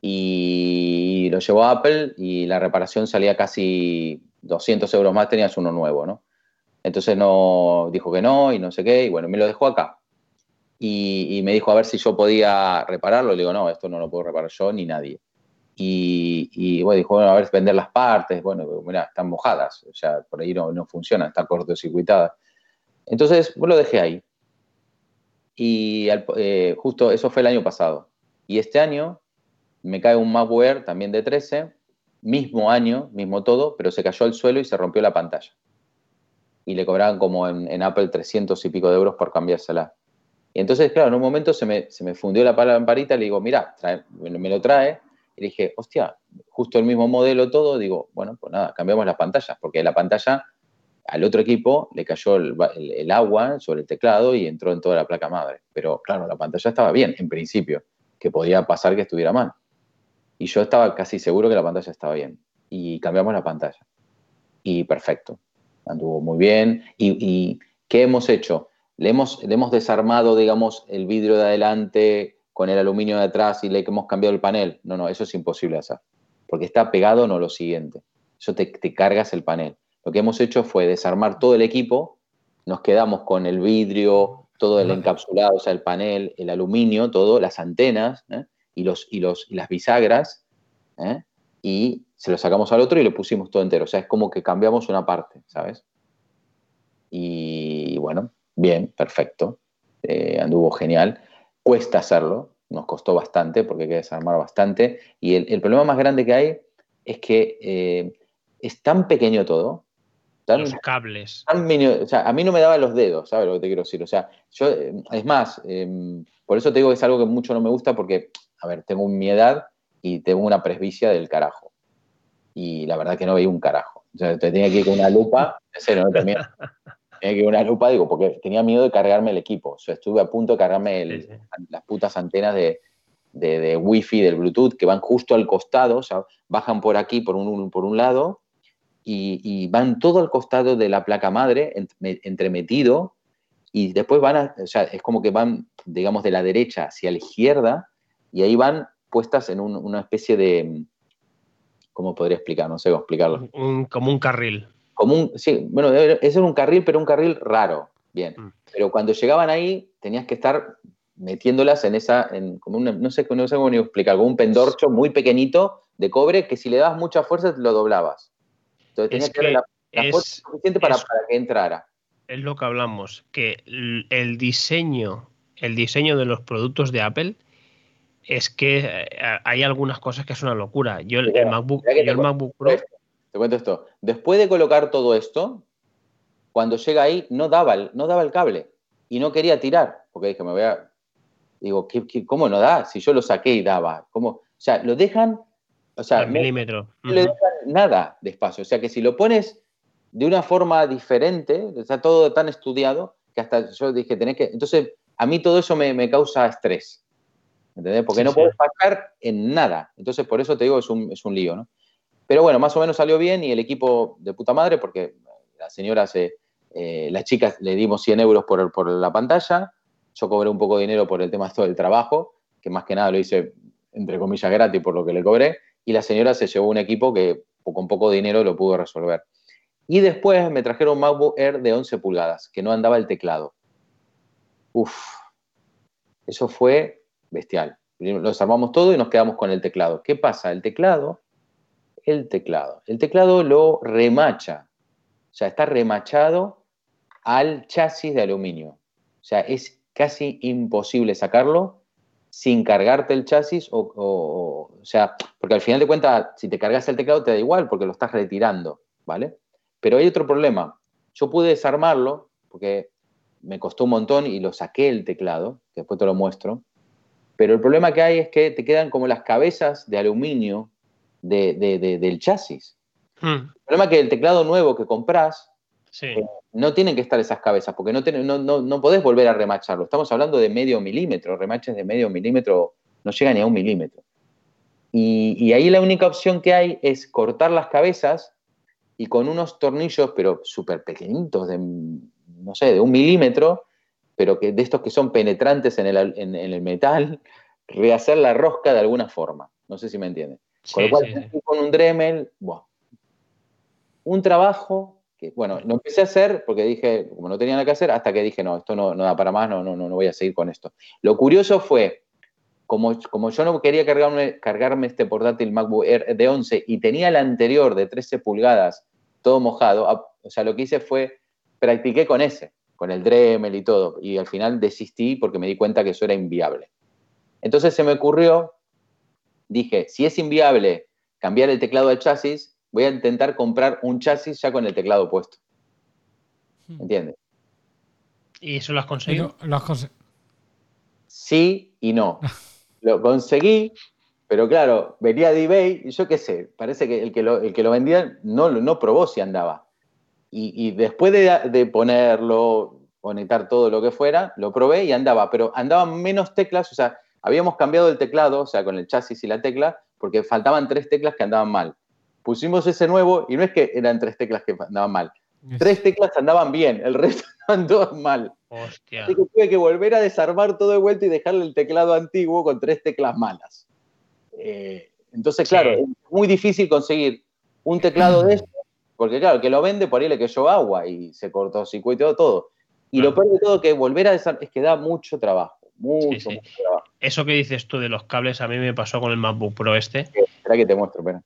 Y lo llevó a Apple y la reparación salía casi 200 euros más, tenías uno nuevo, ¿no? Entonces no dijo que no y no sé qué, y bueno, me lo dejó acá. Y, me dijo a ver si yo podía repararlo. Le digo, no, esto no lo puedo reparar yo ni nadie. Y, bueno, dijo, bueno, a ver, vender las partes. Bueno, mira, están mojadas, o sea, por ahí no, no funciona, está cortocircuitada. Entonces, bueno, lo dejé ahí. Y eh, justo eso fue el año pasado. Y este año me cae un MacBook también de 13, mismo año, mismo todo, pero se cayó al suelo y se rompió la pantalla y le cobraban como en, Apple 300 y pico de euros por cambiársela. Y entonces, claro, en un momento se me, se me fundió la lamparita, le digo, mira, me, lo trae. Y dije, hostia, justo el mismo modelo todo. Digo, bueno, pues nada, cambiamos las pantallas, porque la pantalla al otro equipo le cayó el, agua sobre el teclado y entró en toda la placa madre. Pero claro, la pantalla estaba bien, en principio, que podía pasar que estuviera mal. Y yo estaba casi seguro que la pantalla estaba bien. Y cambiamos la pantalla. Y perfecto anduvo muy bien. ¿Y, qué hemos hecho? Le hemos, le hemos desarmado, digamos, el vidrio de adelante con el aluminio de atrás y le hemos cambiado el panel. No, no, eso es imposible hacer. Porque está pegado, no lo siguiente. Eso te, cargas el panel. Lo que hemos hecho fue desarmar todo el equipo, nos quedamos con el vidrio, todo el encapsulado, o sea, el panel, el aluminio, todo, las antenas ¿eh? y, los, y, los, las bisagras, ¿eh? y se lo sacamos al otro y lo pusimos todo entero. O sea, es como que cambiamos una parte, ¿sabes? Y bueno, bien, perfecto. Eh, anduvo genial. Cuesta hacerlo, nos costó bastante porque hay que desarmar bastante. Y el, problema más grande que hay es que eh, es tan pequeño todo. Tan, los cables. o sea, a mí no me daban los dedos, ¿sabes lo que te quiero decir? O sea, yo, eh, es más, em, por eso te digo que es algo que mucho no me gusta porque, a ver, tengo mi edad y tengo una presbicia del carajo y la verdad que no veía un carajo. O sea, tenía que ir con una lupa, ¿no? Tenía, que ir con una lupa, digo, porque tenía miedo de cargarme el equipo. O sea, estuve a punto de cargarme las putas antenas de, de, de, Wi-Fi, del Bluetooth, que van justo al costado, o sea, bajan por aquí, por un, por un lado, y, van todo al costado de la placa madre, entremetido, y después van, a, o sea, es como que van, digamos, de la derecha hacia la izquierda, y ahí van puestas en una especie de, ¿Cómo podría explicar? No sé cómo explicarlo. como un carril. Como un, sí, bueno, es un carril, pero un carril raro. Bien. Mm. Pero cuando llegaban ahí, tenías que estar metiéndolas en esa, en, como no, sé, no sé cómo ni explicar, como un pendorcho muy pequeñito de cobre que si le dabas mucha fuerza lo doblabas. Entonces tenías que, darle la, fuerza suficiente para, para que entrara. Es lo que hablamos, que el diseño, el diseño de los productos de Apple es que eh, hay algunas cosas que es una locura. Yo el, MacBook, Pro. Te cuento esto. Después de colocar todo esto, cuando llega ahí, no daba el, no daba el cable y no quería tirar, porque dije, me voy a. Digo, cómo no da? Si yo lo saqué y daba. ¿Cómo? O sea, lo dejan. O sea, no, milímetro. le dejan nada de espacio. O sea, que si lo pones de una forma diferente, está todo tan estudiado que hasta yo dije, tenés que. Entonces, a mí todo eso me, me causa estrés. ¿Entendés? Porque no puedes bajar en nada. Entonces, por eso te digo, es un, es un lío, ¿no? Pero bueno, más o menos salió bien y el equipo de puta madre, porque la señora se, eh, las chicas le dimos 100 euros por, por, la pantalla, yo cobré un poco de dinero por el tema del trabajo, que más que nada lo hice entre comillas gratis por lo que le cobré, y la señora se llevó un equipo que con poco dinero lo pudo resolver. Y después me trajeron un MacBook Air de 11 pulgadas, que no andaba el teclado. Uf, eso fue bestial. Lo armamos todo y nos quedamos con el teclado. ¿Qué pasa? El teclado, el teclado. El teclado lo remacha. O sea, está remachado al chasis de aluminio. O sea, es casi imposible sacarlo sin cargarte el chasis o, o, sea, porque al final de cuentas, si te cargas el teclado te da igual porque lo estás retirando, ¿vale? Pero hay otro problema. Yo pude desarmarlo porque me costó un montón y lo saqué el teclado, que después te lo muestro. Pero el problema que hay es que te quedan como las cabezas de aluminio del chasis. Hmm. El problema es que el teclado nuevo que compras eh, no tienen que estar esas cabezas, porque no, no, no, podés volver a remacharlo. Estamos hablando de medio milímetro, remaches de medio milímetro no llegan ni a un milímetro. Y, y ahí la única opción que hay es cortar las cabezas y con unos tornillos, pero súper pequeñitos, de, no sé, de un milímetro, pero que de estos que son penetrantes en el, en, el metal, rehacer la rosca de alguna forma. No sé si me entienden. con lo cual, con un Dremel, un trabajo que, bueno, lo empecé a hacer porque dije, como no tenía nada que hacer, hasta que dije, no, esto no, no da para más, no, no, no, no voy a seguir con esto. Lo curioso fue, como, como yo no quería cargarme, cargarme este portátil MacBook Air de 11 y tenía el anterior de 13 pulgadas todo mojado. O sea, lo que hice fue, practiqué con ese, con el Dremel y todo, y al final desistí porque me di cuenta que eso era inviable. Entonces se me ocurrió, dije, si es inviable cambiar el teclado del chasis, voy a intentar comprar un chasis ya con el teclado puesto. Hmm. ¿Entiendes? ¿Y eso lo has conseguido? sí y no. lo conseguí, pero claro, venía de eBay y yo qué sé, parece que el que lo, el que lo vendía no, no probó si andaba. Y, después de, ponerlo, conectar todo lo que fuera, lo probé y andaba, pero andaban menos teclas, o sea, habíamos cambiado el teclado, o sea, con el chasis y la tecla, porque faltaban tres teclas que andaban mal. Pusimos ese nuevo y no es que eran tres teclas que andaban mal. Tres teclas andaban bien, el resto andaban mal. Hostia. Así que tuve que volver a desarmar todo de vuelta y dejarle el teclado antiguo con tres teclas malas. Eh, entonces, claro, es muy difícil conseguir un teclado de eso, porque claro, el que lo vende por ahí le cayó agua y se cortó circuito todo. Y lo peor de todo que volver a desarmar es que da mucho trabajo, mucho, trabajo. Eso que dices tú de los cables, a mí me pasó con el MacBook Pro este. Espera que te muestro, espera.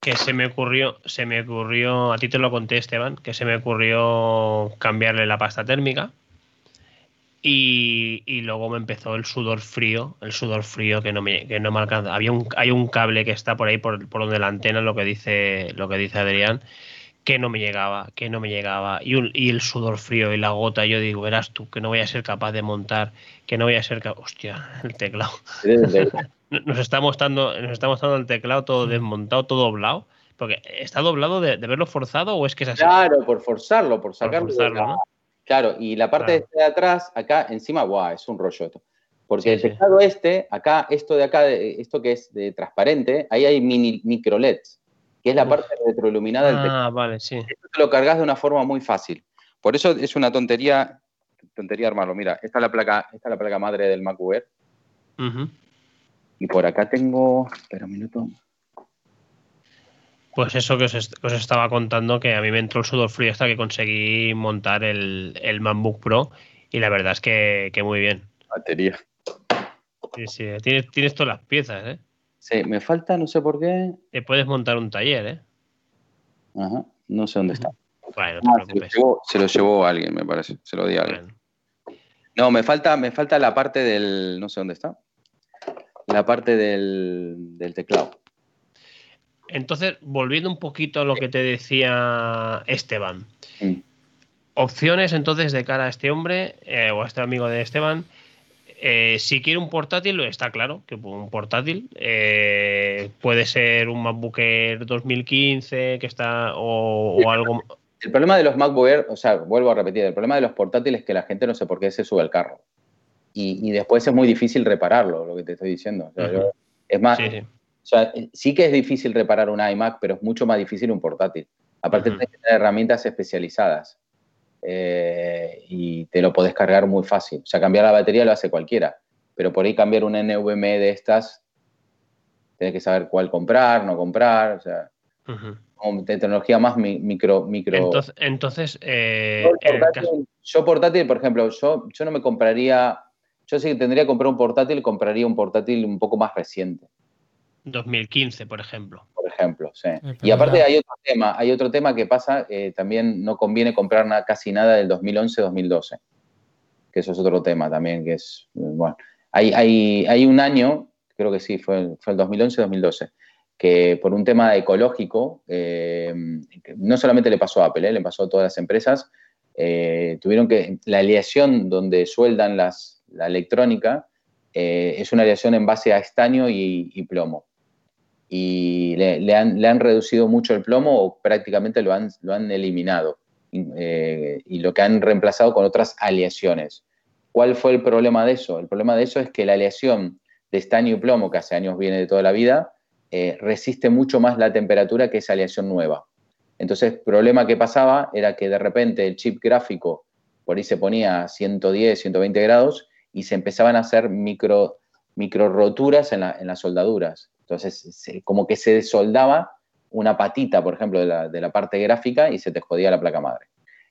Que se me ocurrió, se me ocurrió, a ti te lo conté, Esteban, que se me ocurrió cambiarle la pasta térmica y, luego me empezó el sudor frío, el sudor frío que no me, que no me alcanza. Había un, hay un cable que está por ahí, por, por, donde la antena, lo que dice, lo que dice Adrián, que no me llegaba, que no me llegaba. Y, y el sudor frío y la gota, yo digo, verás tú, que no voy a ser capaz de montar, que no voy a ser capaz. Hostia, el teclado. nos está mostrando, nos está mostrando el teclado todo desmontado, todo doblado. Porque está doblado de, de verlo forzado o es que es así. Claro, por forzarlo, por sacarlo. Claro, y la parte de atrás, acá encima, guau, es un rollo esto. Porque el teclado este, acá, esto de acá, esto que es de transparente, ahí hay mini, micro LEDs, que es la parte retroiluminada del. Ah, vale, sí. Esto te lo cargas de una forma muy fácil. Por eso es una tontería, tontería armarlo. Mira, esta es la placa, esta es la placa madre del Mac Y por acá tengo, espera un minuto. Pues eso que os, estaba contando, que a mí me entró el sudor frío hasta que conseguí montar el, el MacBook Pro y la verdad es que, muy bien. Batería. Sí, sí, tienes, tienes todas las piezas, ¿eh? Sí, me falta, no sé por qué. Te puedes montar un taller, ¿eh? Ajá, no sé dónde está. Bueno, no te ah, preocupes. Se lo, llevó, alguien, me parece. Se lo di a alguien. No, me falta, me falta la parte del. No sé dónde está. La parte del, del teclado. Entonces, volviendo un poquito a lo que te decía Esteban. Opciones entonces de cara a este hombre eh, o a este amigo de Esteban. Eh, si quiere un portátil, está claro que un portátil eh, puede ser un MacBook Air 2015 que está o, algo. El problema de los MacBook Air, o sea, vuelvo a repetir, el problema de los portátiles es que la gente no sé por qué se sube al carro. y, después es muy difícil repararlo, lo que te estoy diciendo. es más, sí. que es difícil reparar un iMac, pero es mucho más difícil un portátil. Aparte, tienes que tener herramientas especializadas eh, y te lo podés cargar muy fácil. O sea, cambiar la batería lo hace cualquiera, pero por ahí cambiar un NVMe de estas, tienes que saber cuál comprar, no comprar, o sea, de tecnología más micro. micro. Entonces, eh, yo, portátil, por ejemplo, yo, yo no me compraría yo sí tendría que comprar un portátil, compraría un portátil un poco más reciente. 2015, por ejemplo. Por ejemplo, sí. Eh, y aparte hay otro tema, hay otro tema que pasa, eh, también no conviene comprar casi nada del 2011-2012, que eso es otro tema también, que es, bueno, hay, hay, hay un año, creo que sí, fue, fue el 2011-2012, que por un tema ecológico, eh, no solamente le pasó a Apple, le pasó a todas las empresas, tuvieron que, la aleación donde sueldan las, la electrónica, eh, es una aleación en base a estaño y, plomo. Y le, han, reducido mucho el plomo o prácticamente lo han, eliminado. Eh, y lo que han reemplazado con otras aleaciones. ¿Cuál fue el problema de eso? El problema de eso es que la aleación de estaño y plomo, que hace años viene de toda la vida, eh, resiste mucho más la temperatura que esa aleación nueva. Entonces, el problema que pasaba era que de repente el chip gráfico por ahí se ponía a 110, 120 grados y se empezaban a hacer micro roturas en, las soldaduras. Entonces, como que se desoldaba una patita, por ejemplo, de la, parte gráfica y se te jodía la placa madre.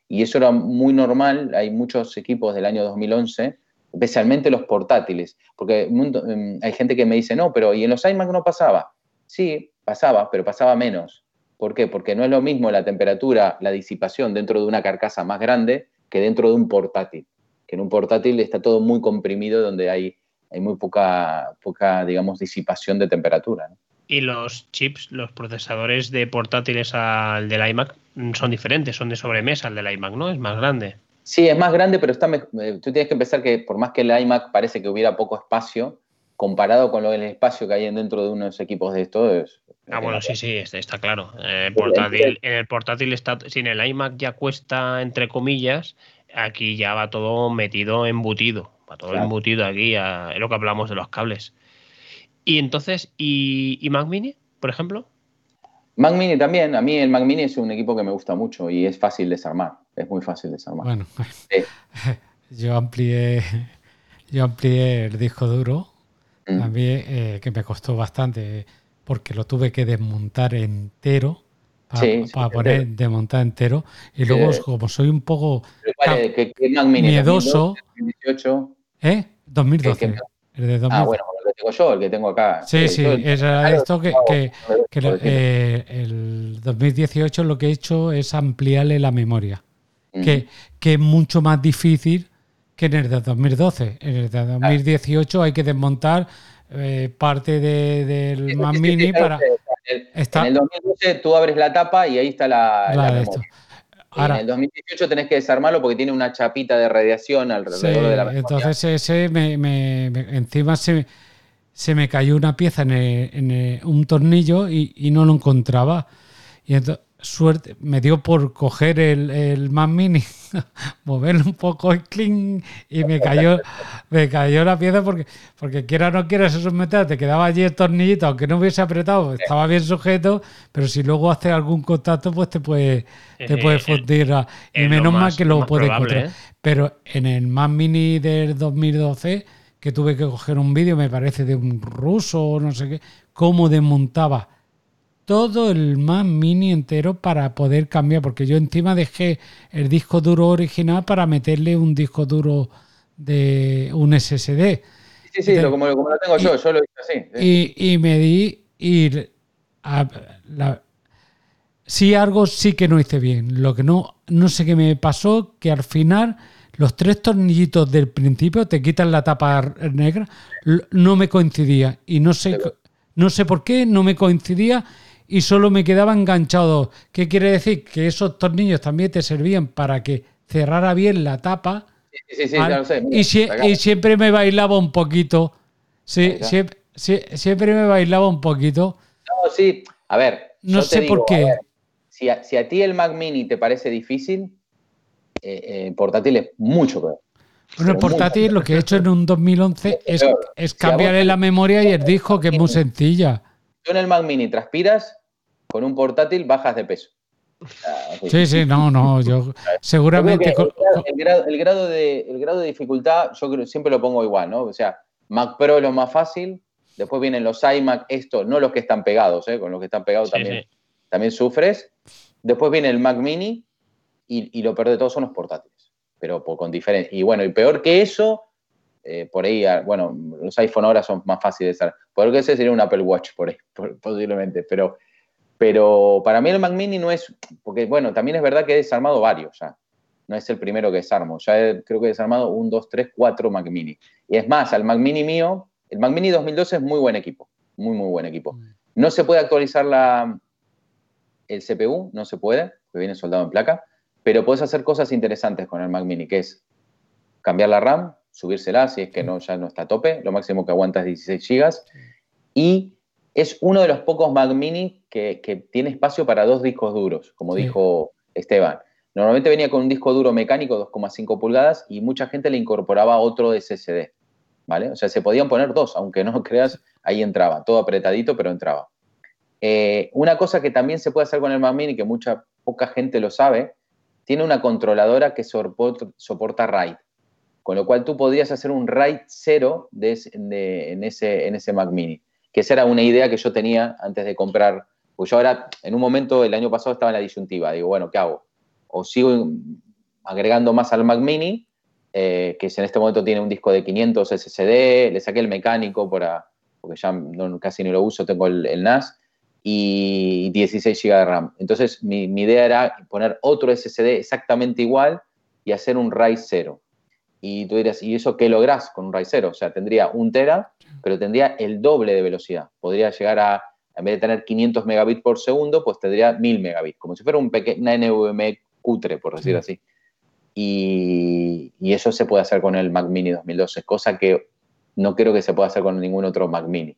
Y eso era muy normal, hay muchos equipos del año 2011, especialmente los portátiles, porque em, hay gente que me dice, no, pero ¿y en los iMac no pasaba? Sí, pasaba, pero pasaba menos. ¿Por qué? Porque no es lo mismo la temperatura, la disipación dentro de una carcasa más grande que dentro de un portátil en un portátil está todo muy comprimido donde hay, hay muy poca, poca, digamos, disipación de temperatura. Y los chips, los procesadores de portátiles al del iMac son diferentes, son de sobremesa al del iMac, ¿no? Es más grande. Sí, es más grande, pero está, eh, tú tienes que pensar que por más que el iMac parece que hubiera poco espacio, comparado con lo, el espacio que hay dentro de unos equipos de estos. ah, bueno, sí, sí, está, claro. portátil, en el portátil está, sin el iMac ya cuesta, entre comillas, aquí ya va todo metido, embutido, todo embutido aquí, es lo que hablamos de los cables. Y entonces, ¿y, Mac Mini, por ejemplo? Mac Mini también, a mí el Mac Mini es un equipo que me gusta mucho y es fácil desarmar, es muy fácil desarmar. Bueno, yo amplié yo amplié el disco duro, mm. también eh, que me costó bastante porque lo tuve que desmontar entero para, poner de montar entero. Y luego, como soy un poco miedoso. 2018. ¿Eh? 2012. El de Ah, bueno, el que tengo yo, el que tengo acá. Sí, sí, es esto que, que, eh, el 2018 lo que he hecho es ampliarle la memoria, que, que es mucho más difícil que en el de 2012. En el de 2018 hay que desmontar eh, parte de, del Mac Mini para en el 2012 tú abres la tapa y ahí está la, memoria. En el 2018 tenés que desarmarlo porque tiene una chapita de radiación alrededor de la memoria. Entonces ese me, encima se, se, me cayó una pieza en, un tornillo y, no lo encontraba. Y entonces, suerte, me dio por coger el, el Mac Mini, moverlo un poco y y me cayó, me cayó la pieza porque, porque quiera o no quiera se somete, te quedaba allí el tornillito, aunque no hubiese apretado, estaba bien sujeto, pero si luego hace algún contacto, pues te puede, te puede fundir. y menos mal que lo, puede encontrar. ¿eh? Pero en el Mac Mini del 2012, que tuve que coger un vídeo, me parece, de un ruso o no sé qué, cómo desmontaba todo el Mac Mini entero para poder cambiar, porque yo encima dejé el disco duro original para meterle un disco duro de un SSD. Sí, sí, como, lo tengo yo, yo lo hice así. Y, me di. Y sí, algo sí que no hice bien. Lo que no, no sé qué me pasó, que al final los tres tornillitos del principio te quitan la tapa negra, no me coincidía. Y no sé, no sé por qué, no me coincidía y solo me quedaba enganchado. ¿Qué quiere decir? Que esos tornillos también te servían para que cerrara bien la tapa. Sí, sí, sí, sé. y, siempre me bailaba un poquito. Sí, siempre, siempre, me bailaba un poquito. No, sí, a ver. No sé por qué. si, a, ti el Mac Mini te parece difícil, eh, eh, portátil es mucho peor. Bueno, el portátil lo que he hecho en un 2011 es, es cambiarle la memoria y el disco, que es muy sencilla. Tú en el Mac Mini transpiras, con un portátil bajas de peso. Sí, sí, no, no, yo seguramente... El grado, de, el grado de dificultad, yo siempre lo pongo igual, ¿no? O sea, Mac Pro es lo más fácil, después vienen los iMac, esto, no los que están pegados, ¿eh? con los que están pegados también, también sufres. Después viene el Mac Mini y, lo peor de todo son los portátiles, pero con diferencia. Y bueno, y peor que eso, eh, por ahí, ah, bueno, los iPhone ahora son más fáciles de usar. Por que ese sería un Apple Watch, por ahí, posiblemente, pero pero para mí el Mac Mini no es, porque bueno, también es verdad que he desarmado varios ya. No es el primero que desarmo. Ya creo que he desarmado un, dos, tres, cuatro Mac Mini. Y es más, al Mac Mini mío, el Mac Mini 2012 es muy buen equipo. Muy, muy buen equipo. No se puede actualizar la, el CPU, no se puede, porque viene soldado en placa, pero puedes hacer cosas interesantes con el Mac Mini, que es cambiar la RAM, subírsela si es que no, ya no está a tope, lo máximo que aguanta es 16 GB, y es uno de los pocos Mac Mini que, tiene espacio para dos discos duros, como dijo Esteban. Normalmente venía con un disco duro mecánico 2,5 pulgadas y mucha gente le incorporaba otro SSD, ¿vale? O sea, se podían poner dos, aunque no creas, ahí entraba, todo apretadito, pero entraba. Eh, una cosa que también se puede hacer con el Mac Mini, que mucha poca gente lo sabe, tiene una controladora que soporta, RAID, con lo cual tú podrías hacer un RAID cero en, ese, en ese Mac Mini que esa era una idea que yo tenía antes de comprar. Pues yo ahora, en un momento, el año pasado estaba en la disyuntiva. Digo, bueno, ¿qué hago? O sigo agregando más al Mac Mini, eh, que en este momento tiene un disco de 500 SSD, le saqué el mecánico para, porque ya casi ni lo uso, tengo el, NAS, y 16 GB de RAM. Entonces, mi, mi, idea era poner otro SSD exactamente igual y hacer un RAID 0. Y tú dirías, ¿y eso qué logras con un RAID 0? O sea, tendría un tera pero tendría el doble de velocidad. Podría llegar a, en vez de tener 500 megabits por segundo, pues tendría 1000 megabits, como si fuera un una NVMe cutre, por decir así. Y, eso se puede hacer con el Mac Mini 2012, cosa que no creo que se pueda hacer con ningún otro Mac Mini.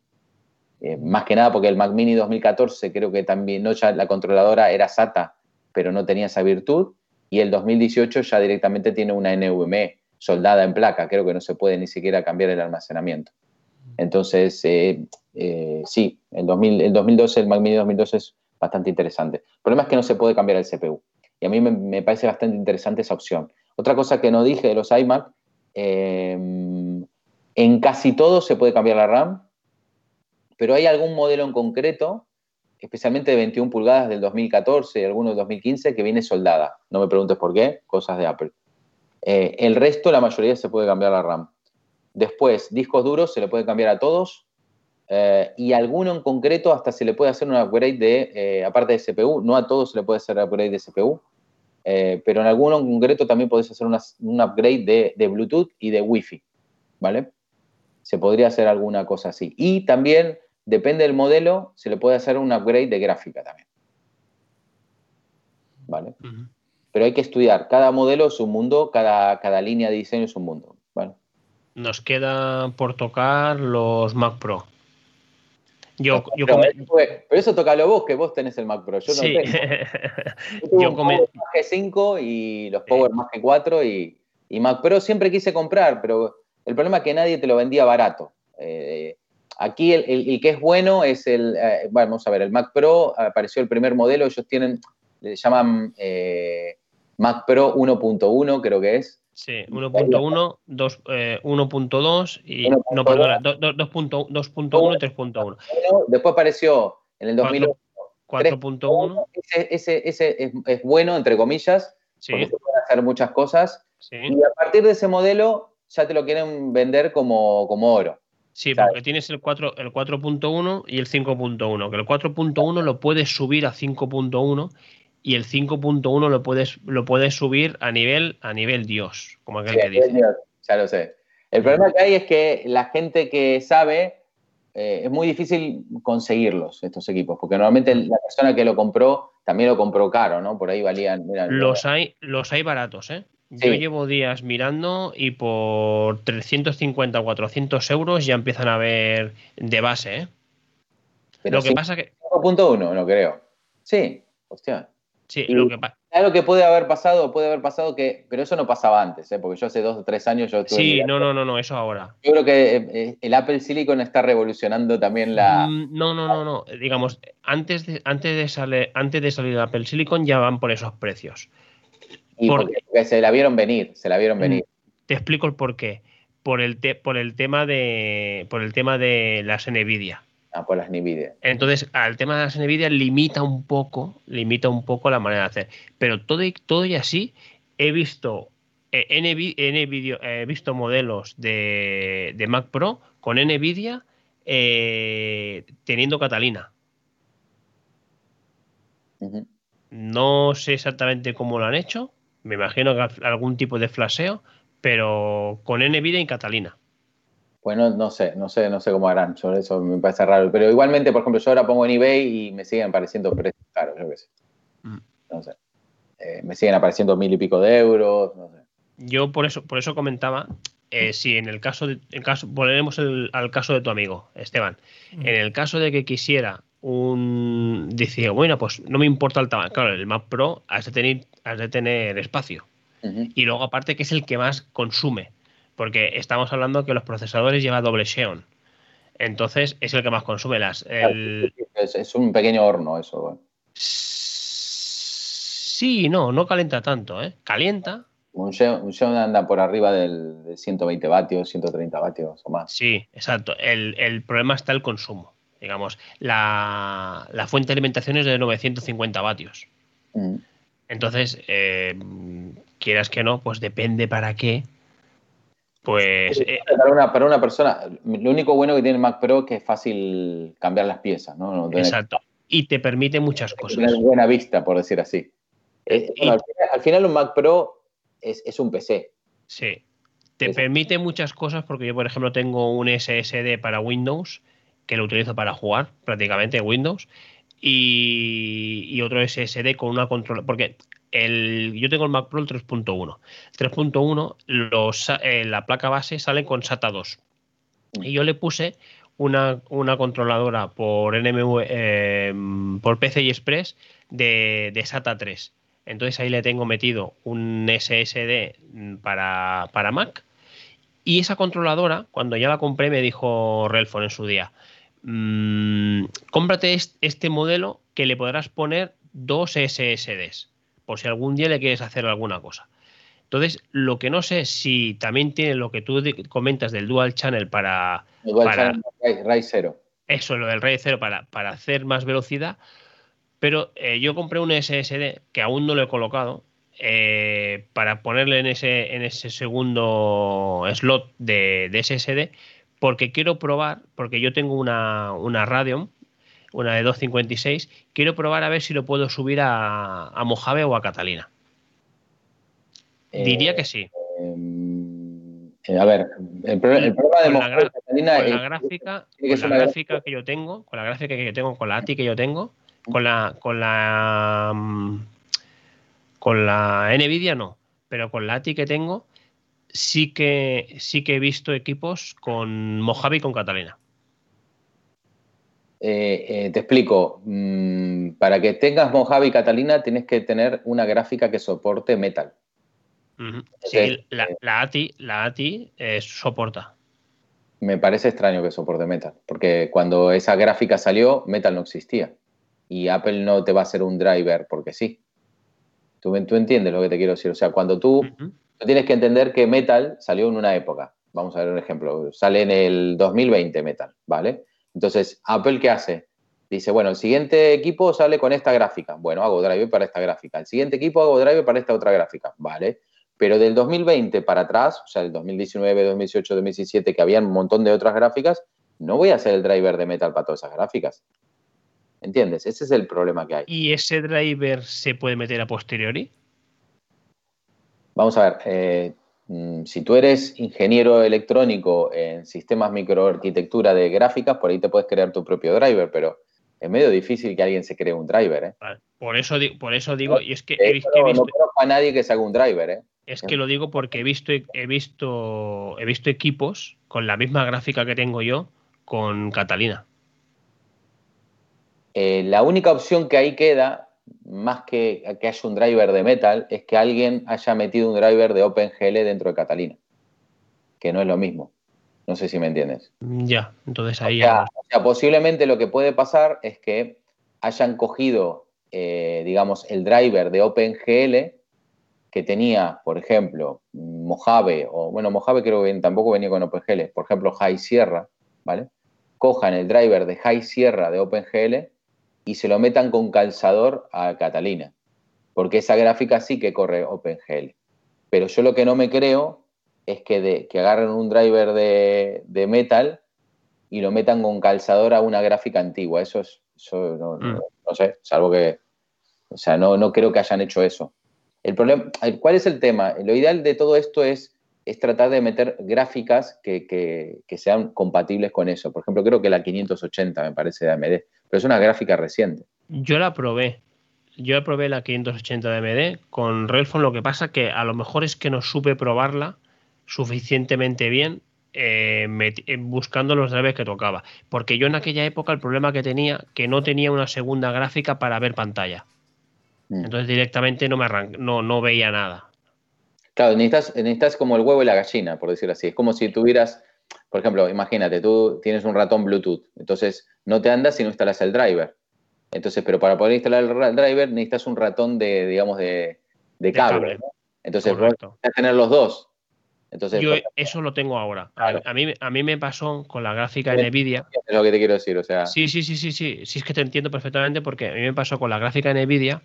Eh, más que nada porque el Mac Mini 2014 creo que también, no ya la controladora era SATA, pero no tenía esa virtud, y el 2018 ya directamente tiene una NVMe soldada en placa, creo que no se puede ni siquiera cambiar el almacenamiento. Entonces, eh, eh, sí, el, 2012, el Mac Mini 2012 es bastante interesante. El problema es que no se puede cambiar el CPU. Y a mí me, parece bastante interesante esa opción. Otra cosa que no dije de los iMac, eh, en casi todo se puede cambiar la RAM, pero hay algún modelo en concreto, especialmente de 21 pulgadas del 2014 y algunos del 2015, que viene soldada. No me preguntes por qué, cosas de Apple. El resto, la mayoría se puede cambiar la RAM. Después, discos duros se le puede cambiar a todos. Eh, y alguno en concreto hasta se le puede hacer un upgrade de, eh, aparte de CPU, no a todos se le puede hacer upgrade de CPU, eh, pero en alguno en concreto también podés hacer un upgrade de, Bluetooth y de Wi-Fi, ¿vale? Se podría hacer alguna cosa así. Y también, depende del modelo, se le puede hacer un upgrade de gráfica también. ¿Vale? Pero hay que estudiar, cada modelo es un mundo, cada, cada línea de diseño es un mundo. ¿vale? Nos queda por tocar los Mac Pro. Yo, yo pero, eso tocalo vos, que vos tenés el Mac Pro. Yo no tengo. yo, Power G5 y los Power Mac G4 y, y, Mac Pro siempre quise comprar, pero el problema es que nadie te lo vendía barato. Eh, aquí el, el, que es bueno es el, eh, bueno, vamos a ver, el Mac Pro, apareció el primer modelo, ellos tienen, le llaman eh, Mac Pro 1.1, creo que es. Sí, 1.1, 1.2 y no, perdona, 2.1 y 3.1. Después apareció en el 2001 4.1. Ese, ese, es, bueno, entre comillas, porque se pueden hacer muchas cosas. Y a partir de ese modelo ya te lo quieren vender como, como oro. Sí, porque tienes el 4.1 el 4 y el 5.1, que el 4.1 lo puedes subir a 5.1 y el 5.1 lo puedes, lo puedes subir a nivel, a nivel Dios, como aquel que dice. ya lo sé. El problema que hay es que la gente que sabe, eh, es muy difícil conseguirlos, estos equipos, porque normalmente la persona que lo compró también lo compró caro, ¿no? Por ahí valían... los, hay, los hay baratos, ¿eh? Yo llevo días mirando y por 350 o 400 euros ya empiezan a ver de base, ¿eh? Pero lo que pasa que... 5.1, no creo. Sí, hostia. Sí, lo que Algo que puede haber pasado, puede haber pasado que, pero eso no pasaba antes, ¿eh? porque yo hace dos o tres años yo tuve Sí, no, no, no, no, eso ahora. Yo creo que eh, el Apple Silicon está revolucionando también la. Mm, no, no, no, no. Digamos, antes de, antes de salir, antes de salir el Apple Silicon ya van por esos precios. Y porque, se la vieron venir, se la vieron mm, venir. Te explico el por qué. Por el, por el tema de. Por el tema de las Nvidia. Ah, por las NVIDIA. Entonces, al tema de las NVIDIA limita un poco, limita un poco la manera de hacer. Pero todo y, todo y así, he visto, eh, he visto modelos de, Mac Pro con NVIDIA eh, teniendo Catalina. No sé exactamente cómo lo han hecho. Me imagino que algún tipo de flaseo, pero con NVIDIA y Catalina. Bueno, no sé, no sé, no sé cómo harán. Yo, eso me parece raro. Pero igualmente, por ejemplo, yo ahora pongo en eBay y me siguen apareciendo precios caros, yo qué sé. Mm. No sé. Eh, me siguen apareciendo mil y pico de euros, no sé. Yo por eso, por eso comentaba, eh, si en el caso, de, en caso volveremos al caso de tu amigo, Esteban, mm. en el caso de que quisiera un, decía, bueno, pues no me importa el tamaño, claro, el Mac Pro has de tener, has de tener espacio. Y luego aparte que es el que más consume porque estamos hablando que los procesadores llevan doble Xeon. Entonces es el que más consume las. Es, un pequeño horno eso. Sí, no, no calienta tanto, ¿eh? Calienta. Un Xeon, anda por arriba del, 120 vatios, 130 vatios o más. Sí, exacto. El, problema está el consumo. Digamos, la, fuente de alimentación es de 950 vatios. Mm. Entonces, eh, quieras que no, pues depende para qué pues. Eh, para, una, para, una, persona, lo único bueno que tiene el Mac Pro es que es fácil cambiar las piezas, ¿no? Exacto. Y te permite muchas cosas. Tener buena vista, por decir así. Eh, al, final, un Mac Pro es, un PC. Sí. Te permite muchas cosas porque yo, por ejemplo, tengo un SSD para Windows que lo utilizo para jugar prácticamente Windows y, y otro SSD con una control. Porque yo tengo el Mac Pro el 3.1. 3.1, eh, la placa base sale con SATA 2. Y yo le puse una, controladora por NMV, por PCI Express de, SATA 3. Entonces ahí le tengo metido un SSD para, para Mac. Y esa controladora, cuando ya la compré, me dijo Relfon en su día, mmm, cómprate este modelo que le podrás poner dos SSDs por si algún día le quieres hacer alguna cosa. Entonces, lo que no sé si también tiene lo que tú comentas del Dual Channel para. Dual Channel RAID 0. Eso, lo del RAID 0 para, para hacer más velocidad. Pero eh, yo compré un SSD que aún no lo he colocado eh, para ponerle en ese, en ese segundo slot de, de, SSD porque quiero probar, porque yo tengo una, una Radeon una de 256. Quiero probar a ver si lo puedo subir a, Mojave o a Catalina. Diría que sí. Eh, a ver, el, problema de Mojave Catalina con la gráfica, con la gráfica que yo tengo, con la gráfica que yo tengo, con la ATI que yo tengo, con la con la mm, con la Nvidia no, pero con la ATI que tengo sí que sí que he visto equipos con Mojave y con Catalina. Eh, eh, te explico. Mm, para que tengas Mojave y Catalina tienes que tener una gráfica que soporte Metal. sí, la, ATI, la ATI eh, soporta. Me parece extraño que soporte Metal, porque cuando esa gráfica salió, Metal no existía. Y Apple no te va a hacer un driver porque sí. ¿Tú, tú entiendes lo que te quiero decir? O sea, cuando tú, tú tienes que entender que Metal salió en una época. Vamos a ver un ejemplo. Sale en el 2020 Metal, ¿vale? Entonces, Apple, ¿qué hace? Dice, bueno, el siguiente equipo sale con esta gráfica. Bueno, hago driver para esta gráfica. El siguiente equipo hago driver para esta otra gráfica. Vale. Pero del 2020 para atrás, o sea, el 2019, 2018, 2017, que había un montón de otras gráficas, no voy a hacer el driver de metal para todas esas gráficas. ¿Entiendes? Ese es el problema que hay. ¿Y ese driver se puede meter a posteriori? Vamos a ver. Eh, si tú eres ingeniero electrónico en sistemas microarquitectura de gráficas, por ahí te puedes crear tu propio driver, pero es medio difícil que alguien se cree un driver. ¿eh? Por, eso, por eso digo, y es que he visto, no, conozco a nadie que se haga un driver. ¿eh? Es que lo digo porque he visto, he visto, he visto equipos con la misma gráfica que tengo yo con Catalina. Eh, la única opción que ahí queda más que que haya un driver de Metal, es que alguien haya metido un driver de OpenGL dentro de Catalina, que no es lo mismo. No sé si me entiendes. Ya, entonces ahí o sea, o sea, posiblemente lo que puede pasar es que hayan cogido, eh, digamos, el driver de OpenGL que tenía, por ejemplo, Mojave, o bueno, Mojave creo que tampoco venía con OpenGL, por ejemplo, High Sierra, ¿vale? Cojan el driver de High Sierra de OpenGL y se lo metan con calzador a Catalina, porque esa gráfica sí que corre OpenGL. Pero yo lo que no me creo es que, de, que agarren un driver de, de, metal y lo metan con calzador a una gráfica antigua. Eso es, eso no, mm. no, no, sé, salvo que, o sea, no, no creo que hayan hecho eso. El problema, ¿Cuál es el tema? Lo ideal de todo esto es, es tratar de meter gráficas que, que, que, sean compatibles con eso. Por ejemplo, creo que la 580 me parece de AMD, pero es una gráfica reciente. Yo la probé. Yo probé la 580 de AMD con Relfon. Lo que pasa que a lo mejor es que no supe probarla suficientemente bien eh, buscando los drivers que tocaba. Porque yo en aquella época el problema que tenía, que no tenía una segunda gráfica para ver pantalla. Mm. Entonces directamente no me no, no veía nada. Claro, necesitas, necesitas como el huevo y la gallina, por decirlo así. Es como si tuvieras, por ejemplo, imagínate, tú tienes un ratón Bluetooth, entonces no te andas si no instalas el driver. Entonces, pero para poder instalar el driver necesitas un ratón de, digamos, de, de cable. De cable. Entonces, necesitas tener los dos. Entonces, Yo eso lo tengo ahora. Claro. A, mí, a mí me pasó con la gráfica de NVIDIA. Es lo que te quiero decir, o sea. Sí, sí, sí, sí, sí. Sí, es que te entiendo perfectamente porque a mí me pasó con la gráfica de NVIDIA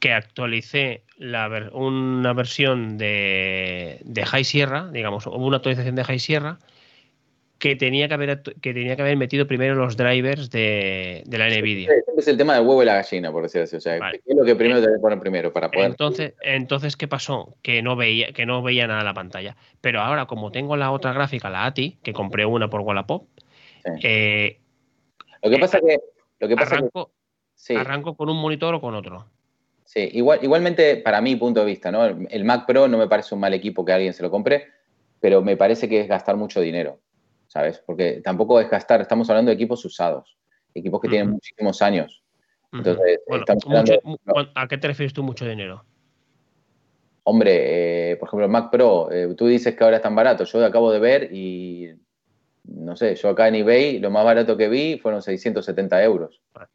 que actualicé la ver, una versión de, de, High Sierra, digamos, hubo una actualización de High Sierra que tenía que haber, que tenía que haber metido primero los drivers de, de la NVIDIA. es el tema del huevo y la gallina, por decirlo así. O sea, vale. ¿qué es lo que primero te poner primero para poder. Entonces, entonces, ¿qué pasó? Que no veía, que no veía nada la pantalla. Pero ahora, como tengo la otra gráfica, la ATI, que compré una por Wallapop, sí. eh, lo que pasa eh, que. Lo que pasa arranco, que, sí. arranco con un monitor o con otro. Sí, igual, igualmente, para mi punto de vista, ¿no? El Mac Pro no me parece un mal equipo que alguien se lo compre, pero me parece que es gastar mucho dinero, ¿sabes? Porque tampoco es gastar, estamos hablando de equipos usados, equipos que uh -huh. tienen muchísimos años. Entonces, bueno, hablando, mucho, ¿a qué te refieres tú mucho dinero? Hombre, eh, por ejemplo, Mac Pro, eh, tú dices que ahora es tan barato, yo acabo de ver y, no sé, yo acá en eBay lo más barato que vi fueron 670 euros. Vale.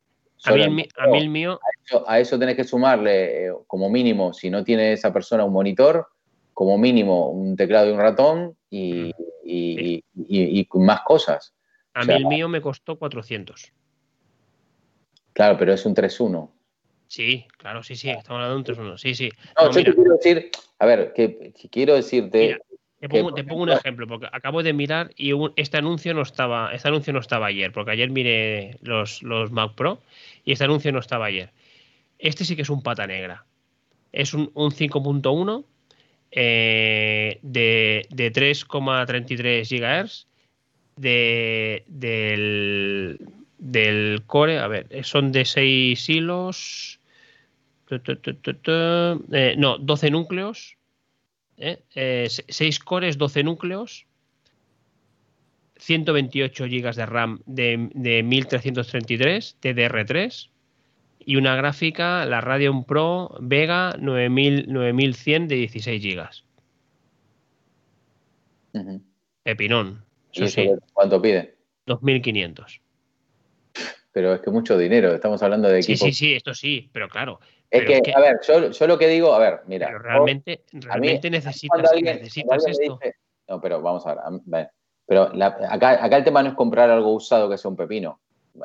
A mí, el, a mí, el, mío. A eso, a eso, tenés que sumarle, eh, como mínimo, si no tiene esa persona un monitor, como mínimo un teclado y un ratón y, y, y, y más cosas. A o sea, mí el mío me costó 400. Claro, pero es un 3.1. Sí, claro, sí, sí, estamos hablando de un 3.1. Sí, sí. No, no yo mira, te quiero decir, a ver, que, que quiero decirte. Mira, te pongo, te pongo, un ejemplo, porque acabo de mirar y un, este anuncio no estaba, este anuncio no estaba ayer, porque ayer miré los, los Mac Pro y este anuncio no estaba ayer. Este sí que es un pata negra. Es un, un 5.1 eh, de, de 3,33 GHz de, del, del core, a ver, son de 6 hilos, eh, no, 12 núcleos, ¿eh? Eh, 6 cores, 12 núcleos, 128 GB de RAM de, de 1333 DDR3 y una gráfica, la Radeon Pro Vega 9000, 9100 de 16 GB. Uh -huh. Epinón. Eso sí. ¿Cuánto pide? 2500. Pero es que mucho dinero, estamos hablando de equipos. Sí, sí, sí, esto sí, pero claro. Es, pero que, es que, a ver, yo, yo, lo que digo, a ver, mira. Pero realmente, realmente mí, necesitas, alguien, necesitas esto. Dice, no, pero vamos a ver. A pero la, acá, acá el tema no es comprar algo usado que sea un pepino.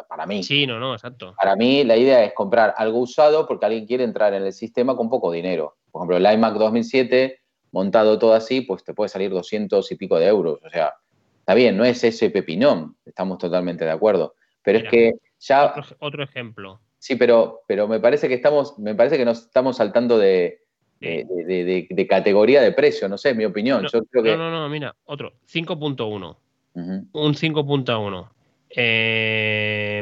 Para mí. Sí, no, no, exacto. Para mí la idea es comprar algo usado porque alguien quiere entrar en el sistema con poco dinero. Por ejemplo, el iMac 2007, montado todo así, pues te puede salir 200 y pico de euros. O sea, está bien, no es ese pepinón, estamos totalmente de acuerdo. Pero Mira, es que ya... Otro, otro, ejemplo. Sí, pero, pero me parece que estamos, me parece que nos estamos saltando de, de, de, de, de, categoría de precio, no sé, mi opinión. No, Yo creo que... no, no, no, mira, otro, 5.1. Uh -huh. Un 5.1. Eh,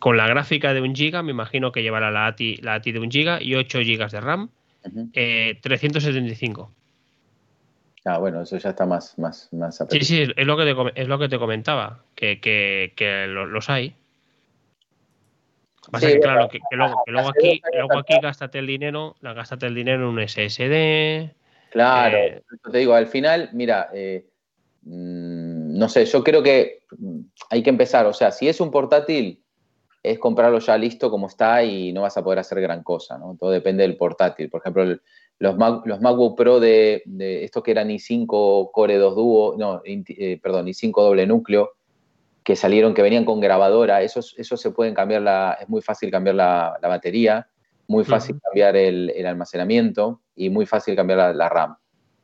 con la gráfica de un giga, me imagino que llevará la ATI, la ATI de un giga y 8 gigas de RAM. Uh -huh. eh, 375. Ah, bueno, eso ya está más, más, más Sí, sí, es lo que te, es lo que te comentaba, que, que, que los hay. Pasa que, claro, que, luego, aquí, luego aquí gástate el dinero, la gástate el dinero en un SSD. Claro, eh, te digo, al final, mira, eh, mm, no sé, yo creo que hay que empezar, o sea, si es un portátil, es comprarlo ya listo como está y no vas a poder hacer gran cosa, ¿no? Todo depende del portátil. Por ejemplo, los, los MacBook Pro de, estos que eran i5 Core 2 Duo, no, eh, perdón, i5 doble núcleo, que salieron, que venían con grabadora, esos, esos se pueden cambiar, la, es muy fácil cambiar la, batería, muy fácil cambiar el, almacenamiento y muy fácil cambiar la, RAM.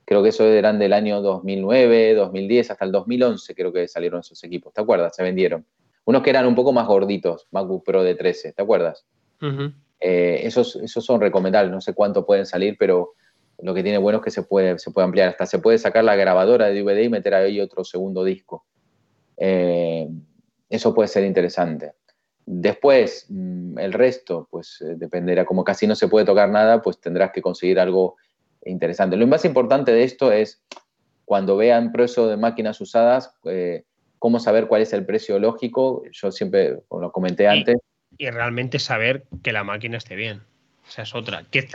Creo que esos eran del año 2009, 2010, hasta el 2011 creo que salieron esos equipos, ¿te acuerdas? Se vendieron. Unos que eran un poco más gorditos, MacBook Pro de 13, ¿te acuerdas? Eh, esos, esos son recomendables, no sé cuánto pueden salir, pero lo que tiene bueno es que se puede, se puede ampliar. Hasta se puede sacar la grabadora de DVD y meter ahí otro segundo disco. Eh, eso puede ser interesante. Después, mm, el resto, pues eh, dependerá, como casi no se puede tocar nada, pues tendrás que conseguir algo interesante. Lo más importante de esto es, cuando vean precio de máquinas usadas, eh, cómo saber cuál es el precio lógico. Yo siempre, lo comenté antes. Y realmente saber que la máquina esté bien. O sea, es otra. Que,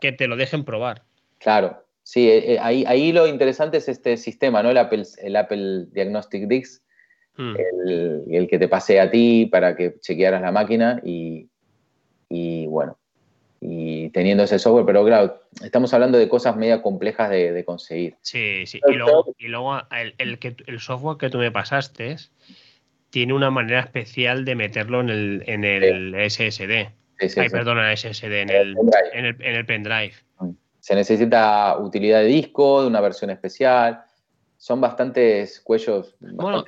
que, te lo dejen probar. Claro, sí, ahí, ahí lo interesante es este sistema, ¿no? El Apple, el Apple Diagnostic Disc, Hmm. el, que te pase a ti para que chequearas la máquina y, bueno, y teniendo ese software, pero claro, estamos hablando de cosas media complejas de, conseguir. Sí, sí, y luego, y luego el, el, software que tú me pasaste tiene una manera especial de meterlo en el, en el SSD. Ay, perdona, SSD, en el, en el, en el pendrive. Hmm. Se necesita utilidad de disco, de una versión especial son bastantes cuellos. Bueno,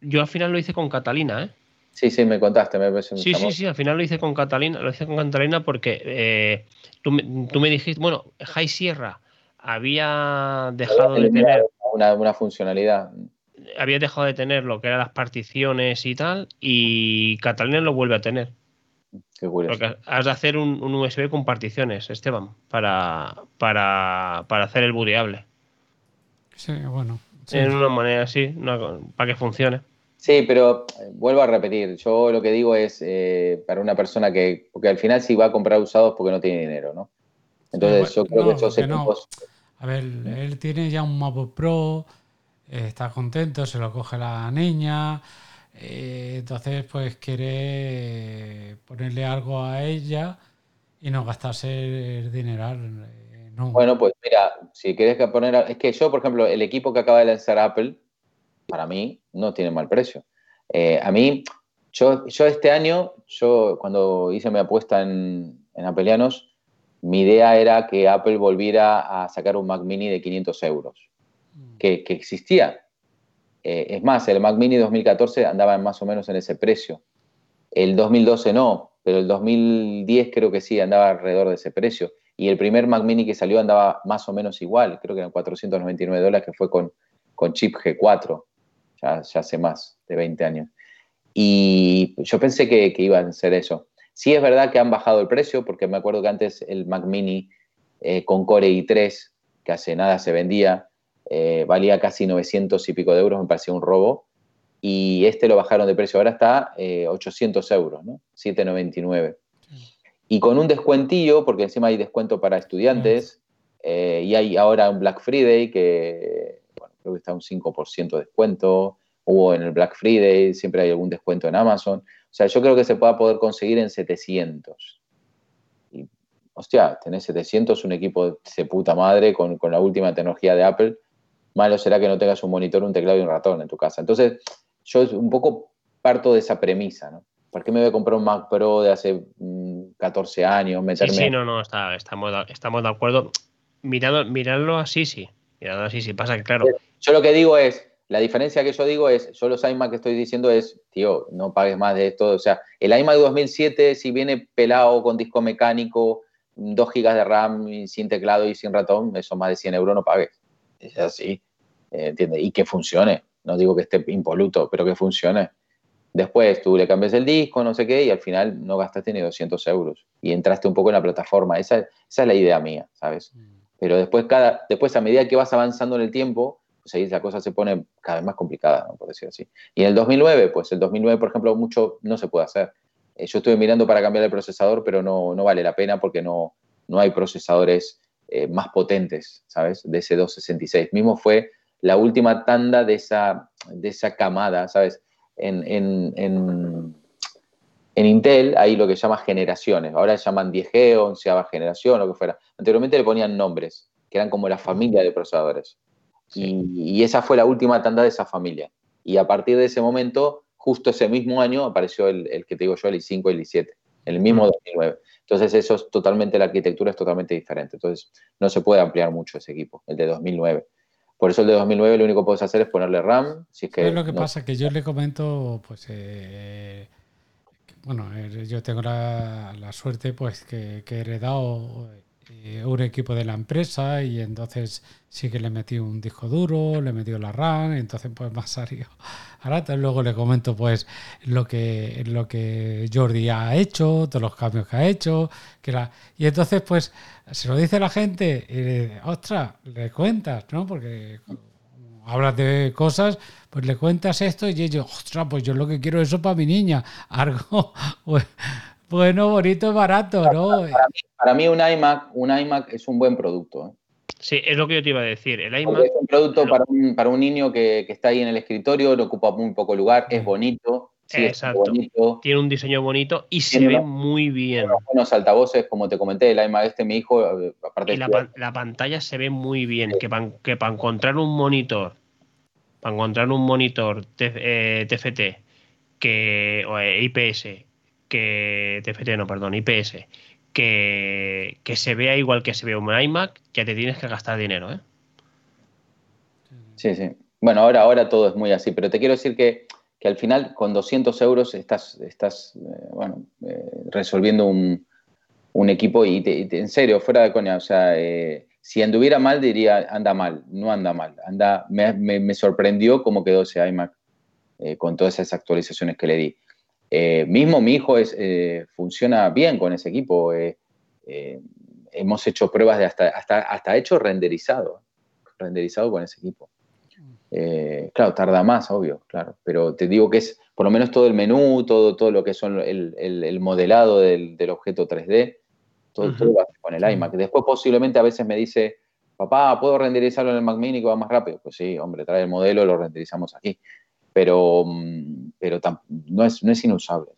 yo, al final lo hice con Catalina, ¿eh? Sí, sí, me contaste. Me sí, sí, sí, al final lo hice con Catalina, lo hice con Catalina porque eh, tú, me dijiste, bueno, High Sierra había dejado de tener una, funcionalidad. Había dejado de tener lo que eran las particiones y tal, y Catalina lo vuelve a tener. Qué curioso. Porque has de hacer un, USB con particiones, Esteban, para, para, para hacer el booteable. Sí, bueno. En una manera así, para que funcione. Sí, pero eh, vuelvo a repetir, yo lo que digo es eh, para una persona que, porque al final si va a comprar usados porque no tiene dinero, ¿no? Entonces yo creo que esos equipos... A ver, él tiene ya un MacBook Pro, eh, está contento, se lo coge la niña, entonces pues quiere ponerle algo a ella y no gastarse el dineral. Bueno, pues mira, si quieres poner. Es que yo, por ejemplo, el equipo que acaba de lanzar Apple, para mí, no tiene mal precio. Eh, a mí, yo, yo este año, yo cuando hice mi apuesta en, en Appleianos, mi idea era que Apple volviera a sacar un Mac Mini de 500 euros, mm. que, existía. Eh, es más, el Mac Mini 2014 andaba más o menos en ese precio. El 2012 no, pero el 2010 creo que sí, andaba alrededor de ese precio. Y el primer Mac Mini que salió andaba más o menos igual, creo que eran 499 dólares, que fue con, con chip G4, ya, ya, hace más de 20 años. Y yo pensé que, que iban a ser eso. Sí es verdad que han bajado el precio, porque me acuerdo que antes el Mac Mini eh, con Core i3, que hace nada se vendía, eh, valía casi 900 y pico de euros, me parecía un robo. Y este lo bajaron de precio, ahora está 800 eh, euros, ¿no? 799 y con un descuentillo, porque encima hay descuento para estudiantes, eh, y hay ahora un Black Friday que, creo que está un 5% de descuento, hubo en el Black Friday, siempre hay algún descuento en Amazon. O sea, yo creo que se pueda poder conseguir en 700. Y, hostia, tenés 700, un equipo de puta madre con, con la última tecnología de Apple. Malo será que no tengas un monitor, un teclado y un ratón en tu casa. Entonces, yo un poco parto de esa premisa, ¿no? ¿Por qué me voy a comprar un Mac Pro de hace 14 mm, años? Meterme... Sí, sí, no, no, está, estamos, estamos de acuerdo. Mirando, mirarlo así, sí. Mirando así, sí. Pasa que, claro. Yo lo que digo es, la diferencia que yo digo es, yo los iMac que estoy diciendo es, tío, no pagues más de esto. O sea, el iMac 2007, si viene pelado con disco mecánico, 2 GB de RAM, sin teclado y sin ratón, eso más de 100 euros no pagues. Es así, eh, ¿entiendes? Y que funcione. No digo que esté impoluto, pero que funcione. Después tú le cambias el disco, no sé qué, y al final no gastaste ni 200 euros. Y entraste un poco en la plataforma. Esa, esa es la idea mía, ¿sabes? Mm. Pero después, cada, después, a medida que vas avanzando en el tiempo, ahí la cosa se pone cada vez más complicada, ¿no? por decir así. Y en el 2009, pues el 2009, por ejemplo, mucho no se puede hacer. eh, yo estuve mirando para cambiar el procesador, pero no, no vale la pena porque no, no hay procesadores eh, más potentes, ¿sabes? De ese 266. Mismo fue la última tanda de esa, de esa camada, ¿sabes? En, en, en, en, Intel hay lo que llama generaciones. Ahora llaman 10G, 11 generación, lo que fuera. Anteriormente le ponían nombres, que eran como la familia de procesadores. Y, esa fue la última tanda de esa familia. Y a partir de ese momento, justo ese mismo año, apareció el, el que te digo yo, el i5 y el i7, el mismo 2009. Entonces eso es totalmente, la arquitectura es totalmente diferente. Entonces no se puede ampliar mucho ese equipo, el de 2009. Por eso el de 2009 lo único que puedes hacer es ponerle RAM. Si es que es lo que pasa? Que yo le comento, pues, eh, bueno, eh, yo tengo la, suerte, pues, que, que he heredado eh, un equipo de la empresa y entonces sí que le metí un disco duro, le metí la RAM, entonces pues más salió. Ahora luego le comento pues lo que, lo que Jordi ha hecho, todos los cambios que ha hecho, que la, y entonces pues se lo dice la gente ostras, le cuentas, ¿no? Porque hablas de cosas, pues le cuentas esto y ellos, ostras, pues yo lo que quiero es eso para mi niña, algo, pues, bueno, bonito, barato, ¿no? Para mí, un iMac, un iMac es un buen producto. ¿eh? Sí, es lo que yo te iba a decir. El iMac es un producto para, un, para un niño que, está ahí en el escritorio, no ocupa muy poco lugar, es bonito. Exacto. Tiene un diseño bonito y se ve muy bien. Buenos altavoces, como te comenté, el iMac este, mi hijo, aparte y la, pantalla se ve muy bien. Que para que encontrar un monitor, para encontrar un monitor TFT eh, que, o eh, IPS que TFT, no, perdón, IPS, que, que, se vea igual que se ve un iMac, ya te tienes que gastar dinero, ¿eh? Sí, sí. Bueno, ahora, ahora todo es muy así, pero te quiero decir que, que al final con 200 euros estás, estás eh, bueno, eh, resolviendo un, un, equipo y, en serio, fuera de coña, o sea, eh, si anduviera mal diría anda mal, no anda mal, anda, me, me sorprendió cómo quedó ese iMac con todas esas actualizaciones que le di. Eh, mismo mi hijo es, eh, funciona bien con ese equipo. Eh, hemos hecho pruebas de hasta, hasta, hasta hecho renderizado, renderizado con ese equipo. claro, tarda más, obvio, claro, pero te digo que es por lo menos todo el menú, todo, todo lo que son el, el, modelado del, del, objeto 3D, todo, todo va con el iMac. Después posiblemente a veces me dice, papá, ¿puedo renderizarlo en el Mac Mini que va más rápido? Pues sí, hombre, trae el modelo, lo renderizamos aquí pero, mm, pero no, es, no es inusable.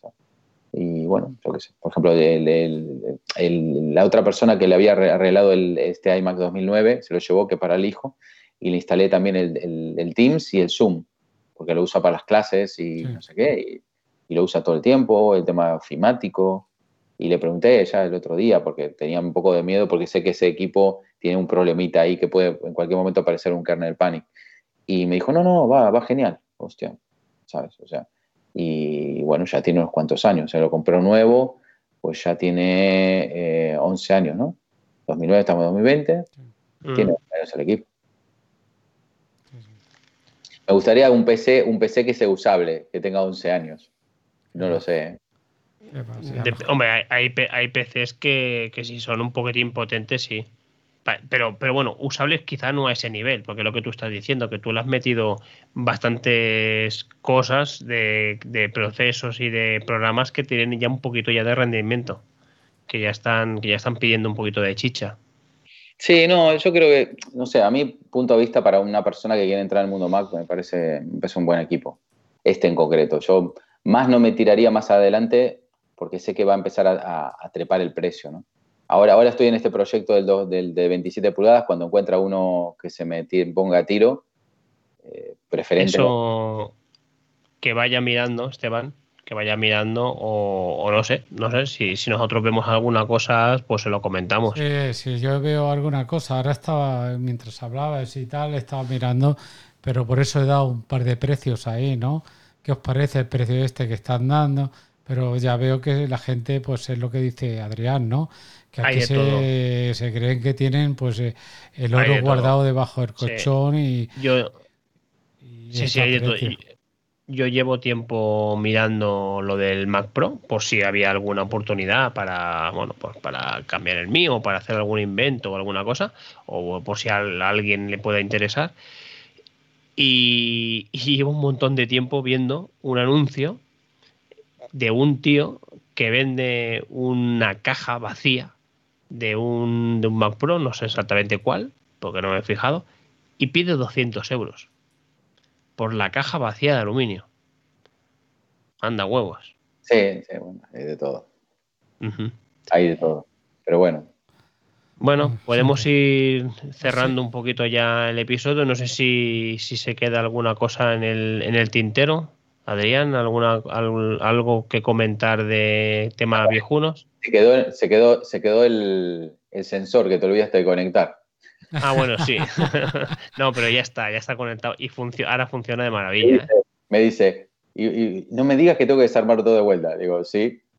Y bueno, yo qué sé. Por ejemplo, la otra persona que le había arreglado el, este iMac 2009 se lo llevó que para el hijo y le instalé también el, Teams y el Zoom, porque lo usa para las clases y no sé qué, y, lo usa todo el tiempo, el tema fimático. Y le pregunté ya el otro día, porque tenía un poco de miedo, porque sé que ese equipo tiene un problemita ahí que puede en cualquier momento aparecer un kernel panic. Y me dijo, no, no, va, va genial hostia, ¿sabes? O sea, y bueno, ya tiene unos cuantos años, se lo compró nuevo, pues ya tiene 11 eh, años, ¿no? 2009 estamos en 2020, tiene 11 años el equipo. Me gustaría un PC, un PC que sea usable, que tenga 11 años. No lo sé. ¿eh? hombre, hay, hay, PCs que, que si son un poquitín potentes, sí. Pero, pero bueno, usables quizá no a ese nivel, porque lo que tú estás diciendo, que tú le has metido bastantes cosas de, procesos y de programas que tienen ya un poquito ya de rendimiento, que ya están, que ya están pidiendo un poquito de chicha. Sí, no, yo creo que, no sé, a mi punto de vista para una persona que quiere entrar al mundo Mac me parece, un buen equipo, este en concreto. Yo más no me tiraría más adelante porque sé que va a empezar a, a trepar el precio, ¿no? Ahora, ahora estoy en este proyecto del, del, de 27 pulgadas, cuando encuentra uno que se me ponga a tiro, eh, preferente. Eso que vaya mirando, Esteban, que vaya mirando, o, no sé, no sé, si, si, nosotros vemos alguna cosa, pues se lo comentamos. Sí, sí, yo veo alguna cosa. Ahora estaba, mientras hablabas y tal, estaba mirando, pero por eso he dado un par de precios ahí, ¿no? ¿Qué os parece el precio este que están dando? Pero ya veo que la gente, pues es lo que dice Adrián, ¿no? Que aquí se, se, creen que tienen pues eh, el oro guardado debajo del colchón y. Yo, sí, sí, hay de todo. Yo llevo tiempo mirando lo del Mac Pro por si había alguna oportunidad para, bueno, pues para cambiar el mío, para hacer algún invento o alguna cosa, o por si a alguien le pueda interesar. Y, y llevo un montón de tiempo viendo un anuncio de un tío que vende una caja vacía de un, de un Mac Pro, no sé exactamente cuál, porque no me he fijado, y pide 200 euros por la caja vacía de aluminio. Anda huevos. Sí, sí, bueno, hay de todo. Hay de todo. Pero bueno. Bueno, podemos ir cerrando un poquito ya el episodio. No sé si, si se queda alguna cosa en el, en el tintero. Adrián, ¿alguna, algo que comentar de temas viejunos? Se quedó, se quedó, se quedó el, el sensor que te olvidaste de conectar. Ah, bueno, sí. no, pero ya está, ya está conectado y ahora funciona de maravilla. Me dice, ¿eh? y, no me digas que tengo que desarmar todo de vuelta. Digo, sí.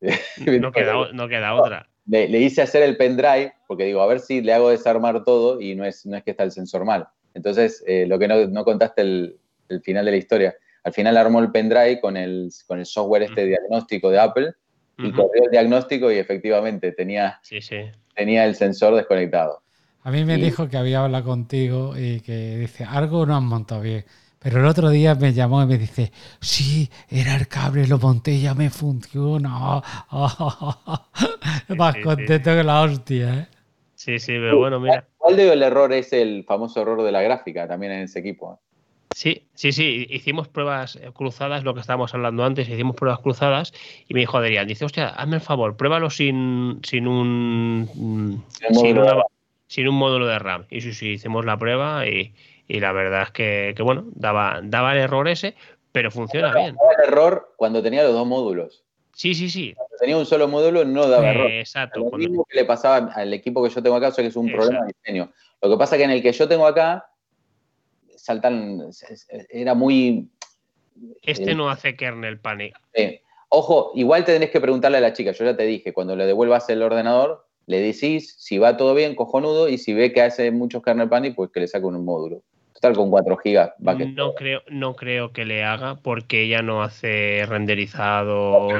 no, queda, no queda otra. Le, hice hacer el pendrive, porque digo, a ver si le hago desarmar todo y no es, no es que está el sensor mal. Entonces, eh, lo que no, contaste el, el, final de la historia. Al final armó el pendrive con el, con el software este diagnóstico de Apple y corrió el diagnóstico y efectivamente tenía, sí, sí. tenía el sensor desconectado. A mí me dijo que había hablado contigo y que dice, algo no han montado bien. Pero el otro día me llamó y me dice, sí, era el cable, lo monté y ya me funciona. Más contento que la hostia, ¿eh? Sí, sí, pero bueno, mira. ¿Cuál de el error es el famoso error de la gráfica también en ese equipo? Sí, sí, sí, hicimos pruebas cruzadas, lo que estábamos hablando antes, hicimos pruebas cruzadas y me dijo Adrián, dice, hostia, hazme el favor, pruébalo sin, sin un... Sin una, sin un módulo de RAM. Y sí, sí, hicimos la prueba y, la verdad es que, bueno, daba, daba el error ese, pero funciona bien. Daba el error cuando tenía los dos módulos. Sí, sí, sí. Cuando tenía un solo módulo no daba error. Exacto. Lo mismo que le pasaba al equipo que yo tengo acá, o sea que es un problema de diseño. Lo que pasa es que en el que yo tengo acá, saltan, era muy... Este eh, no hace kernel panic. Ojo, igual te tenés que preguntarle a la chica, yo ya te dije, cuando le devuelvas el ordenador, le decís, si va todo bien, cojonudo, y si ve que hace muchos kernel panic, pues que le saque un módulo. Total, con 4 gigas. Va que no, creo, no creo que le haga porque ella no hace renderizados.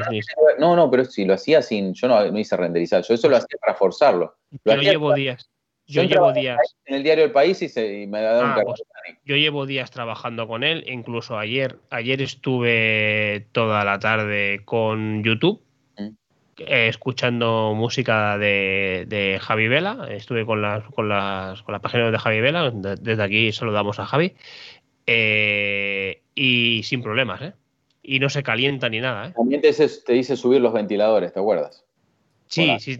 No, no, pero si lo hacía sin. Yo no, hice renderizar, yo eso lo hacía para forzarlo. yo llevo días. Yo, llevo días. En el diario El País y, se, me ah, pues, Yo llevo días trabajando con él, incluso ayer. Ayer estuve toda la tarde con YouTube eh, escuchando música de, Javi Vela. Estuve con las, con las, con las páginas de Javi Vela. Desde aquí saludamos a Javi. Eh, y sin problemas, ¿eh? Y no se calienta ni nada, ¿eh? También te, dice subir los ventiladores, ¿te acuerdas? Sí, sí,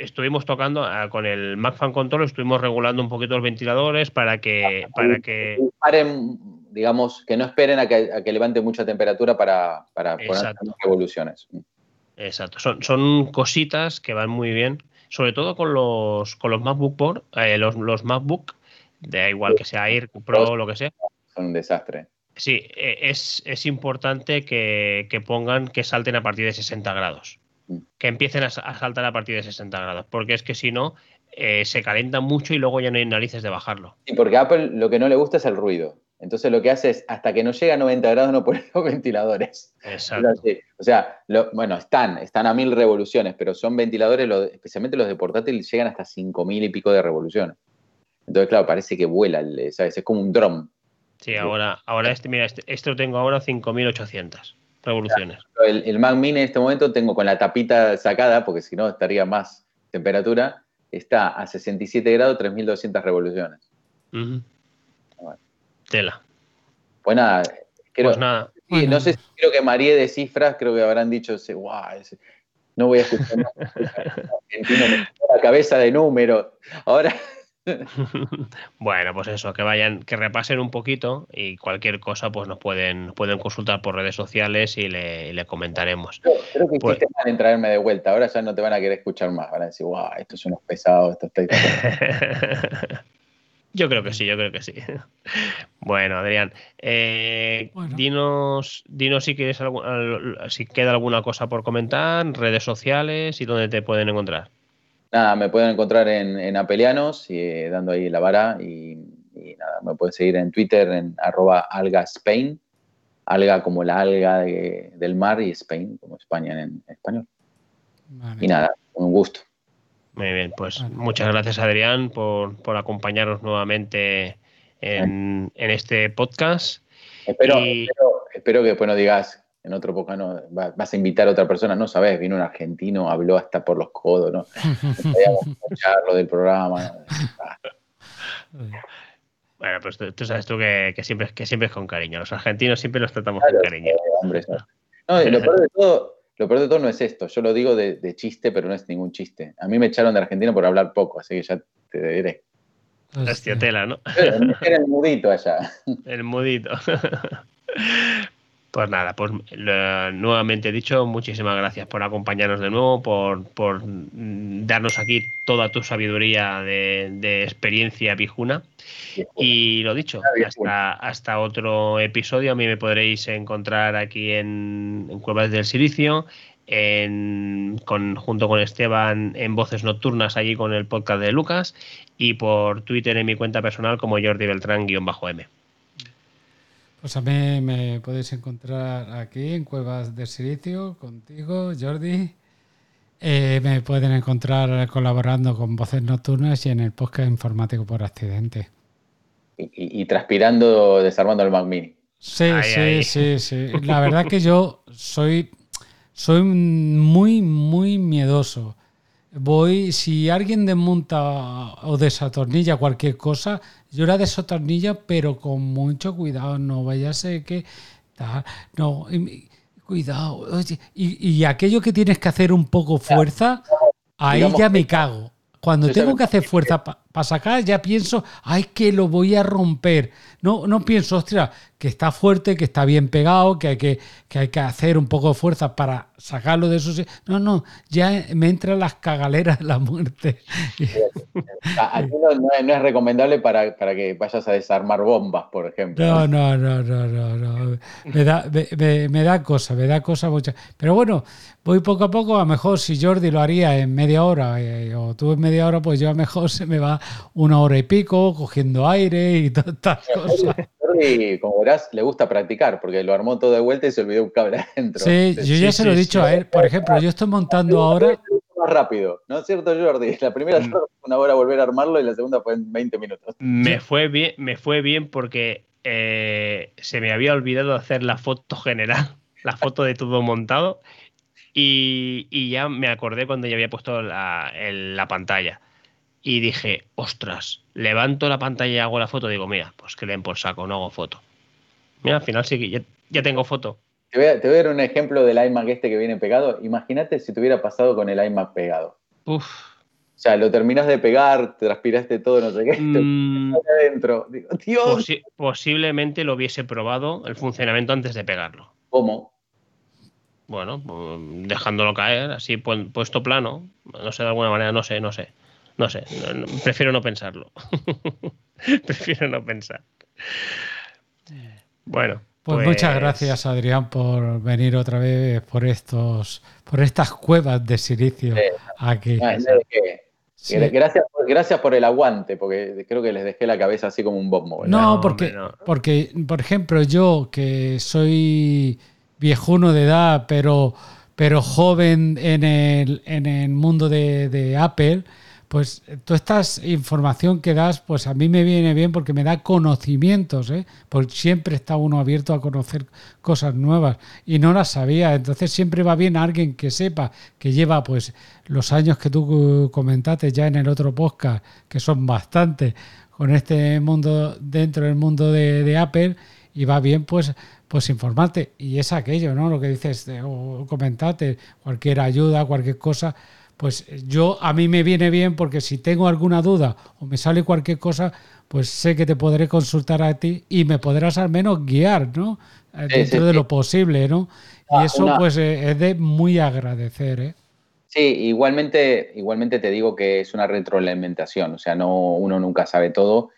estuvimos tocando ah, con el Mac Fan Control, estuvimos regulando un poquito los ventiladores para que. Para que... digamos, que no esperen a que, a que levante mucha temperatura para, para poner revoluciones. Exacto, son, son cositas que van muy bien, sobre todo con los, con los MacBook eh, los, los MacBook, da igual que sea Air, Pro o lo que sea. Son un desastre. Sí, e, es, es importante que, pongan que salten a partir de 60 grados. Que empiecen a, saltar a partir de 60 grados, porque es que si no, eh, se calienta mucho y luego ya no hay narices de bajarlo. Sí, porque a Apple lo que no le gusta es el ruido. Entonces lo que hace es, hasta que no llega a 90 grados no pone los ventiladores. Exacto. O sea, bueno, están, están a mil revoluciones, pero son ventiladores, especialmente los de portátil, llegan hasta 5000 y pico de revoluciones. Entonces, claro, parece que vuela, ¿sabes? Es como un dron. Sí, ahora, ahora este, mira, este, este lo tengo ahora 5800 revoluciones. El, Mac Mini en este momento tengo con la tapita sacada, porque si no estaría más temperatura, está a 67 grados, 3200 revoluciones. Tela. Pues nada, creo, pues nada. No sé si creo que María de cifras, creo que habrán dicho, wow, no voy a escuchar la cabeza de números. Ahora. bueno, pues eso, que vayan, que repasen un poquito y cualquier cosa, pues nos pueden, pueden consultar por redes sociales y le, comentaremos. Creo, que pues, hiciste en traerme de vuelta, ahora ya no te van a querer escuchar más, van a decir, wow, estos son unos pesados, estos Yo creo que sí, yo creo que sí. Bueno, Adrián, eh, dinos, dinos si quieres si queda alguna cosa por comentar, redes sociales y dónde te pueden encontrar. Nada, me pueden encontrar en, Apelianos, y, eh, dando ahí la vara y, nada, me pueden seguir en Twitter en arroba algaspain, alga como la alga del mar y Spain como España en, español. Y nada, un gusto. Muy bien, pues muchas gracias Adrián por, por acompañarnos nuevamente en, este podcast. Espero, espero, que después no digas, en otro podcast no, vas a invitar a otra persona, no sabes, vino un argentino, habló hasta por los codos, ¿no? Escucharlo del programa. Bueno, pues tú, sabes tú que, siempre, que siempre es con cariño. Los argentinos siempre los tratamos con cariño. Hombre, no, lo peor de todo, lo peor de todo no es esto. Yo lo digo de, chiste, pero no es ningún chiste. A mí me echaron de Argentina por hablar poco, así que ya te diré. Hostia tela, ¿no? Era el mudito allá. El mudito. Pues nada, pues nuevamente dicho, muchísimas gracias por acompañarnos de nuevo, por, darnos aquí toda tu sabiduría de, experiencia viejuna. Y lo dicho, hasta, hasta otro episodio. A mí me podréis encontrar aquí en, Cuevas del Silicio, en, con, junto con Esteban en Voces Nocturnas, allí con el podcast de Lucas, y por Twitter en mi cuenta personal como Jordi Beltrán-M. Pues a mí me podéis encontrar aquí en Cuevas del Silicio, contigo, Jordi. Eh, me pueden encontrar colaborando con Voces Nocturnas y en el podcast informático por accidente. Y, transpirando, desarmando el Mac Mini. Sí, sí, sí, sí. La verdad que yo soy, soy muy, muy miedoso. Voy, si alguien desmonta o desatornilla cualquier cosa, yo la desatornilla, pero con mucho cuidado, no vaya a ser que... No, cuidado. y, aquello que tienes que hacer un poco fuerza, ahí ya me cago. Cuando tengo que hacer fuerza para sacar, ya pienso, ay, que lo voy a romper. No, no pienso, ostras, que está fuerte, que está bien pegado, que hay que, que hay que hacer un poco de fuerza para sacarlo de eso. No, no, ya me entran las cagaleras de la muerte. Aquí no, es, recomendable para, que vayas a desarmar bombas, por ejemplo. No, no, no, no, no. no. Me, da, me, da cosa, me da cosa mucha. Pero bueno, voy poco a poco. A lo mejor si Jordi lo haría en media hora eh, o tú en media hora, pues yo a lo mejor se me va una hora y pico cogiendo aire y todas estas cosas. Jordi, como verás, le gusta practicar porque lo armó todo de vuelta y se olvidó un cable adentro. Sí, yo ya se lo he dicho a él. Por ejemplo, yo estoy montando ahora. Más rápido, ¿no es cierto, Jordi? La primera mm. fue una hora volver a armarlo y la segunda fue en 20 minutos. Me fue bien, me fue bien porque eh, se me había olvidado hacer la foto general, la foto de todo montado. Y, ya me acordé cuando ya había puesto la, la pantalla y dije, ostras, levanto la pantalla y hago la foto. Digo, mira, pues que den por saco, no hago foto. Mira, al final sí que ya, tengo foto. Te voy, a, dar un ejemplo del iMac este que viene pegado. Imagínate si te hubiera pasado con el iMac pegado. Uf. O sea, lo terminas de pegar, transpiraste todo, no sé qué, mm, adentro. Digo, Dios. posiblemente lo hubiese probado el funcionamiento antes de pegarlo. ¿Cómo? Bueno, pues, dejándolo caer, así puesto plano. No sé, de alguna manera, no sé, no sé. No sé, prefiero no pensarlo. prefiero no pensar. Bueno. Pues, muchas pues gracias, Adrián, por venir otra vez por estos, por estas cuevas de silicio aquí. Gracias, gracias por el aguante, porque creo que les dejé la cabeza así como un bombo. No, porque, porque, por ejemplo, yo que soy viejuno de edad, pero, pero joven en el, en el mundo de, de Apple, pues toda esta información que das, pues a mí me viene bien porque me da conocimientos, ¿eh? porque siempre está uno abierto a conocer cosas nuevas y no las sabía, entonces siempre va bien alguien que sepa, que lleva pues los años que tú comentaste ya en el otro podcast, que son bastantes, con este mundo, dentro del mundo de, Apple, y va bien pues pues informarte y es aquello, ¿no? Lo que dices o comentate, cualquier ayuda, cualquier cosa, pues yo a mí me viene bien porque si tengo alguna duda o me sale cualquier cosa, pues sé que te podré consultar a ti y me podrás al menos guiar, ¿no? Eh, dentro de lo posible, ¿no? y eso pues eh, es de muy agradecer, ¿eh? Sí, igualmente, igualmente te digo que es una retroalimentación, o sea, no, uno nunca sabe todo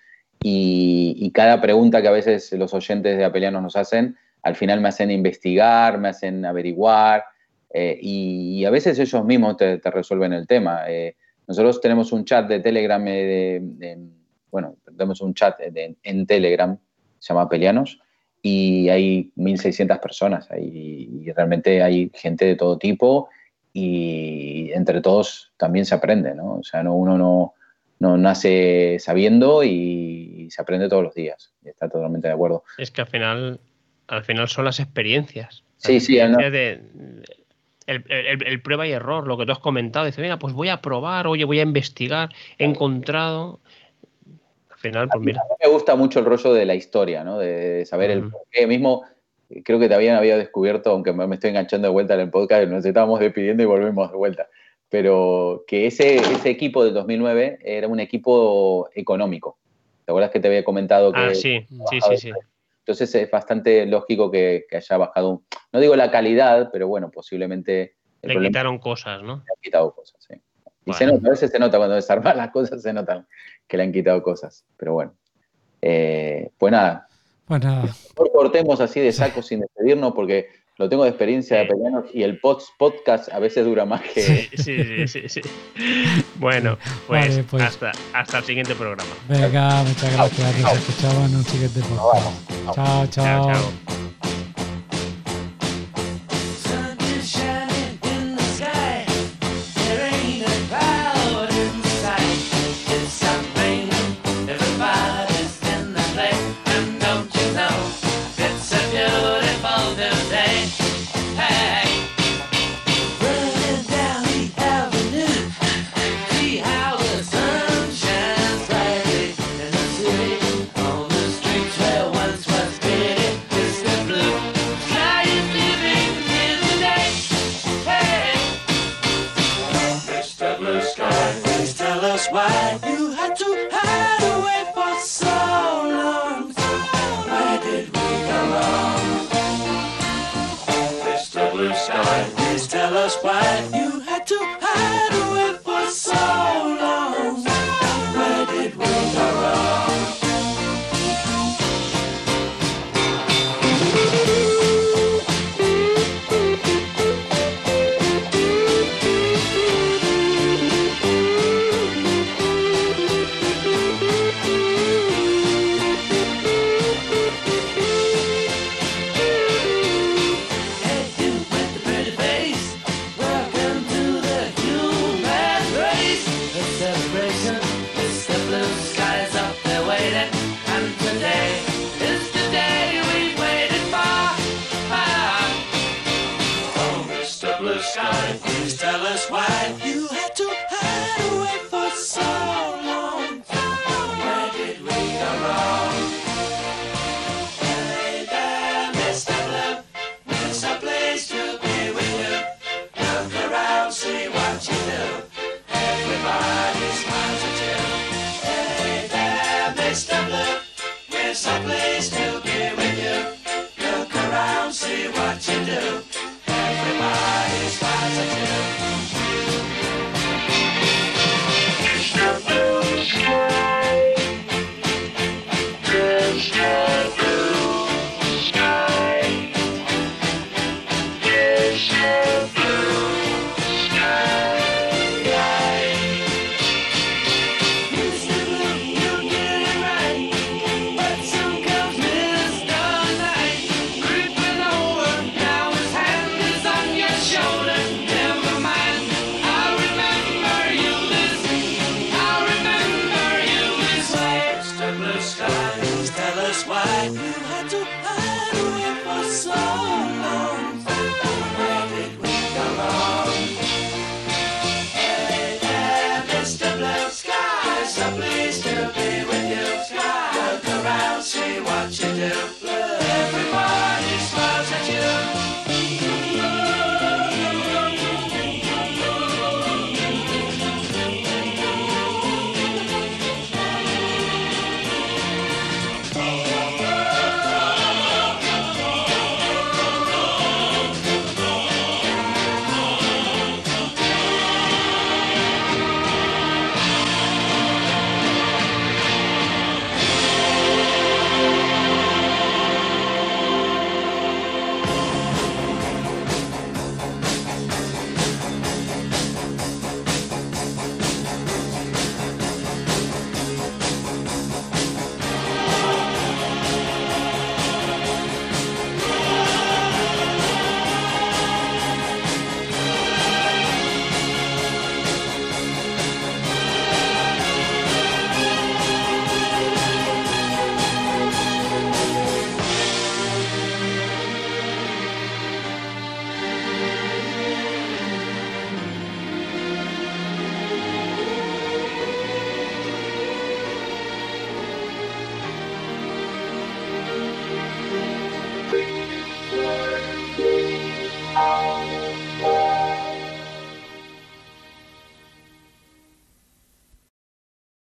y, y cada pregunta que a veces los oyentes de Apelianos nos hacen, al final me hacen investigar, me hacen averiguar, eh, y, a veces ellos mismos te, resuelven el tema. Eh, nosotros tenemos un chat de Telegram, eh, bueno, tenemos un chat en Telegram, se llama Pelianos, y hay 1.600 personas ahí, y realmente hay gente de todo tipo y entre todos también se aprende, ¿no? O sea, no, uno no, no nace sabiendo y, se aprende todos los días. Y está totalmente de acuerdo. Es que al final, al final son las experiencias Sí, sí, de, el, prueba y error, lo que tú has comentado, dice, venga, pues voy a probar, oye, voy a investigar, he encontrado. Al final, pues mira. A mí me gusta mucho el rollo de la historia, ¿no? De saber el por qué. Mismo, creo que también había descubierto, aunque me estoy enganchando de vuelta en el podcast, nos estábamos despidiendo y volvemos de vuelta, pero que ese, ese equipo del 2009 era un equipo económico. ¿Te acuerdas que te había comentado que... Ah, sí, sí, sí, sí. Entonces es bastante lógico que, haya bajado, no digo la calidad, pero bueno, posiblemente... Le quitaron cosas, ¿no? Le han quitado cosas, sí. Y se nota, a veces se nota cuando desarman las cosas, se nota que le han quitado cosas. Pero bueno. Eh, pues nada. Pues nada. Mejor cortemos así de saco sin despedirnos porque lo tengo de experiencia de peleanos y el podcast a veces dura más que. Sí, sí, sí. sí, Bueno, pues, pues, Hasta, hasta el siguiente programa. Venga, muchas gracias. Nos escuchamos en un siguiente podcast. chao. chao. chao, chao.